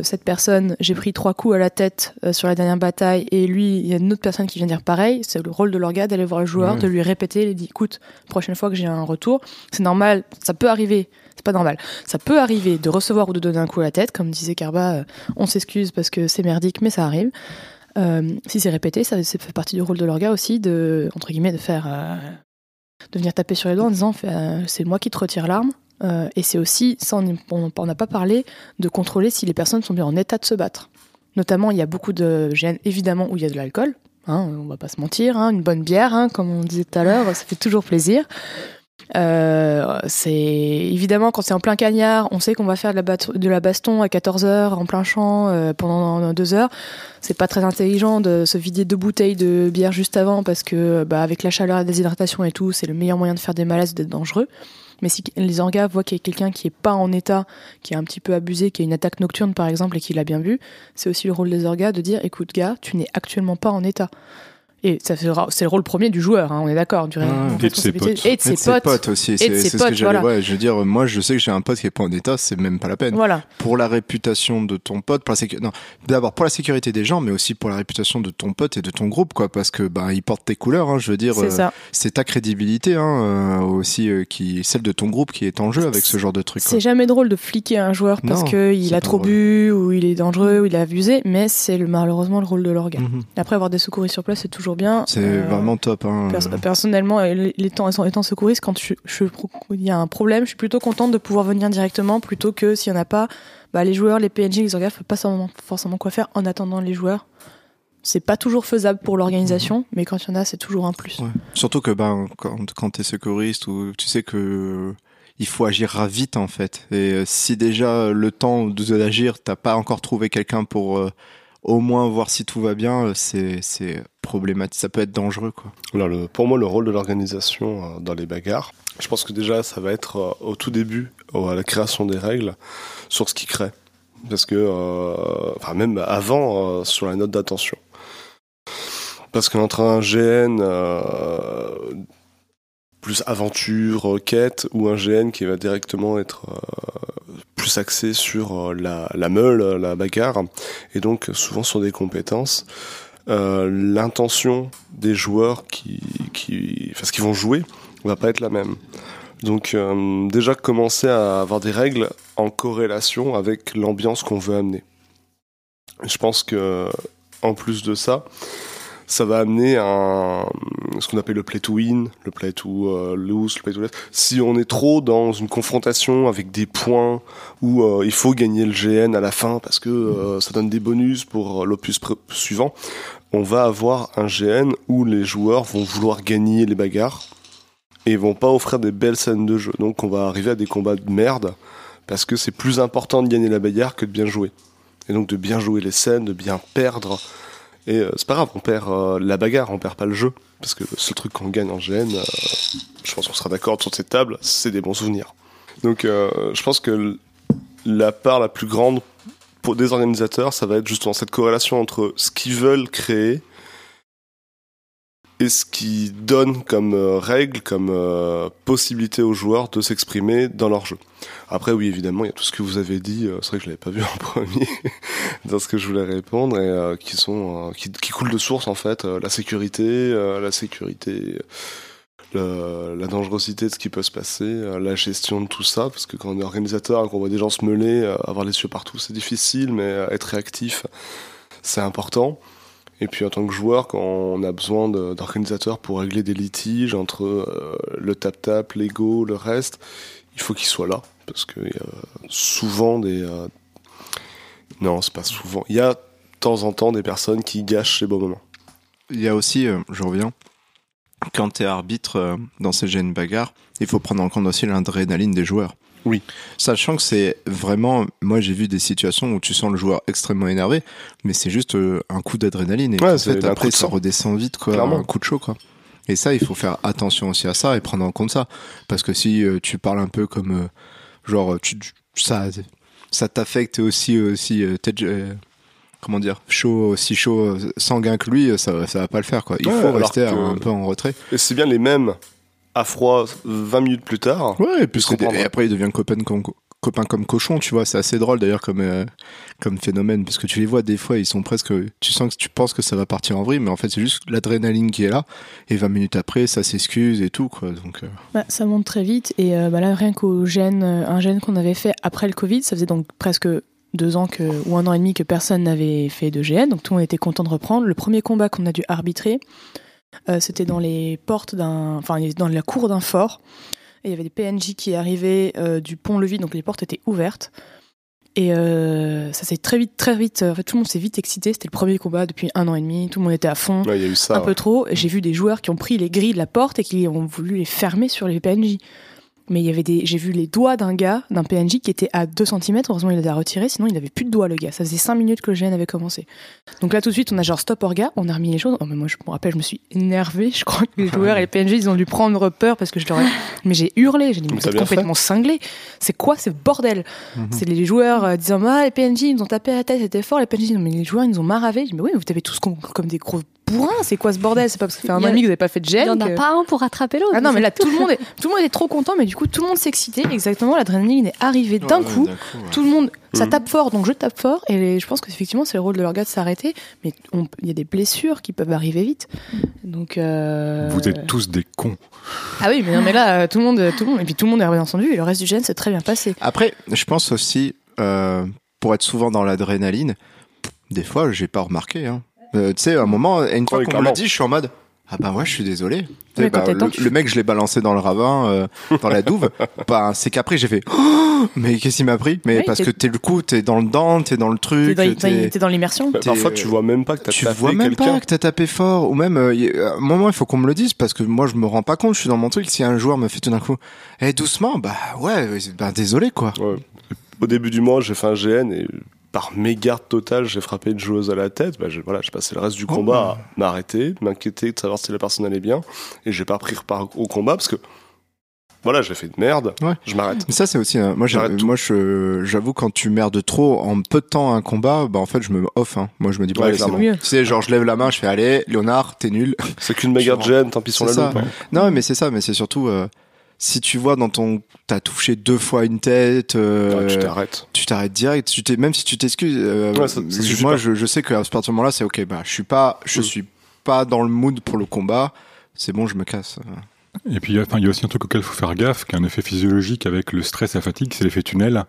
cette personne, j'ai pris trois coups à la tête sur la dernière bataille, et lui, il y a une autre personne qui vient dire pareil. C'est le rôle de l'orga d'aller voir le joueur, Ouais. de lui répéter, lui dire écoute, prochaine fois que j'ai un retour, c'est normal, ça peut arriver. C'est pas normal. Ça peut arriver de recevoir ou de donner un coup à la tête, comme disait Carba. on s'excuse parce que c'est merdique, mais ça arrive. Euh, si c'est répété, ça, fait partie du rôle de l'orga aussi de entre guillemets de faire euh, de venir taper sur les doigts en disant euh, c'est moi qui te retire l'arme. Et c'est aussi, ça on n'a pas parlé, de contrôler si les personnes sont bien en état de se battre. Notamment, il y a beaucoup de gènes, évidemment, où il y a de l'alcool. Hein, on va pas se mentir, hein, une bonne bière, hein, comme on disait tout à l'heure, ça fait toujours plaisir. Euh, c'est évidemment quand c'est en plein cagnard, on sait qu'on va faire de la, baston à 14h en plein champ euh, pendant deux heures. C'est pas très intelligent de se vider deux bouteilles de bière juste avant parce que bah, avec la chaleur, la déshydratation et tout, c'est le meilleur moyen de faire des malaises, d'être dangereux. Mais si les orgas voient qu'il y a quelqu'un qui est pas en état, qui est un petit peu abusé, qui a une attaque nocturne par exemple et qui l'a bien vu, c'est aussi le rôle des orgas de dire écoute gars, tu n'es actuellement pas en état. Et ça sera- c'est le rôle premier du joueur, hein, on est d'accord, du en Et de ses potes. Et de ses potes. aussi. Et de C'est ses c'est ce que j'allais. voilà. Ouais, je veux dire, moi, je sais que j'ai un pote qui est pas en état, c'est même pas la peine. Voilà. Pour la réputation de ton pote, pour la sécu- non, d'abord pour la sécurité des gens, mais aussi pour la réputation de ton pote et de ton groupe, quoi, parce que ben il porte tes couleurs. Hein, je veux dire, C'est euh, ça. c'est ta crédibilité, hein, euh, aussi euh, qui celle de ton groupe qui est en jeu avec ce genre de truc. quoi. C'est jamais drôle de fliquer un joueur parce qu'il c'est a trop bu ou il est dangereux ou il a abusé, mais c'est le- malheureusement le rôle de l'orga. Mhm. Après avoir des secouristes sur place, c'est toujours bien. C'est Euh, vraiment top. Hein. pers- personnellement, euh, temps étant, étant secouriste, quand je- je- il y a un problème, je suis plutôt contente de pouvoir venir directement plutôt que s'il y en a pas, bah, les joueurs, les PNJ, les orgas, faut pas forcément, quoi faire en attendant les joueurs. C'est pas toujours faisable pour l'organisation, mais quand il y en a, c'est toujours un plus. Ouais. Surtout que ben quand, quand t'es secouriste ou tu sais que euh, il faut agir vite en fait. Et euh, si déjà le temps d'agir, t'as pas encore trouvé quelqu'un pour euh, au moins voir si tout va bien, euh, c'est problématique. Ça peut être dangereux quoi. Alors, pour moi, le rôle de l'organisation euh, dans les bagarres, je pense que déjà, ça va être euh, au tout début, à la création des règles, sur ce qui crée. Parce que, enfin, même avant, sur la note d'attention. Parce qu'entre un GN plus aventure, quête, ou un GN qui va directement être euh, plus axé sur euh, la, la meule, la bagarre, et donc souvent sur des compétences, euh, l'intention des joueurs qui, qui, enfin, qu'ils vont jouer va pas être la même. Donc euh, déjà commencer à avoir des règles en corrélation avec l'ambiance qu'on veut amener. Je pense que en plus de ça, ça va amener un ce qu'on appelle le play to win, le play to euh, lose, le play to lose. Si on est trop dans une confrontation avec des points où euh, il faut gagner le GN à la fin parce que euh, ça donne des bonus pour l'opus suivant, on va avoir un GN où les joueurs vont vouloir gagner les bagarres et vont pas offrir des belles scènes de jeu. Donc on va arriver à des combats de merde parce que c'est plus important de gagner la bagarre que de bien jouer. Et donc de bien jouer les scènes, de bien perdre. Et euh, c'est pas grave, on perd euh, la bagarre, on perd pas le jeu. Parce que le seul truc qu'on gagne en GN, euh, je pense qu'on sera d'accord sur cette table, c'est des bons souvenirs. Donc je pense que la part la plus grande pour des organisateurs, ça va être justement cette corrélation entre ce qu'ils veulent créer et ce qu'ils donnent comme règle, comme possibilité aux joueurs de s'exprimer dans leur jeu. Après, oui, évidemment, il y a tout ce que vous avez dit. euh, c'est vrai que je l'avais pas vu en premier dans ce que je voulais répondre et euh, qui sont euh, qui, qui coulent de source en fait. la sécurité, la sécurité, la dangerosité de ce qui peut se passer, la gestion de tout ça, parce que quand on est organisateur qu'on voit des gens se mêler, euh, avoir les yeux partout, c'est difficile, mais être réactif, c'est important. Et puis en tant que joueur, quand on a besoin d'organisateurs pour régler des litiges entre le tap-tap, l'ego, le reste, il faut qu'ils soient là. Parce qu'il y a souvent des... euh, Non, c'est pas souvent. Il y a de temps en temps des personnes qui gâchent les beaux moments. Il y a aussi, euh, je reviens, quand tu es arbitre euh, dans ces gènes bagarres, il faut prendre en compte aussi l'adrénaline des joueurs. Oui. Sachant que c'est vraiment, moi j'ai vu des situations où tu sens le joueur extrêmement énervé, mais c'est juste euh, un coup d'adrénaline et Ouais, en fait après ça redescend vite quoi, Clairement. un coup de chaud quoi. Et ça, il faut faire attention aussi à ça et prendre en compte ça, parce que si euh, tu parles un peu comme euh, genre tu, tu- ça ça t'affecte aussi aussi euh, euh, comment dire chaud aussi chaud euh, sanguin que lui, ça ça va pas le faire quoi. Il Ouais, faut rester un peu en retrait. Et c'est bien les mêmes à froid 20 minutes plus tard. Ouais, et puis et après il devient copain copains comme cochons, tu vois. C'est assez drôle d'ailleurs comme euh, comme phénomène parce que tu les vois des fois, ils sont presque. Tu sens que tu penses que ça va partir en vrille, mais en fait c'est juste l'adrénaline qui est là. Et 20 minutes après, ça s'excuse et tout quoi. Donc euh, Bah, ça monte très vite et euh, bah là rien qu'au gène, un gène qu'on avait fait après le Covid, ça faisait donc presque deux ans que, ou un an et demi que personne n'avait fait de GN, donc tout le monde était content de reprendre. Le premier combat qu'on a dû arbitrer, c'était dans les portes d'un, enfin dans la cour d'un fort. Et il y avait des PNJ qui arrivaient euh, du pont-levis, donc les portes étaient ouvertes. Et euh, ça s'est très vite, très vite. En fait, tout le monde s'est vite excité. C'était le premier combat depuis un an et demi. Tout le monde était à fond Ouais, il y a eu ça. un ouais. peu trop. J'ai vu des joueurs qui ont pris les grilles de la porte et qui ont voulu les fermer sur les PNJ. Mais il y avait des, j'ai vu les doigts d'un gars, d'un PNJ qui était à 2 cm. Heureusement, il les a retirés, sinon il n'avait plus de doigts, le gars. Ça faisait 5 minutes que le GN avait commencé. Donc là, tout de suite, on a genre stop orga, on a remis les choses. Oh, mais moi, je me rappelle, je me suis énervée. Je crois que les joueurs et les PNJ, ils ont dû prendre peur parce que je leur ai. Mais j'ai hurlé. J'ai dit, mais vous êtes complètement cinglés. C'est quoi ce bordel? C'est les joueurs euh, disant, ah, les PNJ, ils nous ont tapé à la tête, c'était fort. Les PNJ, non, mais les joueurs, ils nous ont maravé. Je dis, mais oui, mais vous tapez tous comme, comme des gros C'est quoi ce bordel C'est pas parce que ça fait un Il an a- et demi que vous n'avez pas fait de Il GN. n'y en a que- pas un pour rattraper l'autre. ah non, mais là, tout le monde est, tout le monde est trop content, mais du coup, tout le monde s'excitait. Exactement, l'adrénaline est arrivée d'un ouais, coup. ouais. Tout le monde, ça Mhm. tape fort, donc je tape fort. Et je pense qu'effectivement, c'est le rôle de leur gars de s'arrêter. Mais on- il y a des blessures qui peuvent arriver vite. Donc. euh, Vous êtes tous des cons. Ah oui, mais non, mais là, euh, tout le monde, tout le monde, et puis tout le monde est bien entendu. Et le reste du gène, c'est très bien passé. Après, je pense aussi, euh, pour être souvent dans l'adrénaline, des fois, j'ai pas remarqué. Hein. Euh, tu sais, à un moment, une fois Oui, qu'on me le clairement. dit, je suis en mode. Ah bah ouais, je suis désolé. Tu bah, le, tu- le mec, je l'ai balancé dans le ravin, euh, dans la douve. bah, c'est qu'après j'ai fait. Oh mais qu'est-ce qu'il m'a pris? Mais Oui, parce que t'es le coup, t'es dans le dent, t'es dans le truc. t'es- dans l'immersion. Bah, t'es- Parfois, tu vois même pas que t'as tu tapé vois même pas que t'as tapé fort ou même euh, y- à un moment il faut qu'on me le dise parce que moi je me rends pas compte je suis dans mon truc si un joueur me fait tout d'un coup eh doucement bah ouais bah désolé quoi Ouais. Au début du mois, j'ai fait un GN et par mégarde totale, j'ai frappé une joueuse à la tête. Bah, j'ai, voilà, j'ai passé le reste du Oh. combat à m'arrêter, m'inquiéter de savoir si la personne allait bien. Et j'ai pas pris part au combat parce que, voilà, j'ai fait de merde. Ouais. Je m'arrête. Mais ça c'est aussi euh, moi moi je j'avoue quand tu merdes trop en peu de temps un combat bah en fait je me off hein. moi je me dis bah Ouais, bon. Tu sais genre je lève la main je fais allez Léonard t'es nul C'est qu'une mégarde Je- GN, tant pis sur la ça. loupe. hein. non mais c'est ça mais c'est surtout euh, si tu vois dans ton t'as touché deux fois une tête euh, Ouais, tu t'arrêtes. tu t'arrêtes direct tu t'es même si tu t'excuses euh, Ouais, ça- ça suffit moi je, je sais qu'à ce partir de moment là c'est ok bah je suis pas je Mm. suis pas dans le mood pour le combat c'est bon je me casse Et puis, enfin, il y a aussi un truc auquel il faut faire gaffe, qui est un effet physiologique avec le stress et la fatigue, c'est l'effet tunnel.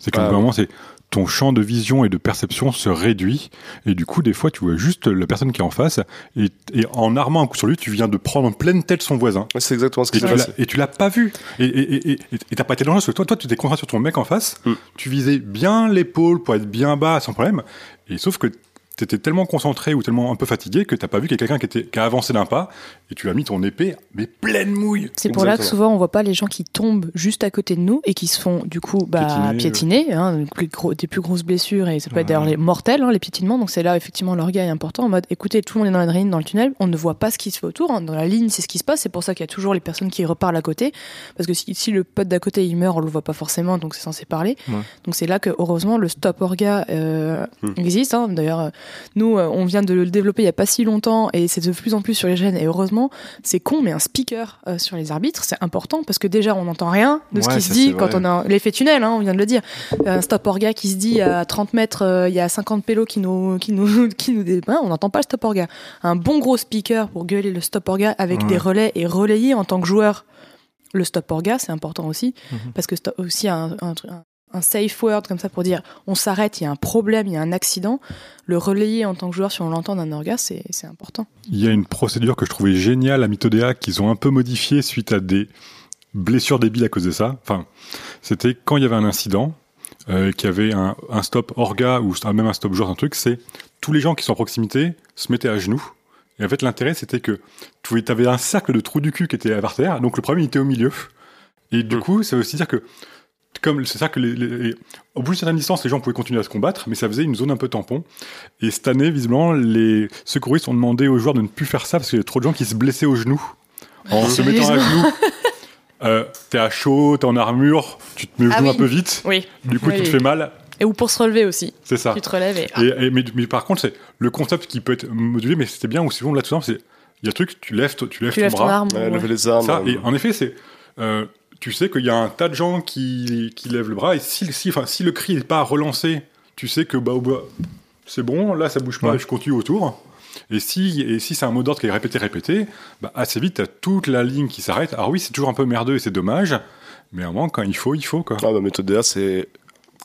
C'est qu'à Ah un moment, c'est ton champ de vision et de perception se réduit, et du coup, des fois, tu vois juste la personne qui est en face, et, et en armant un coup sur lui, tu viens de prendre en pleine tête son voisin. Ouais, C'est exactement ce qui Et s'est tu, l'as, passé. et tu l'as pas vu. Et t'as pas été dangereux parce que toi, toi, tu t'es concentré sur ton mec en face. Mm. Tu visais bien l'épaule pour être bien bas sans problème. Et sauf que t'étais tellement concentré ou tellement un peu fatigué que t'as pas vu qu'il y a quelqu'un qui, était, qui a avancé d'un pas et tu as mis ton épée, mais pleine mouille. C'est pour là que souvent on voit pas les gens qui tombent juste à côté de nous et qui se font du coup bah, Piétiner, piétiner, hein, gros- des plus grosses blessures et ça peut être d'ailleurs les mortels, hein, les piétinements. Donc c'est là effectivement l'orga est important en mode écoutez, tout le monde est dans l'adrénaline dans le tunnel, on ne voit pas ce qui se fait autour, hein, dans la ligne c'est ce qui se passe, c'est pour ça qu'il y a toujours les personnes qui reparlent à côté parce que si, si le pote d'à côté il meurt, on le voit pas forcément donc c'est censé parler. Ouais. Donc c'est là que heureusement le stop orga euh, Hmm. existe. D'ailleurs euh, nous euh, on vient de le développer il y a pas si longtemps et c'est de plus en plus sur les gènes et heureusement c'est con, mais un speaker euh, sur les arbitres, c'est important parce que déjà, on n'entend rien de ce qui se dit quand vrai. on a l'effet tunnel, hein, on vient de le dire. Un stop orga qui se dit à 30 mètres, euh, il y a 50 pélos qui nous, qui nous, qui nous dé- hein, on n'entend pas le stop orga. Un bon gros speaker pour gueuler le stop orga avec Ouais. des relais et relayer en tant que joueur le stop orga, c'est important aussi Mhm. parce que c'est aussi un, un- un safe word comme ça pour dire on s'arrête, il y a un problème, il y a un accident. Le relayer en tant que joueur, si on l'entend d'un orga, c'est c'est important. Il y a une procédure que je trouvais géniale à Mythodea qu'ils ont un peu modifiée suite à des blessures débiles à cause de ça. Enfin, c'était quand il y avait un incident, euh, qu'il y avait un, un stop orga ou même un stop joueur, un truc, c'est tous les gens qui sont à proximité se mettaient à genoux. Et en fait, l'intérêt, c'était que tu avais un cercle de trous du cul qui était à terre, donc le problème, il était au milieu. Et du Mm. coup, ça veut aussi dire que, comme c'est ça que les, les- les- au bout d'une certaine distance, les gens pouvaient continuer à se combattre, mais ça faisait une zone un peu tampon. Et cette année, visiblement, les secouristes ont demandé aux joueurs de ne plus faire ça parce qu'il y a trop de gens qui se blessaient aux genoux en se mettant à genoux. Euh, t'es à chaud, t'es en armure, tu te mets aux Ah genoux oui. un peu vite, Oui. du coup Oui, tu te fais mal, Et ou pour se relever aussi. c'est ça. Tu te relèves et. Et, et- mais, mais par contre, c'est le concept qui peut être modulé, mais c'était bien ou sinon là tout simple, c'est il y a le truc, tu lèves, tu lèves tu ton lèves ton bras, arme. Ouais, ouais. les armes. ça, et en effet, c'est euh, tu sais qu'il y a un tas de gens qui, qui lèvent le bras et si, si, enfin, si le cri n'est pas relancé, tu sais que bah, bah, c'est bon, là ça bouge pas, Ouais. je continue autour. Et si, et si c'est un mot d'ordre qui est répété, répété, bah, assez vite, t'as toute la ligne qui s'arrête. Alors oui, c'est toujours un peu merdeux et c'est dommage, mais à un moment, quand il faut, il faut, quoi. Ah, ma méthode DA, c'est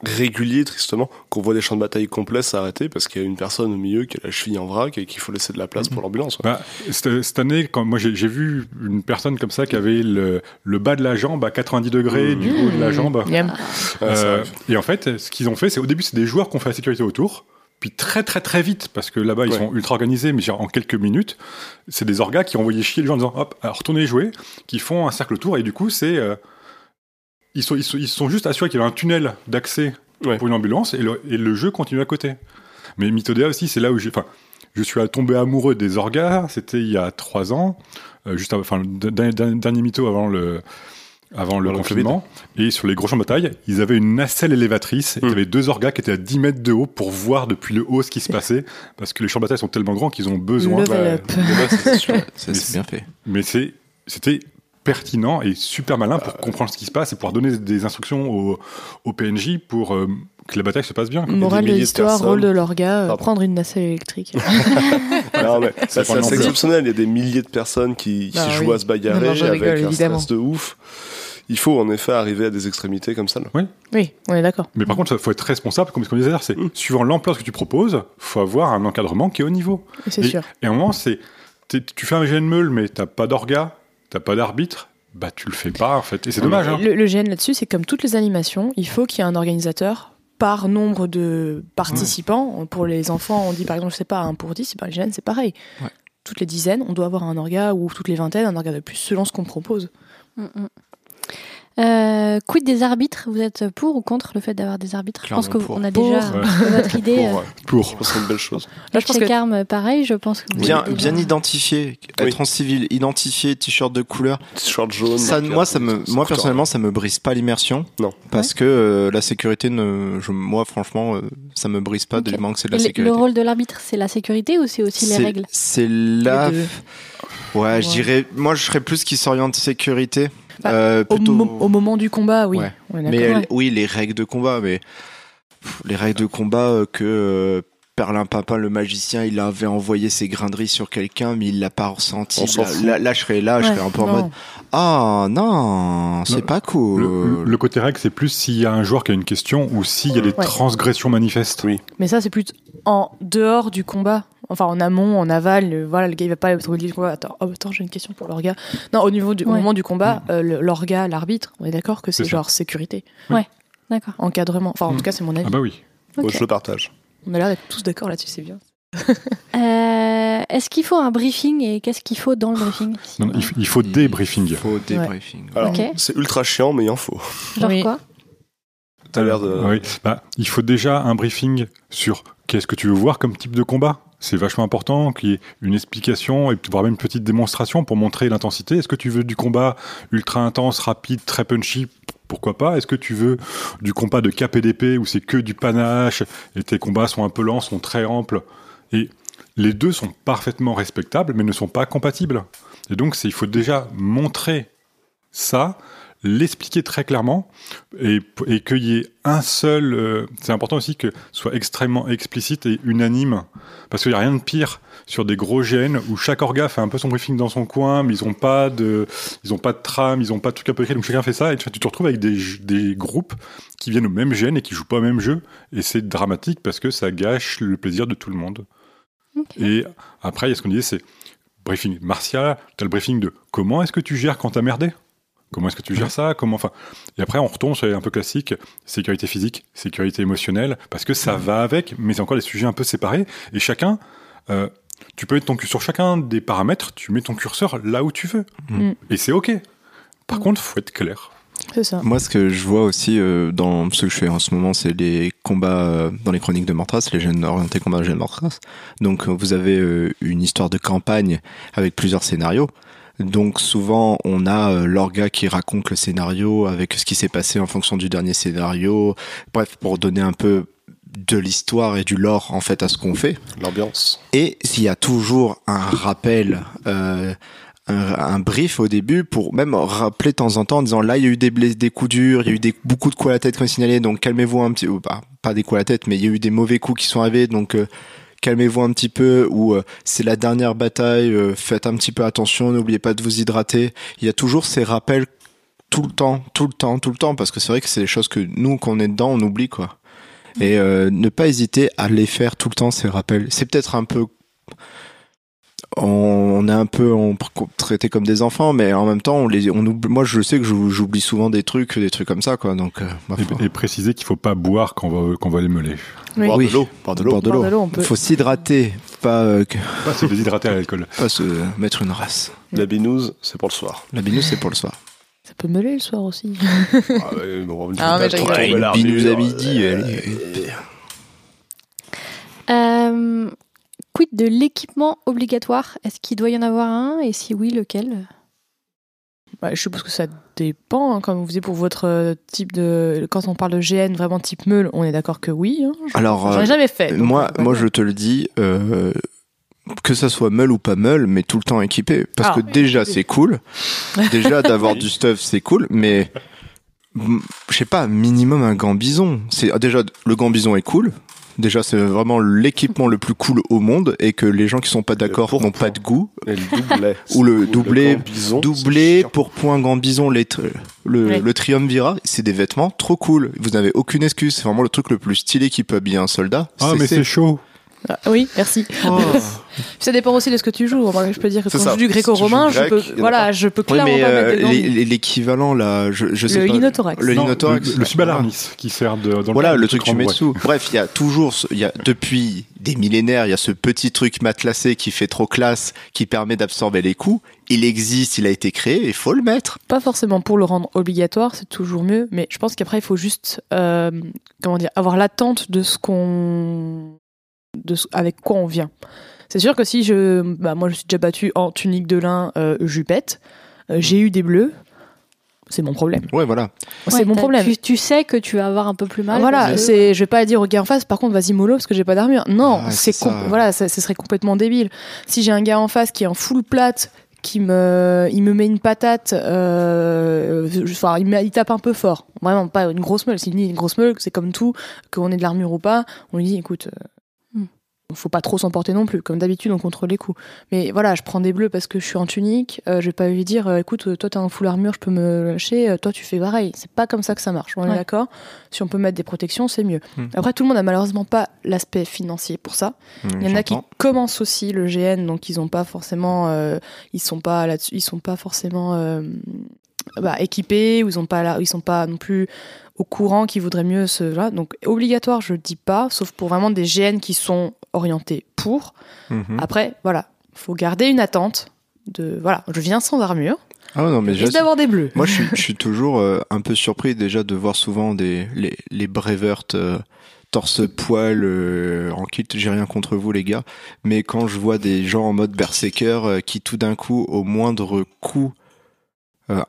régulier, tristement, qu'on voit des champs de bataille complets s'arrêter parce qu'il y a une personne au milieu qui a la cheville en vrac et qu'il faut laisser de la place pour l'ambulance. ouais. Bah, cette, cette année, quand moi j'ai vu une personne comme ça qui avait le, le bas de la jambe à 90 degrés Mmh. du haut de la jambe. Euh, arrive. et en fait, ce qu'ils ont fait, c'est au début, c'est des joueurs qui ont fait la sécurité autour. Puis très très très vite, parce que là-bas ils Ouais. sont ultra organisés, mais genre en quelques minutes, c'est des orgas qui ont envoyé chier les gens en disant hop, alors, retournez jouer, qui font un cercle autour, et du coup c'est. euh, ils, sont, ils, sont, ils sont juste assurés qu'il y a un tunnel d'accès Ouais. pour une ambulance, et le, et le jeu continue à côté. Mais Mythodea aussi, c'est là où j'ai. Enfin, je suis tombé amoureux des orgas, c'était il y a trois ans, euh, juste avant, enfin, le dernier, dernier- mytho avant le, avant le confinement. Et sur les gros champs de bataille, ils avaient une nacelle élévatrice, et il y Mm. avait deux orgas qui étaient à 10 mètres de haut pour voir depuis le haut ce qui se passait, parce que les champs de bataille sont tellement grands qu'ils ont besoin. Level Ouais, up. c'est bien fait. Mais c'est, c'était pertinent et super malin Euh. pour comprendre ce qui se passe et pouvoir donner des instructions au, au PNJ pour euh, que la bataille se passe bien. Morale de l'histoire, rôle de l'orga, euh, prendre une nacelle électrique. Non, mais c'est exceptionnel. Il y a des milliers de personnes qui, qui Ah jouent oui. à se bagarrer Non, avec rigole, un évidemment. stress de ouf. Il faut en effet arriver à des extrémités comme ça. là. oui, on est d'accord. Mais par contre, il faut être responsable, comme ce qu'on disait hier, c'est Mm. suivant l'ampleur que tu proposes, faut avoir un encadrement qui est au niveau. C'est Et- sûr. Et à un moment, c'est, tu fais un GN meule, mais t'as pas d'orga, t'as pas d'arbitre, bah tu le fais pas en fait. Et c'est dommage. Hein. Le, le GN là-dessus, c'est comme toutes les animations, il faut qu'il y ait un organisateur par nombre de participants. Pour les enfants, on dit par exemple, je sais pas, un pour 10, ben, le GN c'est pareil. Ouais. Toutes les dizaines, on doit avoir un orga ou toutes les vingtaines, un orga de plus selon ce qu'on propose. Mm, mm. Euh, quid des arbitres? Vous êtes pour ou contre le fait d'avoir des arbitres? Je pense Clairement qu'on pour. a Pour. déjà Ouais. notre idée. Pour, euh, ouais, Pour. c'est une belle chose. Là, je pense que pareil, je pense que Bien, avez déjà- bien identifié, Oui. être en civil, identifié, t-shirt de couleur. T-shirt jaune. Ça, moi, ça me, moi personnellement, ça me brise pas l'immersion. Non. Parce que euh, la sécurité, ne, je, moi, franchement, euh, ça me brise pas Ok. du moment que c'est de la le- sécurité. le rôle de l'arbitre, c'est la sécurité ou c'est aussi les règles? C'est là. Les deux. Ouais, je Ouais. dirais. Moi, je serais plus qui s'oriente sécurité. Bah, Euh, au, plutôt. mo- au moment du combat, oui. Ouais. On est mais d'accord. oui, les règles de combat, mais pff, les règles de combat euh, que euh, Perlin Papin, le magicien, il avait envoyé ses graineries sur quelqu'un, mais il l'a pas ressenti. Là, fout. là, là, je serais là, je Ouais, serais un peu en Non. mode ah non, c'est pas cool. Le, le côté règle, c'est plus s'il y a un joueur qui a une question ou s'il y a des Ouais. transgressions manifestes. Oui. Mais ça, c'est plus en dehors du combat. Enfin, en amont, en aval, le- voilà, le gars il va pas du combat. Attends, oh, attends j'ai une question pour l'orga. Non, au niveau du au Ouais. moment du combat, euh, le- l'orga, l'arbitre, on est d'accord que c'est genre sécurité, D'accord. encadrement. Enfin, en Mm. tout cas, c'est mon avis. Ah bah oui. Ok. Moi, je le partage. On a l'air d'être tous d'accord là-dessus, c'est bien. Euh, Est-ce qu'il faut un briefing et qu'est-ce qu'il faut dans le briefing Non, il, faut des briefings. Il faut des briefings. Alors, c'est ultra chiant, mais il en faut. Genre Oui. quoi? Bah, il faut déjà un briefing sur qu'est-ce que tu veux voir comme type de combat. C'est vachement important qu'il y ait une explication et voire même une petite démonstration pour montrer l'intensité. Est-ce que tu veux du combat ultra intense, rapide, très punchy? Pourquoi pas? Est-ce que tu veux du combat de KPDP où c'est que du panache et tes combats sont un peu lents, sont très amples? Et les deux sont parfaitement respectables mais ne sont pas compatibles. Et donc il faut déjà montrer ça, l'expliquer très clairement et, et qu'il y ait un seul. euh, c'est important aussi que ce soit extrêmement explicite et unanime, parce qu'il n'y a rien de pire sur des gros GN où chaque orga fait un peu son briefing dans son coin, mais ils n'ont pas de, ils ont pas de trame, ils ont pas de truc à peu écrit, donc chacun fait ça et tu, tu te retrouves avec des, des groupes qui viennent au même GN et qui jouent pas au même jeu et c'est dramatique parce que ça gâche le plaisir de tout le monde. Et après, il y a ce qu'on disait, c'est briefing martial, tu as le briefing de comment est-ce que tu gères quand t'as merdé? Comment est-ce que tu gères ça? Comment enfin Et après on retombe sur les un peu classiques sécurité physique, sécurité émotionnelle parce que ça va avec, mais c'est encore des sujets un peu séparés et chacun euh, tu peux mettre ton sur chacun des paramètres, tu mets ton curseur là où tu veux Mm. et c'est ok. Par Mm. contre, faut être clair. C'est ça. Moi, ce que je vois aussi euh, dans ce que je fais en ce moment, c'est les combats euh, dans les chroniques de Mortras, les jeunes orientés combats de jeunes Mortras. Donc, vous avez euh, une histoire de campagne avec plusieurs scénarios. Donc, souvent, on a euh, l'orga qui raconte le scénario avec ce qui s'est passé en fonction du dernier scénario. Bref, pour donner un peu de l'histoire et du lore en fait à ce qu'on fait. L'ambiance. Et s'il y a toujours un rappel, euh, un, brief au début pour même rappeler de temps en temps en disant là il y a eu des blesses, des coups durs, il y a eu des beaucoup de coups à la tête comme signalé, donc calmez-vous un petit, ou pas, pas des coups à la tête, mais il y a eu des mauvais coups qui sont arrivés, donc euh, calmez-vous un petit peu ou euh, c'est la dernière bataille, euh, faites un petit peu attention, n'oubliez pas de vous hydrater. Il y a toujours ces rappels tout le temps, tout le temps, tout le temps, parce que c'est vrai que c'est des choses que nous, quand on est dedans, on oublie quoi. Et euh, ne pas hésiter à les faire tout le temps ces rappels. C'est peut-être un peu on, on est un peu on, traité comme des enfants, mais en même temps, on les, on oublie, moi je sais que j'ou- j'oublie souvent des trucs, des trucs comme ça, quoi. Donc, euh. Et, et préciser qu'il faut pas boire quand on va, quand on va les meuler. Oui. Boire Oui. de l'eau. Boire de l'eau. Peut. faut s'hydrater, pas, euh, que- Pas se déshydrater à l'alcool. pas se mettre une race. La binouse, c'est pour le soir. La binouze, c'est pour le soir. Ça peut meuler le soir aussi. Ah, ouais, bon, Ah, mais Une binouse à midi, euh, elle est- Euh, quid de l'équipement obligatoire? Est-ce qu'il doit y en avoir un? Et si oui, lequel? Ouais, je suppose que ça dépend, hein, comme vous disiez pour votre euh, type de. Quand on parle de GN vraiment type meule, on est d'accord que oui. hein. Alors, J'en euh, ai jamais fait. donc, moi, euh, moi, je te le dis, euh, que ça soit meule ou pas meule, mais tout le temps équipé. Parce Ah. que déjà, c'est cool. Déjà, d'avoir du stuff, c'est cool, mais je sais pas, minimum un gant bison. C'est ah, déjà le gant bison est cool. Déjà, c'est vraiment l'équipement le plus cool au monde et que les gens qui sont pas d'accord n'ont pas de goût. Et le doublet. Ou le doublé- Doublé pour point gant bison, les tr- le, Ouais. le triumvirat, c'est des vêtements trop cool. Vous n'avez aucune excuse. C'est vraiment le truc le plus stylé qui peut habiller un soldat. Ah, mais c'est chaud. Ah, oui, merci. Oh. Ça dépend aussi de ce que tu joues. Moi, je peux dire que quand ça. je joue du gréco-romain, Si je peux, voilà, pas. je peux Oui, clairement mais pas euh, l'équivalent là, je, je sais Le pas. linothorax. Le Non, linothorax. le, le subalarmis qui sert de, dans Voilà le truc truc que tu mets dessous. Bref, il y a toujours, il y a depuis des millénaires, il y a ce petit truc matelassé qui fait trop classe, qui permet d'absorber les coups. Il existe, il a été créé, il faut le mettre. Pas forcément pour le rendre obligatoire, c'est toujours mieux, mais je pense qu'après, il faut juste, euh, comment dire, avoir l'attente de ce qu'on. De ce- avec quoi on vient. C'est sûr que si je. Bah, moi, je suis déjà battue en tunique de lin euh, jupette, euh, j'ai eu des bleus, c'est mon problème. Ouais, voilà. c'est Ouais, mon problème. Tu, tu sais que tu vas avoir un peu plus mal. Voilà, c'est, je vais pas dire au gars en face, par contre, vas-y mollo parce que j'ai pas d'armure. Non, Ah, c'est c'est com- ça. voilà, ça, ce serait complètement débile. Si j'ai un gars en face qui est en full plate, qui me, il me met une patate, euh, enfin, il, me- il tape un peu fort. Vraiment, pas une grosse meule. S'il dit une grosse meule, c'est comme tout, qu'on ait de l'armure ou pas, on lui dit, écoute, euh, Hmm. Faut pas trop s'emporter non plus. Comme d'habitude, on contrôle les coups. Mais voilà, je prends des bleus parce que je suis en tunique. euh, je vais pas lui dire, euh, écoute, euh, toi t'as un full armure, je peux me lâcher. euh, toi tu fais pareil. C'est pas comme ça que ça marche. On est Ouais. d'accord. Si on peut mettre des protections, c'est mieux. Hmm. Après, tout le monde a malheureusement pas l'aspect financier pour ça. Il y en a qui commencent aussi le GN, donc ils ont pas forcément, euh, ils sont pas là-dessus, ils sont pas forcément euh, bah, équipés ou ils ont pas là, ils sont pas non plus au courant qu'ils voudraient mieux se. Voilà. Donc obligatoire, je dis pas, sauf pour vraiment des GN qui sont orientés pour. Mhm. Après, voilà, faut garder une attente de voilà, je viens sans armure, Ah non, mais je- d'avoir des bleus. moi je suis, je suis toujours euh, un peu surpris déjà de voir souvent des les, les Braveheart euh, torse poil euh, en kit. J'ai rien contre vous les gars, mais quand je vois des gens en mode berserker qui tout d'un coup au moindre coup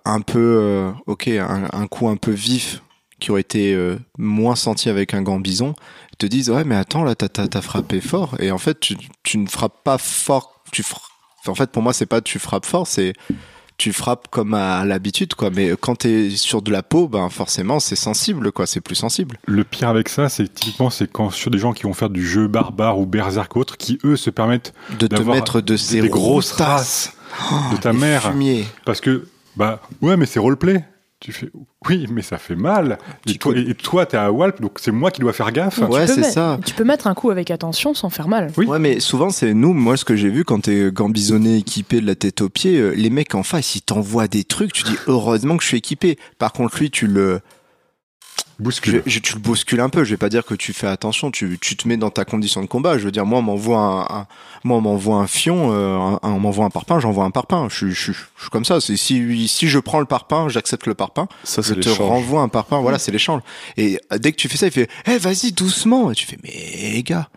un peu ok un, un coup un peu vif qui aurait été moins senti avec un gant bison te disent ouais mais attends là t'as frappé fort. Et en fait tu, tu ne frappes pas fort. Tu fra- en fait pour moi c'est pas tu frappes fort c'est tu frappes comme à l'habitude quoi. Mais quand t'es sur de la peau ben forcément c'est sensible quoi. C'est plus sensible. Le pire avec ça, c'est typiquement, c'est quand sur des gens qui vont faire du jeu barbare ou berserk autre, qui eux se permettent de te mettre de ces des grosses tasses de ta des mère, fumiers. parce que bah ouais, mais c'est roleplay. Tu fais oui, mais ça fait mal. Et toi, peux- et toi, t'es à Walp, donc c'est moi qui dois faire gaffe. Ouais, Tu peux c'est mettre- ça. Tu peux mettre un coup avec attention sans faire mal. Oui. Ouais, mais souvent, c'est nous, moi, ce que j'ai vu quand t'es gambisonné, équipé de la tête aux pieds, euh, les mecs en face, ils t'envoient des trucs, tu dis, heureusement que je suis équipé. Par contre, lui, tu le, Bouscule. je- tu le bouscules un peu. Je vais pas dire que tu fais attention, tu, tu te mets dans ta condition de combat. Je veux dire, moi, on m'envoie un, un- moi, on m'envoie un fion, euh, un- un- on m'envoie un parpaing, j'envoie un parpaing. Je, suis- je, suis- je suis comme ça. C'est si, si je prends le parpaing, j'accepte le parpaing. Ça, Je c'est te l'échange. renvoie un parpaing. Voilà, c'est l'échange. Et euh, dès que tu fais ça, il fait, eh, vas-y, doucement. Et tu fais, mais, gars.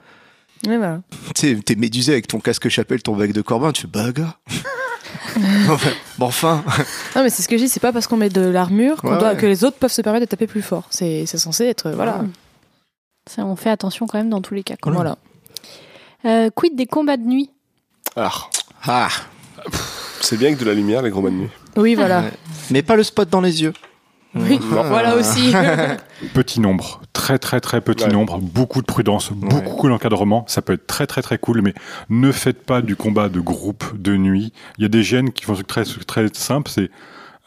Tu sais, t'es médusé avec ton casque chapelle, ton bec de corbin, tu fais bah gars. Enfin, bon enfin, Non, mais c'est ce que je dis, c'est pas parce qu'on met de l'armure qu'on Ouais, doit- ouais. que les autres peuvent se permettre de taper plus fort. C'est censé être. Voilà. Ouais. Ça, on fait attention quand même dans tous les cas. quoi. voilà. Euh, quid des combats de nuit? Ah, ah, C'est bien avec de la lumière, les combats de nuit. Oui, voilà. Ouais. Mais pas le spot dans les yeux. Oui, voilà aussi. Petit nombre, très très très petit Ouais. nombre, beaucoup de prudence, beaucoup d'encadrement. Ça peut être très très très cool, mais ne faites pas du combat de groupe de nuit. Il y a des gènes qui font ce très très simple. C'est,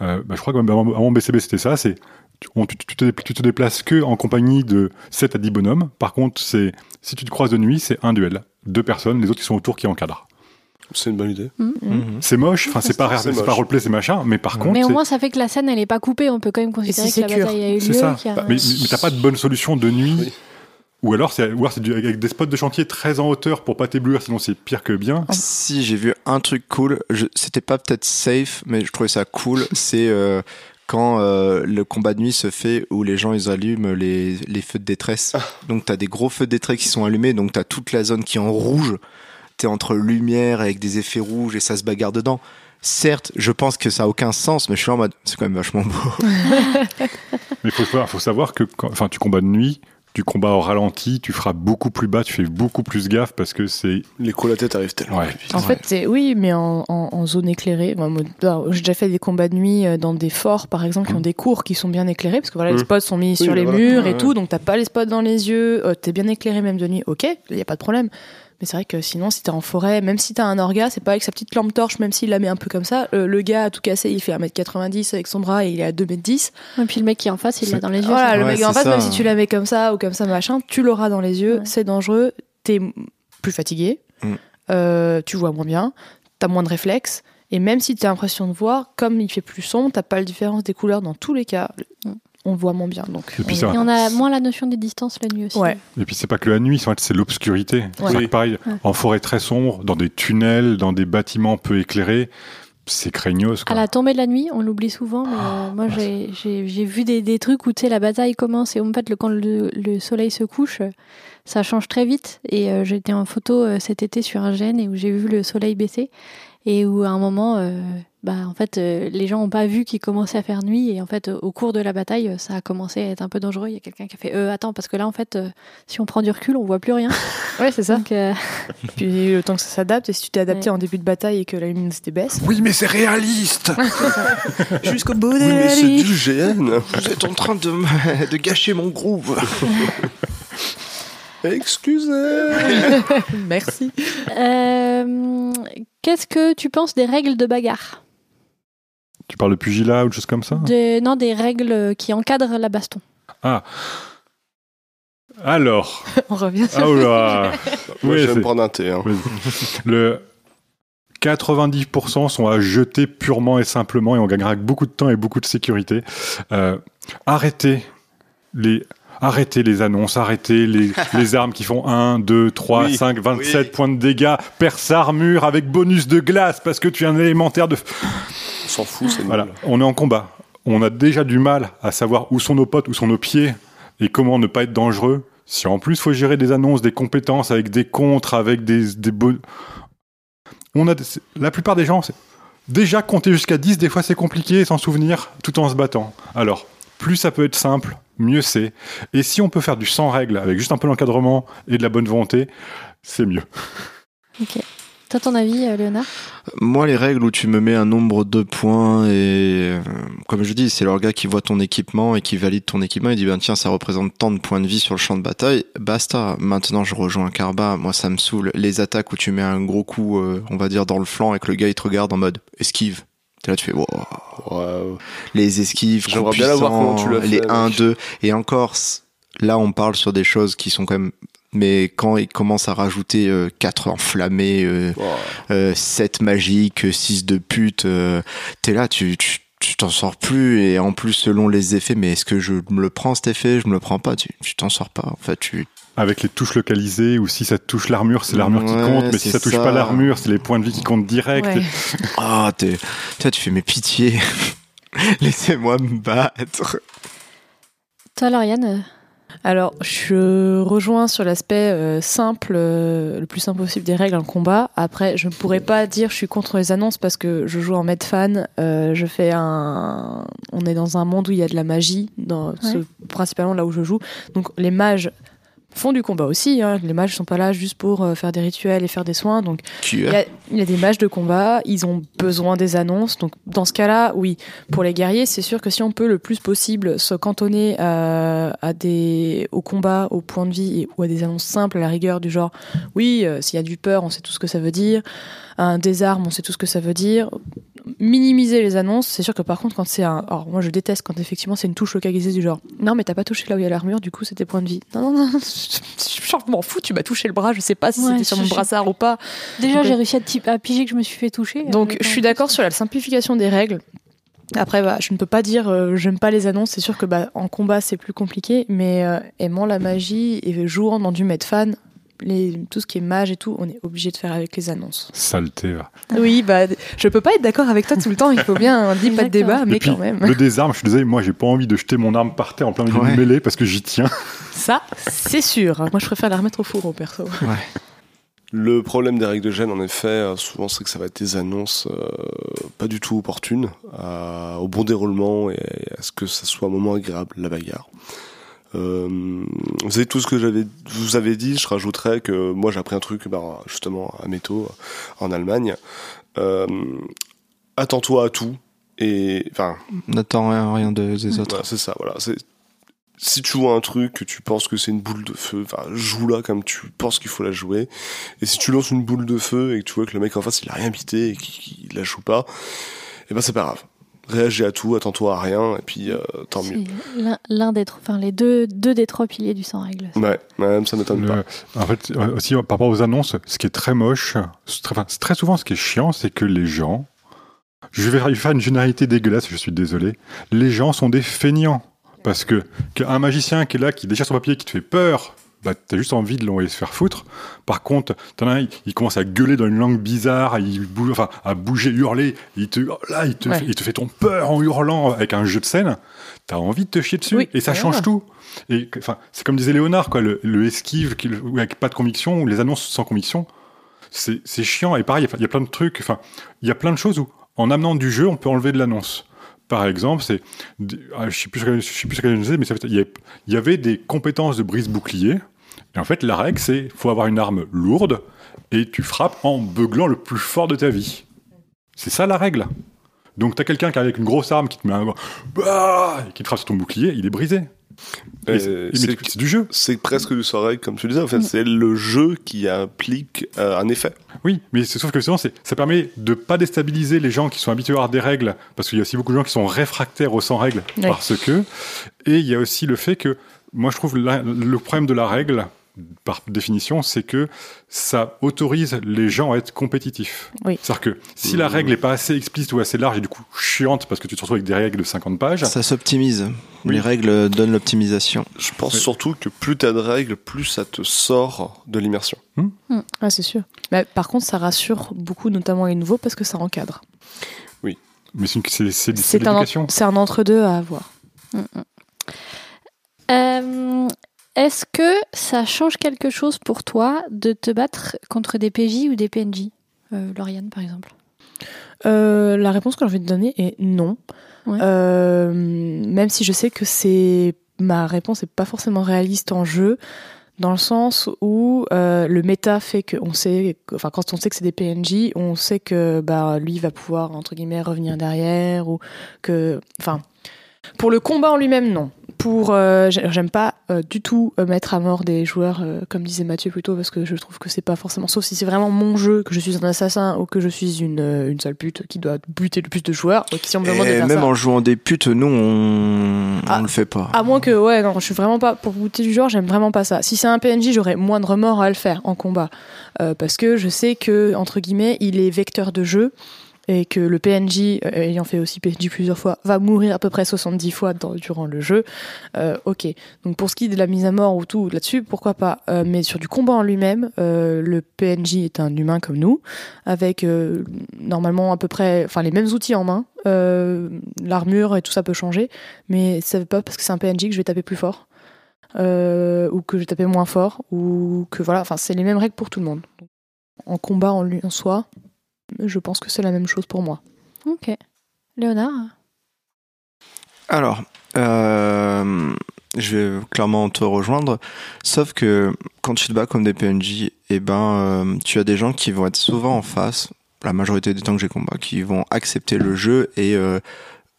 euh, bah, je crois que même avant, BCB c'était ça. C'est tu, on- tu- tu te, tu te déplaces que en compagnie de 7 à 10 bonhommes. Par contre, c'est si tu te croises de nuit, c'est un duel, deux personnes, les autres qui sont autour qui encadrent. C'est une bonne idée. Mhm. C'est moche, enfin c'est pas rare, C'est c'est pas roleplay, c'est machin, mais par contre, Mais au c'est- moins, ça fait que la scène, elle est pas coupée. On peut quand même considérer c'est que la bataille a eu C'est lieu. ça. qu'il y a- Bah, mais mais t'as pas de bonne solution de nuit. Oui. Ou alors c'est ou alors c'est du- avec des spots de chantier très en hauteur pour pas t'éblouir, sinon c'est pire que bien. Si j'ai vu un truc cool, je- c'était pas peut-être safe, mais je trouvais ça cool. C'est euh, quand euh, le combat de nuit se fait où les gens ils allument les, les feux de détresse. Donc t'as des gros feux de détresse qui sont allumés, donc t'as toute la zone qui est en rouge. T'es entre lumière avec des effets rouges et ça se bagarre dedans. Certes, je pense que ça a aucun sens, mais je suis en mode, c'est quand même vachement beau. Mais faut savoir, faut savoir que quand, enfin tu combats de nuit, tu combats au ralenti, tu feras beaucoup plus bas, tu fais beaucoup plus gaffe parce que c'est Les coups à la tête arrivent tellement Ouais. vite. En fait, c'est oui, mais en, en- en zone éclairée. J'ai déjà fait des combats de nuit euh, dans des forts, par exemple, qui ont des cours qui sont bien éclairés, parce que voilà, les Mm. spots sont mis sur bah les voilà. murs Ouais, et ouais. tout, donc t'as pas les spots dans les yeux, euh, t'es bien éclairé même de nuit, ok, il y a pas de problème. Mais c'est vrai que sinon, si t'es en forêt, même si t'as un orga, c'est pas avec sa petite lampe torche, même s'il la met un peu comme ça. euh, le gars a tout cassé, il fait 1m90 avec son bras et il est à 2m10. Et puis le mec qui est en face, il l'a dans les yeux. Voilà, le Ouais, mec en face, ça. même si tu la mets comme ça ou comme ça, machin, tu l'auras dans les yeux, Ouais. c'est dangereux, t'es plus fatigué, Mm. euh, tu vois moins bien, t'as moins de réflexes, et même si t'as l'impression de voir, comme il fait plus sombre, t'as pas la différence des couleurs dans tous les cas, Mm. On voit moins bien. Donc, Et puis on Et on a moins la notion des distances la nuit aussi. Ouais. et puis c'est pas que la nuit, c'est l'obscurité. Ouais. Pareil, Ouais. en forêt très sombre, dans des tunnels, dans des bâtiments peu éclairés, c'est craignos. À la tombée de la nuit, on l'oublie souvent, mais euh, moi j'ai- vu des, des trucs où tu sais la bataille commence et en fait le, quand le, le soleil se couche, ça change très vite. Et euh, j'étais en photo euh, cet été sur un gène et où j'ai vu le soleil baisser et où à un moment, euh, bah en fait euh, les gens n'ont pas vu qu'il commençait à faire nuit et en fait euh, au cours de la bataille, euh, ça a commencé à être un peu dangereux. Il y a quelqu'un qui a fait euh, attends parce que là en fait euh, si on prend du recul, on voit plus rien. Ouais, c'est ça. Donc euh, Puis le temps que ça s'adapte, et si tu t'es adapté Ouais. en début de bataille et que la luminosité baisse, Oui, mais c'est réaliste. jusqu'au bout de Oui, mais c'est du GN. Vous êtes en train de, gâcher mon groove. Excusez. Merci. euh, qu'est-ce que tu penses des règles de bagarre? Tu parles de pugilat ou de choses comme ça De- non, des règles qui encadrent la baston. Alors, On revient sur ah Oui, je vais me prendre un thé. hein. Le 90% sont à jeter purement et simplement et on gagnera avec beaucoup de temps et beaucoup de sécurité. Euh, arrêtez les arrêtez les annonces, arrêtez les, les armes qui font 1, 2, 3, Oui, 5, 27 oui. points de dégâts, perce armure avec bonus de glace parce que tu as un élémentaire de... On s'en fout, c'est Voilà, nul. on est en combat. On a déjà du mal à savoir où sont nos potes, où sont nos pieds et comment ne pas être dangereux. Si en plus faut gérer des annonces, des compétences avec des contres, avec des, des bon- On a des- la plupart des gens, c'est- déjà compter jusqu'à 10, des fois c'est compliqué s'en souvenir tout en se battant. Alors, plus ça peut être simple, mieux c'est. Et si on peut faire du sans règles avec juste un peu d'encadrement et de la bonne volonté, c'est mieux. Ok. Toi, ton avis, euh, Léonard? Moi, les règles où tu me mets un nombre de points et, euh, comme je dis, c'est le gars qui voit ton équipement et qui valide ton équipement. Il dit, ben tiens, ça représente tant de points de vie sur le champ de bataille. Basta. Maintenant, je rejoins Carba. Moi, ça me saoule. Les attaques où tu mets un gros coup, euh, on va dire, dans le flanc et que le gars, il te regarde en mode esquive. T'es là, tu fais, wow. Ouais, Les esquives, bien voir puissants, comment tu fait, les mec. 1, 2. Et encore, là, on parle sur des choses qui sont quand même, mais quand ils commencent à rajouter 4 enflammés, euh, ouais. 7 magiques, 6 de pute, euh, t'es là, tu, tu, tu t'en sors plus et en plus selon les effets, mais est-ce que je me le prends cet effet, je me le prends pas, tu tu t'en sors pas. En fait, tu Avec les touches localisées, ou si ça touche l'armure, c'est l'armure qui Ouais, compte, mais si ça touche ça. pas l'armure, c'est les points de vie qui comptent direct. Ouais. ah t'es toi tu fais mes pitié. Laissez-moi me battre. Toi, Lauriane euh, Alors, je rejoins sur l'aspect euh, simple, euh, le plus simple possible des règles en combat. Après, je ne pourrais pas dire je suis contre les annonces parce que je joue en med fan. euh, je fais un. On est dans un monde où il y a de la magie, dans ce- principalement là où je joue. Donc, les mages font du combat aussi. hein. Les mages sont pas là juste pour euh, faire des rituels et faire des soins. Donc, il y a, Il y a des matchs de combat, ils ont besoin des annonces. Donc dans ce cas-là, oui, pour les guerriers, c'est sûr que si on peut le plus possible se cantonner à, à des au combat, au point de vie et, ou à des annonces simples à la rigueur du genre, oui, euh, s'il y a du peur, on sait tout ce que ça veut dire. Un désarme, on sait tout ce que ça veut dire. Minimiser les annonces, c'est sûr que par contre, quand c'est un, alors moi je déteste quand effectivement c'est une touche localisée du genre, non mais t'as pas touché là où il y a l'armure, du coup c'était point de vie. Non non non, je m'en fous, tu m'as touché le bras, je sais pas si Ouais, c'était sur mon brassard ou pas. Déjà, Donc, j'ai réussi à, piger que je me suis fait toucher. Donc Euh, je suis d'accord sur la simplification des règles. Après, bah, je ne peux pas dire euh, j'aime pas les annonces. C'est sûr que bah, en combat c'est plus compliqué, mais euh, aimant la magie et jouant dans du Medfan, les, tout ce qui est mage et tout, on est obligé de faire avec les annonces. Saleté. va. Oui, bah je peux pas être d'accord avec toi tout le temps. Il faut bien un dit pas de débat, mais puis, quand même. le désarme, je suis désolé, moi j'ai pas envie de jeter mon arme par terre en plein milieu Ouais. d'une mêlée parce que j'y tiens. Ça, c'est sûr. Moi, je préfère la remettre au four au perso. Le problème des règles de gêne, en effet, euh, souvent c'est que ça va être des annonces euh, pas du tout opportunes à- au bon déroulement et à ce que ça soit un moment agréable, la bagarre. Euh, vous savez tout ce que j'avais, vous avez dit. Je rajouterais que moi j'ai appris un truc, bah, justement à Métaux, en Allemagne. Euh, Attends-toi à tout et enfin N'attends rien, rien de- des autres. c'est ça, voilà. C'est si tu vois un truc que tu penses que c'est une boule de feu, enfin joue-la comme tu penses qu'il faut la jouer. Et si tu lances une boule de feu et que tu vois que le mec en face il a rien bité et qu'il qu'il la joue pas, et ben c'est pas grave. Réagis à tout, attends-toi à rien et puis euh, tant mieux. C'est l'un- des, enfin les deux, deux des trois piliers du sans règle. Ouais, même ça m'étonne pas. en fait, euh, aussi par rapport aux annonces, ce qui est très moche, enfin, très souvent ce qui est chiant, c'est que les gens, je vais faire une généralité dégueulasse, je suis désolé, les gens sont des feignants. Parce que qu'un magicien qui est là, qui déchire son papier, qui te fait peur, bah, t'as juste envie de l'envoyer se faire foutre. Par contre, t'en as un, il, il commence à gueuler dans une langue bizarre, il bouge, enfin, à bouger, hurler, il te, oh là, il te, Ouais. il te fait ton peur en hurlant avec un jeu de scène. T'as envie de te chier dessus. Oui, et ça voilà. change tout. Et enfin, c'est comme disait Léonard, quoi, le, le esquive qui- avec pas de conviction, ou les annonces sans conviction, c'est chiant. Et pareil, il y a- il y a plein de trucs. Enfin, il y a plein de choses où, en amenant du jeu, on peut enlever de l'annonce. Par exemple, c'est, ah, je je sais plus ce que je disais, mais il y, avait des compétences de brise bouclier. Et en fait, la règle, c'est faut avoir une arme lourde et tu frappes en beuglant le plus fort de ta vie. C'est ça la règle. Donc t'as quelqu'un qui avec une grosse arme qui te met un bah, et qui te frappe sur ton bouclier, il est brisé. Et c'est- du jeu. C'est presque du soleil, comme tu disais. En fait, c'est le jeu qui implique euh, un effet. Oui, mais c'est sauf que sinon, c'est- ça permet de pas déstabiliser les gens qui sont habitués à avoir des règles, parce qu'il y a aussi beaucoup de gens qui sont réfractaires aux sans règles, Ouais. parce que, et il y a aussi le fait que, moi je trouve la- le problème de la règle, par définition, c'est que ça autorise les gens à être compétitifs. Oui. C'est-à-dire que si la règle est pas assez explicite ou assez large et du coup chiante parce que tu te retrouves avec des règles de 50 pages, Ça s'optimise. Oui. Les règles donnent l'optimisation. Je pense surtout que plus t'as de règles, plus ça te sort de l'immersion. Ah, c'est sûr. Mais par contre, ça rassure beaucoup, notamment les nouveaux, parce que ça encadre. mais c'est une- c'est c'est- c'est C'est un, l'éducation. c'est un entre-deux à avoir. Euh, Est-ce que ça change quelque chose pour toi de te battre contre des PJ ou des PNJ Euh, Lauriane, par exemple? Euh, la réponse que j'ai envie de donner est non. Ouais. Euh, même si je sais que c'est ma réponse n'est pas forcément réaliste en jeu, dans le sens où euh, le méta fait que on sait, enfin quand on sait que c'est des PNJ, on sait que bah lui va pouvoir entre guillemets revenir derrière ou que, enfin. Pour le combat en lui-même, non. Pour, euh, j'ai- j'aime pas euh, du tout euh, mettre à mort des joueurs, comme disait Mathieu plutôt, parce que je trouve que c'est pas forcément. Sauf si c'est vraiment mon jeu, que je suis un assassin ou que je suis une, une sale pute qui doit buter le plus de joueurs. Donc si on me demande de Et faire même ça, en jouant des putes, nous, on, Ah. on le fait pas. à moins que, ouais, non, je suis vraiment pas pour bouter du genre, j'aime vraiment pas ça. Si c'est un PNJ, j'aurais moins de remords à le faire en combat, parce que je sais que entre guillemets, il est vecteur de jeu et que le PNJ, euh, ayant fait aussi PNJ plusieurs fois, va mourir à peu près 70 fois durant le jeu. Euh, ok. Donc pour ce qui est de la mise à mort ou tout là-dessus, pourquoi pas. Euh, mais sur du combat en lui-même, le PNJ est un humain comme nous, avec normalement à peu près, enfin les mêmes outils en main. L'armure et tout ça peut changer, mais ça veut pas parce que c'est un PNJ que je vais taper plus fort. ou que je vais taper moins fort, ou que voilà, enfin c'est les mêmes règles pour tout le monde. En combat en, lui, en soi, je pense que c'est la même chose pour moi. Ok. Léonard Alors, euh, je vais clairement te rejoindre, sauf que quand tu te bats comme des PNJ, eh ben, euh, tu as des gens qui vont être souvent en face la majorité des temps que j'ai combat, qui vont accepter le jeu et euh,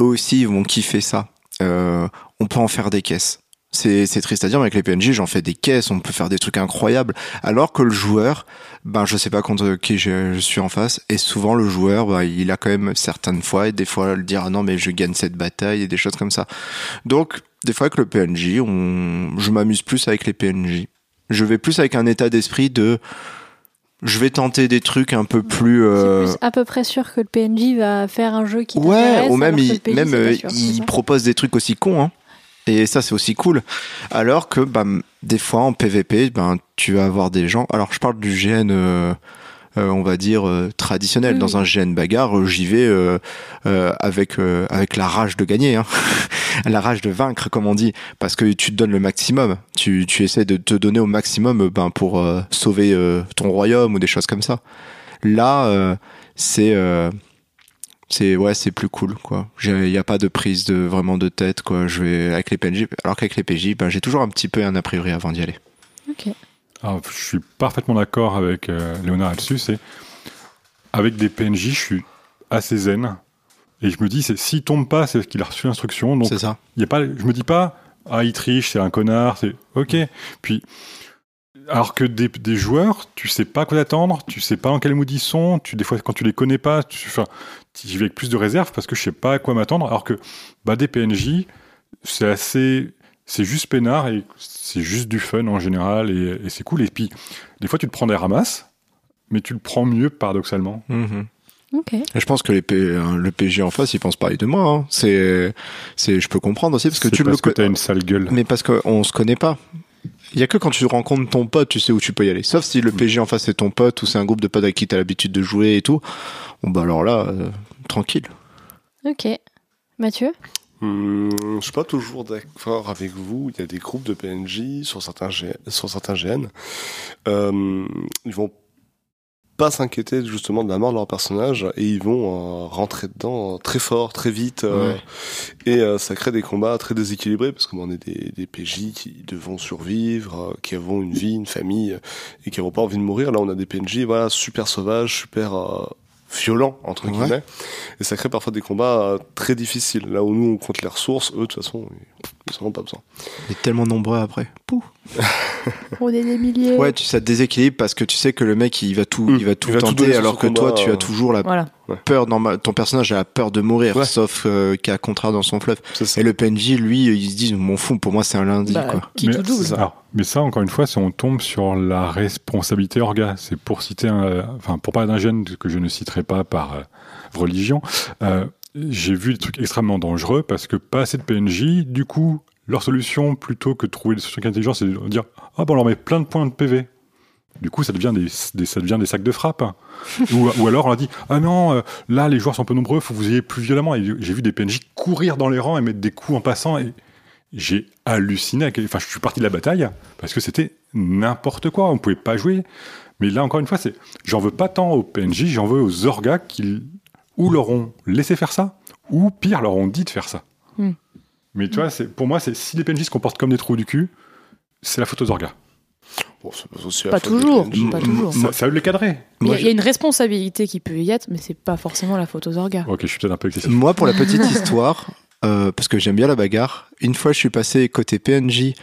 eux aussi ils vont kiffer ça. Euh, on peut en faire des caisses. C'est, triste à dire, mais avec les PNJ, j'en fais des caisses, on peut faire des trucs incroyables. Alors que le joueur, ben, je sais pas contre qui je, je suis en face, et souvent le joueur, ben, il a quand même certaines fois, et des fois, le dire, ah non, mais je gagne cette bataille, et des choses comme ça. Donc, des fois, avec le PNJ, on, je m'amuse plus avec les PNJ. Je vais plus avec un état d'esprit de, je vais tenter des trucs un peu plus, euh, plus à peu près sûr que le PNJ va faire un jeu qui Ouais, ou même, il, même euh, il propose des trucs aussi cons, hein. Et ça, c'est aussi cool. Alors que, bah, des fois, en PVP, ben, tu vas avoir des gens. Alors, je parle du GN, euh, euh, on va dire, euh, traditionnel. Dans un GN bagarre, euh, j'y vais euh, euh, avec, euh, avec la rage de gagner, hein. la rage de vaincre, comme on dit. Parce que tu te donnes le maximum. Tu, tu essaies de te donner au maximum ben, pour euh, sauver euh, ton royaume ou des choses comme ça. Là, euh, c'est. C'est ouais c'est plus cool quoi il y a pas de prise de vraiment de tête quoi je vais avec les PNJ alors qu'avec les PJ ben j'ai toujours un petit peu un a priori avant d'y aller Ok. Alors, je suis parfaitement d'accord avec euh, Léonard là-dessus. C'est avec des PNJ, je suis assez zen et je me dis, c'est s'il tombe pas, c'est qu'il a reçu l'instruction. Donc, c'est ça il y a pas, je me dis pas, ah il triche, c'est un connard, c'est ok. Puis alors que des, des joueurs, tu sais pas quoi attendre, tu sais pas dans quel mood ils sont, tu des fois quand tu les connais pas, tu enfin, j'y vais avec plus de réserve parce que je sais pas à quoi m'attendre. Alors que bah des PNJ, c'est assez, c'est juste peinard et c'est juste du fun en général et, et c'est cool. Et puis des fois tu te prends des ramasses, mais tu le prends mieux paradoxalement. Ok. Et je pense que les P- euh, le PJ en face il pense pareil de moi hein. c'est c'est je peux comprendre aussi parce que tu le parce que t'as une sale gueule. mais parce qu'on se connaît pas il y a que quand tu rencontres ton pote, tu sais où tu peux y aller. Sauf si le PJ en face c'est ton pote ou c'est un groupe de potes avec qui t'as l'habitude de jouer et tout. Bon bah alors là, euh, tranquille. Ok. Mathieu? Hum, je suis pas toujours d'accord avec vous. Il y a des groupes de PNJ sur certains, G- sur certains GN. Euh, ils vont pas s'inquiéter justement de la mort de leur personnage et ils vont euh, rentrer dedans très fort, très vite. euh, Ouais. Et euh, ça crée des combats très déséquilibrés parce qu'on est des, des PJ qui devront survivre, euh, qui avons une vie, une famille et qui n'ont pas envie de mourir. Là, on a des PNJ voilà, super sauvages, super euh, violents, entre Ouais. guillemets. Et ça crée parfois des combats euh, très difficiles. Là où nous, on compte les ressources, eux, de toute façon, ils ils en ont pas besoin. On est tellement nombreux après. Pouh. On est des milliers. Ouais, tu, ça te déséquilibre parce que tu sais que le mec il va tout, Mm. il va tout Il va tout tenter alors que toi tu euh. as toujours la Voilà. peur dans ma- ton personnage a la peur de mourir Ouais. sauf euh, qu'il y a contrat dans son fleuve. Et le PNJ lui il se dit mon fond pour moi c'est un lundi Bah, quoi. qui mais, tout double. Mais ça, encore une fois, si on tombe sur la responsabilité orga, c'est pour citer, un, enfin, pour parler d'un gène que je ne citerai pas par euh, religion, euh, j'ai vu des trucs extrêmement dangereux parce que pas assez de PNJ, du coup, leur solution, plutôt que de trouver des solutions intelligentes, c'est de dire Ah, bon, on leur met plein de points de PV. Du coup, ça devient des, des- ça devient des sacs de frappe. ou, ou alors, on leur dit Ah non, euh, là, les joueurs sont un peu nombreux, faut que vous ayez plus violemment. J'ai vu des PNJ courir dans les rangs et mettre des coups en passant. Et j'ai halluciné. Enfin, je suis parti de la bataille parce que c'était n'importe quoi. On pouvait pas jouer. Mais là, encore une fois, c'est, j'en veux pas tant aux PNJ, j'en veux aux orgas qui ou leur ont laissé faire ça, ou pire, leur ont dit de faire ça. Hmm. Mais tu vois, c'est, pour moi, c'est si les PNJ se comportent comme des trous du cul, c'est la faute aux orgas. Bon, c'est Pas des toujours, PNJ. pas toujours. Ça, ça veut les cadrer. Il y, Moi, a- il y a une responsabilité qui peut y être, mais c'est pas forcément la faute aux orgas. Ok, je suis peut-être un peu excessif. Moi, pour la petite histoire, euh, parce que j'aime bien la bagarre, une fois je suis passé côté PNJ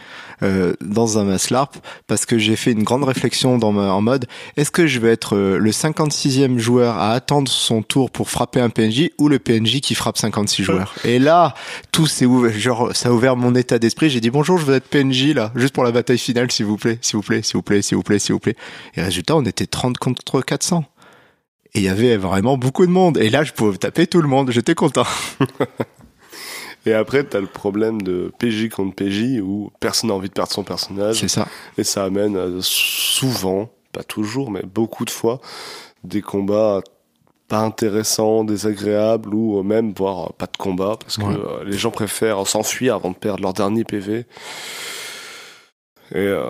euh, dans un Maslarp parce que j'ai fait une grande réflexion dans ma, en mode est-ce que je vais être euh, le 56e joueur à attendre son tour pour frapper un PNJ ou le PNJ qui frappe 56 joueurs? Et là, tout s'est ouvert, genre ça a ouvert mon état d'esprit. J'ai dit bonjour, je veux être PNJ là, juste pour la bataille finale, s'il vous plaît, s'il vous plaît, s'il vous plaît, s'il vous plaît, s'il vous plaît. Et résultat, on était 30 contre 400. Et il y avait vraiment beaucoup de monde. Et là, je pouvais taper tout le monde. J'étais content. Et après, t'as le problème de PJ contre PJ où personne n'a envie de perdre son personnage. C'est ça. Et ça amène souvent, pas toujours, mais beaucoup de fois, des combats pas intéressants, désagréables ou même voire pas de combat parce que Ouais. euh, les gens préfèrent s'enfuir avant de perdre leur dernier PV. Et euh,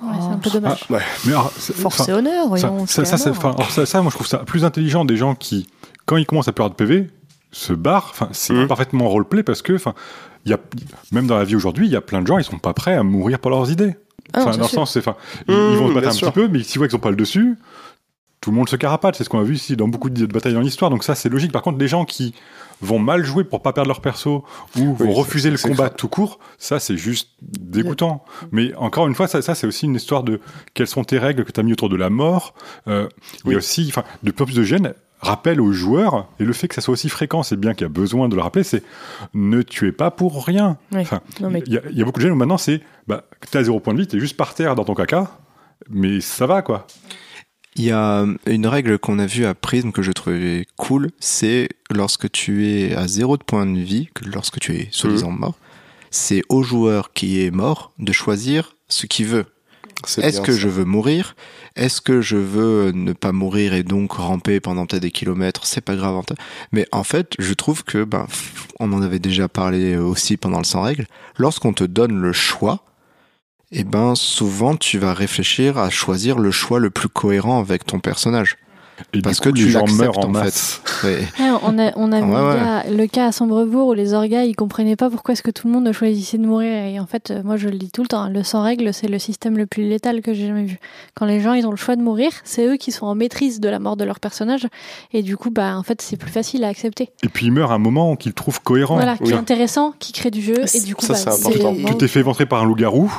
Ouais, c'est un peu dommage. ouais. Mais alors, c'est- Force et honneur, ça, voyons. ça, c'est ça, ça, ça, moi, je trouve ça plus intelligent des gens qui, quand ils commencent à perdre de PV, se barrent. Enfin, c'est Mhm. parfaitement roleplay parce que, enfin, il y a, même dans la vie aujourd'hui, il y a plein de gens, ils sont pas prêts à mourir pour leurs idées. Ah Enfin, c'est dans le sûr. sens, c'est, enfin, ils, Mmh, ils vont se battre un sûr. petit peu, mais s'ils voient qu'ils ont pas le dessus, tout le monde se carapate. C'est ce qu'on a vu ici dans beaucoup de batailles dans l'histoire. Donc ça, c'est logique. Par contre, les gens qui vont mal jouer pour pas perdre leur perso ou vont refuser le combat tout court, ça, c'est juste dégoûtant. Mais encore une fois, ça, ça c'est aussi une histoire de quelles sont tes règles que tu as mis autour de la mort. Euh, Il y a aussi, enfin, de plus en plus de gènes rappel aux joueurs, et le fait que ça soit aussi fréquent, c'est bien qu'il y a besoin de le rappeler, c'est ne tuez pas pour rien. Enfin, Non, mais- il y, a- il y a beaucoup de gènes où maintenant c'est, bah, t'as zéro point de vie, t'es juste par terre dans ton caca, mais ça va quoi. Il y a une règle qu'on a vue à Prism que je trouvais cool, c'est lorsque tu es à zéro de point de vie, que lorsque tu es soi-disant mort, c'est au joueur qui est mort de choisir ce qu'il veut. Est-ce que ça. je veux mourir Est-ce que je veux ne pas mourir et donc ramper pendant peut-être des kilomètres? C'est pas grave. en fait. Mais en fait, je trouve que, ben, on en avait déjà parlé aussi pendant le sans règle. Lorsqu'on te donne le choix, eh ben, souvent tu vas réfléchir à choisir le choix le plus cohérent avec ton personnage. Et Parce du coup, que tu les gens meurent en en fait. masse. Ouais. Ouais, on a, on a vu Ouais, le, cas, le cas à Sombrebourg où les orgas ils comprenaient pas pourquoi est-ce que tout le monde choisissait de mourir et en fait moi je le dis tout le temps le sans règle c'est le système le plus létal que j'ai jamais vu quand les gens ils ont le choix de mourir c'est eux qui sont en maîtrise de la mort de leur personnage et du coup bah en fait c'est plus facile à accepter Et puis il meurt à un moment qu'il trouve cohérent. voilà qui oui. est intéressant qui crée du jeu et Ça, du coup ça, bah, le Tu t'es fait éventrer par un loup-garou,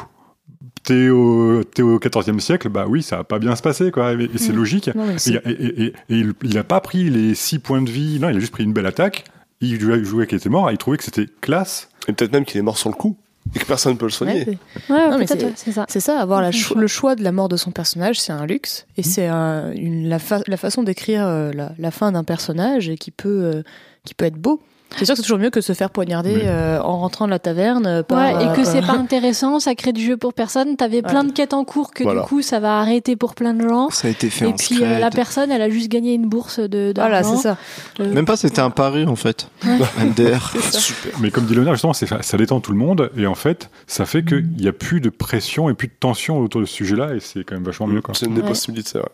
t'es au, t'es au 14e siècle, bah oui, ça va pas bien se passer, quoi. Et, et c'est Mm. logique. Non, Et, c'est- et- et- et il, il a pas pris les 6 points de vie, non, il a juste pris une belle attaque. Il jouait, jouait qu'il était mort, et il trouvait que c'était classe. Et peut-être même qu'il est mort sur le coup et que personne ne peut le soigner. Ouais, c'est- ouais, Non, mais c'est- c'est ça C'est ça, avoir la cho- le choix de la mort de son personnage, c'est un luxe. Et c'est un- une- la, fa- la façon d'écrire euh, la, la fin d'un personnage et qui peut, euh, qui peut être beau. C'est sûr que c'est toujours mieux que se faire poignarder Oui. euh, en rentrant de la taverne. euh, par, Ouais, et que euh, c'est pas intéressant, ça crée du jeu pour personne. T'avais plein de quêtes en cours que Voilà. du coup ça va arrêter pour plein de gens. Ça a été fait Et en puis euh, la personne, elle a juste gagné une bourse de Voilà, c'est ça. Même pas, c'était un pari en fait. MDR. Super. Mais comme dit Léonard, justement, ça détend tout le monde, et en fait, ça fait qu'il n'y a plus de pression et plus de tension autour de ce sujet-là, et c'est quand même vachement mieux. C'est une des Ouais. possibilités. ouais.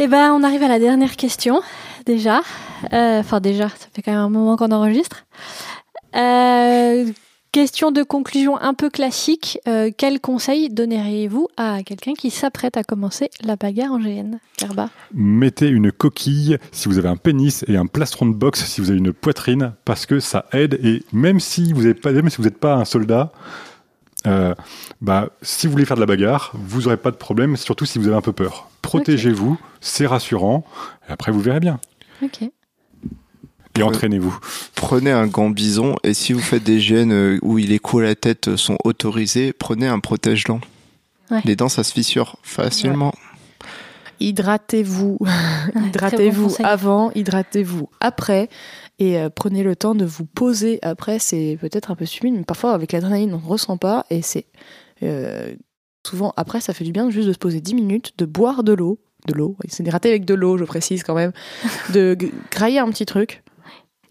Eh ben, on arrive à la dernière question, déjà. Euh, Enfin, déjà, ça fait quand même un moment qu'on enregistre. Euh, question de conclusion un peu classique. Euh, quel conseil donneriez-vous à quelqu'un qui s'apprête à commencer la bagarre en GN Mettez une coquille si vous avez un pénis et un plastron de boxe si vous avez une poitrine parce que ça aide et même si vous n'êtes pas, même si vous n'êtes pas un soldat, euh, bah, si vous voulez faire de la bagarre, vous n'aurez pas de problème, surtout si vous avez un peu peur. Protégez-vous, c'est rassurant, et après vous verrez bien. Ok. Et entraînez-vous. Prenez un gant bison et si vous faites des gènes euh, où les coups à la tête sont autorisés, prenez un protège-dents. Ouais. Les dents, ça se fissure facilement. Hydratez-vous. bon hydratez-vous avant, hydratez-vous après. Et euh, prenez le temps de vous poser après. C'est peut-être un peu stupide, mais parfois avec l'adrénaline, on ne ressent pas. Et c'est euh, souvent après, ça fait du bien juste de se poser 10 minutes, de boire de l'eau. De l'eau, c'est hydraté avec de l'eau, je précise quand même. De grailler un petit truc.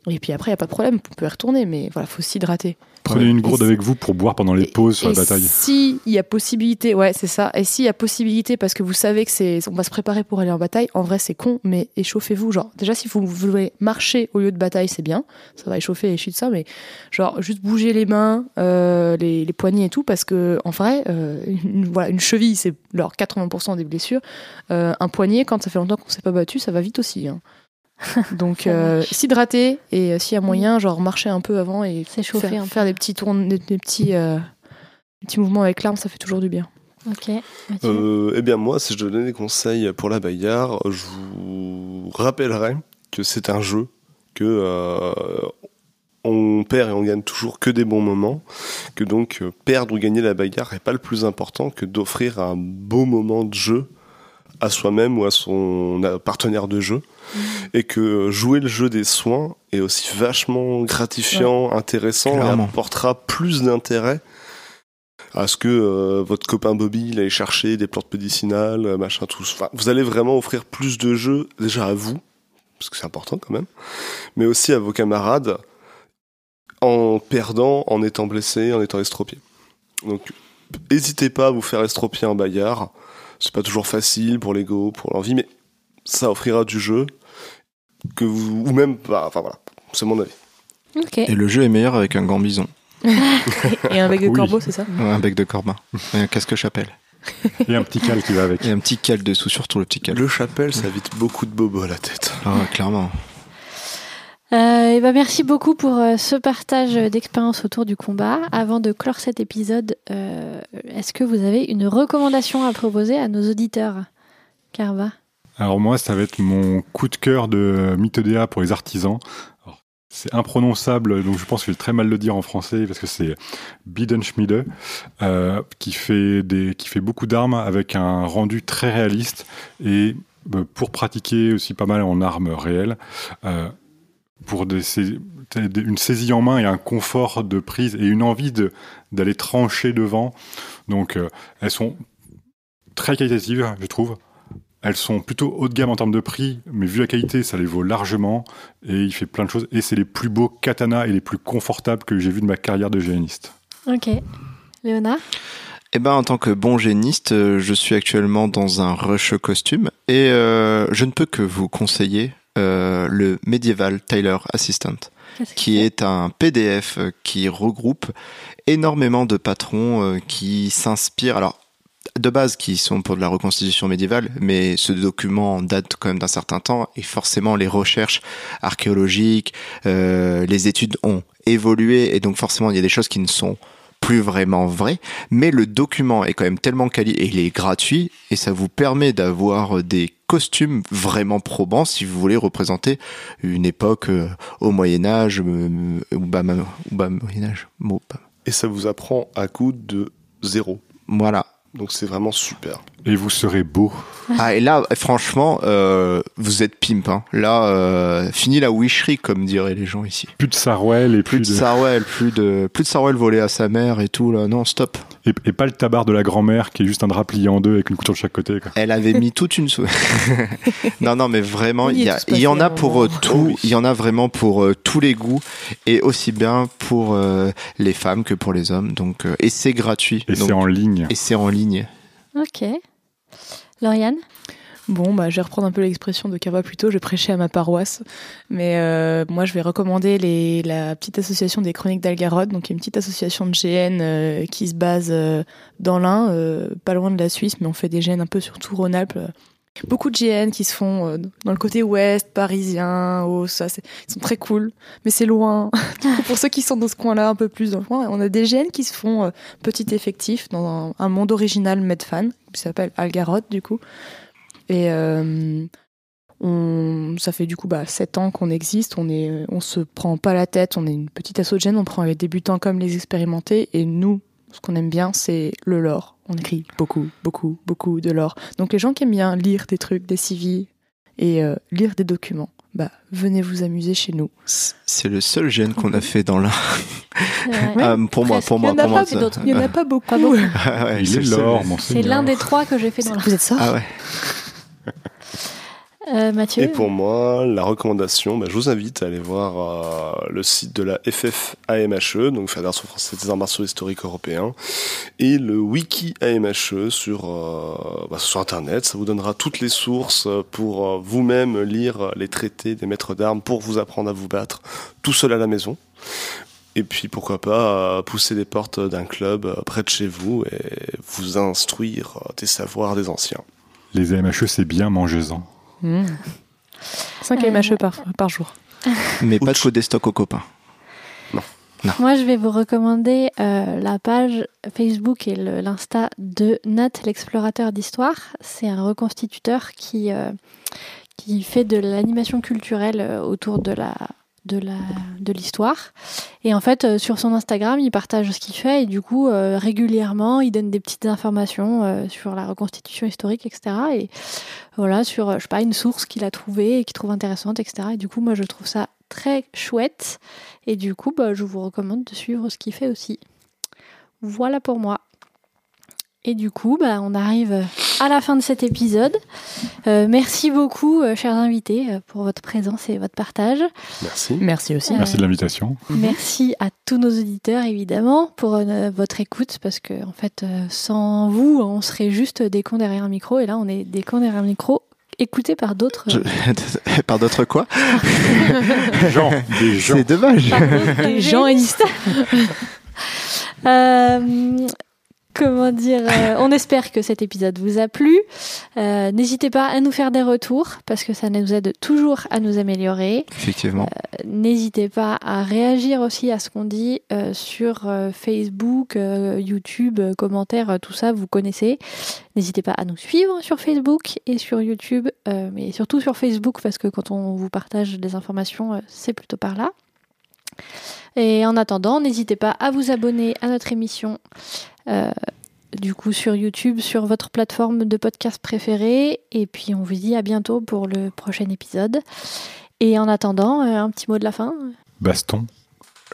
Et puis après, il n'y a pas de problème, on peut y retourner, mais voilà, faut s'hydrater. Prenez une gourde Et avec vous pour boire pendant les pauses sur Et la bataille. Si il y a possibilité, ouais, c'est ça. Et s'il y a possibilité, parce que vous savez que c'est, on va se préparer pour aller en bataille. En vrai, c'est con, mais échauffez-vous. Genre, déjà, si vous voulez marcher au lieu de bataille, c'est bien. Ça va échauffer les de ça, mais genre juste bouger les mains, euh, les, les poignets et tout, parce que en vrai, euh, une, voilà, une cheville, c'est leur 80% des blessures. Euh, un poignet, quand ça fait longtemps qu'on s'est pas battu, ça va vite aussi. hein. Donc, euh, s'hydrater et euh, s'il y a moyen, genre marcher un peu avant et S'échauffer faire, un peu. faire des petits tours, des, des petits, euh, des petits mouvements avec l'arme, ça fait toujours du bien. Ok. Euh, eh bien, moi, si je donnais des conseils pour la bagarre, je vous rappellerais que c'est un jeu, que euh, on perd et on gagne toujours que des bons moments, que donc euh, perdre ou gagner la bagarre n'est pas le plus important que d'offrir un beau moment de jeu à soi-même ou à son partenaire de jeu, et que jouer le jeu des soins est aussi vachement gratifiant, intéressant, Clairement. et apportera plus d'intérêt à ce que euh, votre copain Bobby il aille chercher des plantes médicinales, euh, machin, tout. Enfin, vous allez vraiment offrir plus de jeux déjà à vous, parce que c'est important quand même, mais aussi à vos camarades en perdant, en étant blessé, en étant estropié. Donc, n'hésitez pas à vous faire estropier en bagarre. C'est pas toujours facile pour l'ego, pour l'envie, mais ça offrira du jeu que vous, ou même, bah, enfin voilà, c'est mon avis. Et le jeu est meilleur avec un gant bison. Et un bec de Oui. corbeau, c'est ça? Ouais, un bec de corbin. Et un casque chapelle. Et un petit cal qui va avec. Et un petit cal dessous, surtout le petit cal. Le chapelle, ça évite beaucoup de bobos à la tête. Ah, clairement. Euh, et ben merci beaucoup pour euh, ce partage d'expérience autour du combat. Avant de clore cet épisode, euh, est-ce que vous avez une recommandation à proposer à nos auditeurs? Carva? Alors moi, ça va être mon coup de cœur de Mythodea pour les artisans. C'est imprononçable, donc je pense que je vais très mal le dire en français parce que c'est Bidenschmiede euh, qui fait des, qui fait beaucoup d'armes avec un rendu très réaliste et euh, pour pratiquer aussi pas mal en armes réelles. euh, pour une saisie en main et un confort de prise et une envie d'aller trancher devant. Donc euh, elles sont très qualitatives, je trouve. Elles sont plutôt haut de gamme en termes de prix, mais vu la qualité, ça les vaut largement. Et il fait plein de choses. Et c'est les plus beaux katanas et les plus confortables que j'ai vus de ma carrière de géaniste. Ok. Léonard? Eh ben, en tant que bon géniste, euh, je suis actuellement dans un rush costume et euh, je ne peux que vous conseiller euh, le Medieval Tailor Assistant, Qu'est-ce qui est un PDF qui regroupe énormément de patrons euh, qui s'inspirent. Alors, de base, qui sont pour de la reconstitution médiévale, mais ce document date quand même d'un certain temps et forcément les recherches archéologiques, euh, les études ont évolué et donc forcément il y a des choses qui ne sont plus vraiment vraies, mais le document est quand même tellement quali et il est gratuit et ça vous permet d'avoir des costumes vraiment probants si vous voulez représenter une époque euh, au Moyen Âge euh, ou bas Moyen Âge. Bon, bah, Et ça vous apprend à coup de zéro. Voilà. Donc c'est vraiment super. Et vous serez beau. Ah et là franchement euh, vous êtes pimp hein. Là euh, fini la wisherie comme diraient les gens ici. Plus de Sarwell et Plus plus, de de... Sarwell, plus de plus de Sarwell volé à sa mère et tout là. Non, stop. Et, et pas le tabar de la grand-mère qui est juste un drap plié en deux avec une couture de chaque côté. Quoi. Elle avait mis toute une. Non non mais vraiment il y, est a- tous il y en a pour euh, tout, Oh oui. il y en a vraiment pour euh, tous les goûts et aussi bien pour euh, les femmes que pour les hommes. Donc euh, et c'est gratuit. Et c'est en ligne. et c'est en ligne. Ok. Lauriane Bon, bah, je vais reprendre un peu l'expression de Carva plus tôt, je prêchais à ma paroisse. Mais euh, moi, je vais recommander la petite association des Chroniques d'Algarod, donc une petite association de GN euh, qui se base euh, dans l'Ain, pas loin de la Suisse, mais on fait des GN un peu sur tout Rhône-Alpes. Beaucoup de GN qui se font euh, dans le côté ouest, parisien, oh, ça, ils sont très cool, mais c'est loin. Pour ceux qui sont dans ce coin-là, un peu plus dans le coin, on a des GN qui se font euh, petit effectif dans un, monde original Medfan, qui s'appelle Algarod, du coup. Et euh, ça fait du coup bah, 7 ans qu'on existe, on on se prend pas la tête, on est une petite asso de gènes, on prend les débutants comme les expérimentés, et nous, ce qu'on aime bien, c'est le lore. On écrit beaucoup, beaucoup, beaucoup de lore. Donc les gens qui aiment bien lire des trucs, des CV et euh, lire des documents, bah venez vous amuser chez nous. C'est le seul gène qu'on a fait dans vrai. Euh, pour moi, pour Il y moi, en a pour moi. pas il y en a pas beaucoup. Ah ouais, Il c'est l'or, mon C'est l'un des trois que j'ai fait dans la. Vous êtes ça Ah ouais. Euh, Mathieu Et pour moi, la recommandation, bah, je vous invite à aller voir euh, le site de la FFAMHE, donc Fédération française des arts martiaux historiques européens, et le wiki AMHE sur, euh, bah, sur Internet. Ça vous donnera toutes les sources pour euh, vous-même lire les traités des maîtres d'armes pour vous apprendre à vous battre tout seul à la maison. Et puis pourquoi pas pousser les portes d'un club près de chez vous et vous instruire des savoirs des anciens. Les AMHE, c'est bien mangez-en. Mmh. 5 Euh, MHE par, par jour. Mais pas de code des stocks aux copains. Moi, je vais vous recommander euh, la page Facebook et l'Insta de Nat, l'explorateur d'histoire. C'est un reconstituteur qui, euh, qui fait de l'animation culturelle euh, autour de la de la de l'histoire et en fait euh, sur son Instagram il partage ce qu'il fait et du coup euh, régulièrement il donne des petites informations euh, sur la reconstitution historique etc et voilà sur je sais pas une source qu'il a trouvée et qu'il trouve intéressante etc et du coup moi je trouve ça très chouette et du coup, bah, je vous recommande de suivre ce qu'il fait aussi. Voilà pour moi. Et du coup, bah, on arrive à la fin de cet épisode. Euh, merci beaucoup, euh, chers invités, euh, pour votre présence et votre partage. Merci. Merci aussi. Euh, Merci de l'invitation. Merci à tous nos auditeurs, évidemment, pour euh, votre écoute, parce que, en fait, euh, sans vous, on serait juste des cons derrière un micro, et là, on est des cons derrière un micro, écoutés par d'autres. Je- Par d'autres quoi? Des gens, des gens. C'est dommage. Des gens génistes. Euh, comment dire, euh, on espère que cet épisode vous a plu. Euh, N'hésitez pas à nous faire des retours parce que ça nous aide toujours à nous améliorer. Effectivement. N'hésitez pas à réagir aussi à ce qu'on dit euh, sur euh, Facebook, euh, YouTube, euh, commentaires, euh, tout ça, vous connaissez. N'hésitez pas à nous suivre sur Facebook et sur YouTube, euh, mais surtout sur Facebook parce que quand on vous partage des informations, euh, c'est plutôt par là. Et en attendant, n'hésitez pas à vous abonner à notre émission. Euh, du coup, sur YouTube, sur votre plateforme de podcast préférée. Et puis, on vous dit à bientôt pour le prochain épisode. Et en attendant, euh, un petit mot de la fin. Baston.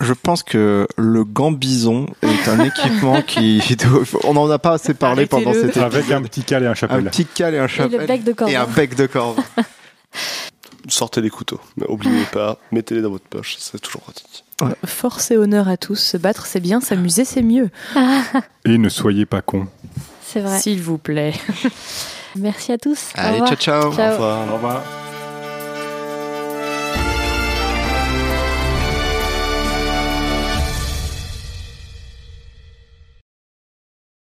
Je pense que le gant bison est un équipement qui. On n'en a pas assez parlé pendant Arrêtez-le. cet Avec un petit cal et un Un chapelle. petit cal et un Et chapeau. le bec de corps. Et un bec de corbe. Sortez les couteaux. Mais oubliez pas, mettez-les dans votre poche, c'est toujours pratique. Force et honneur à tous. Se battre, c'est bien. S'amuser, c'est mieux. Et ne soyez pas cons. C'est vrai. S'il vous plaît. Merci à tous. Allez, ciao, ciao. Ciao. Au revoir. Au revoir.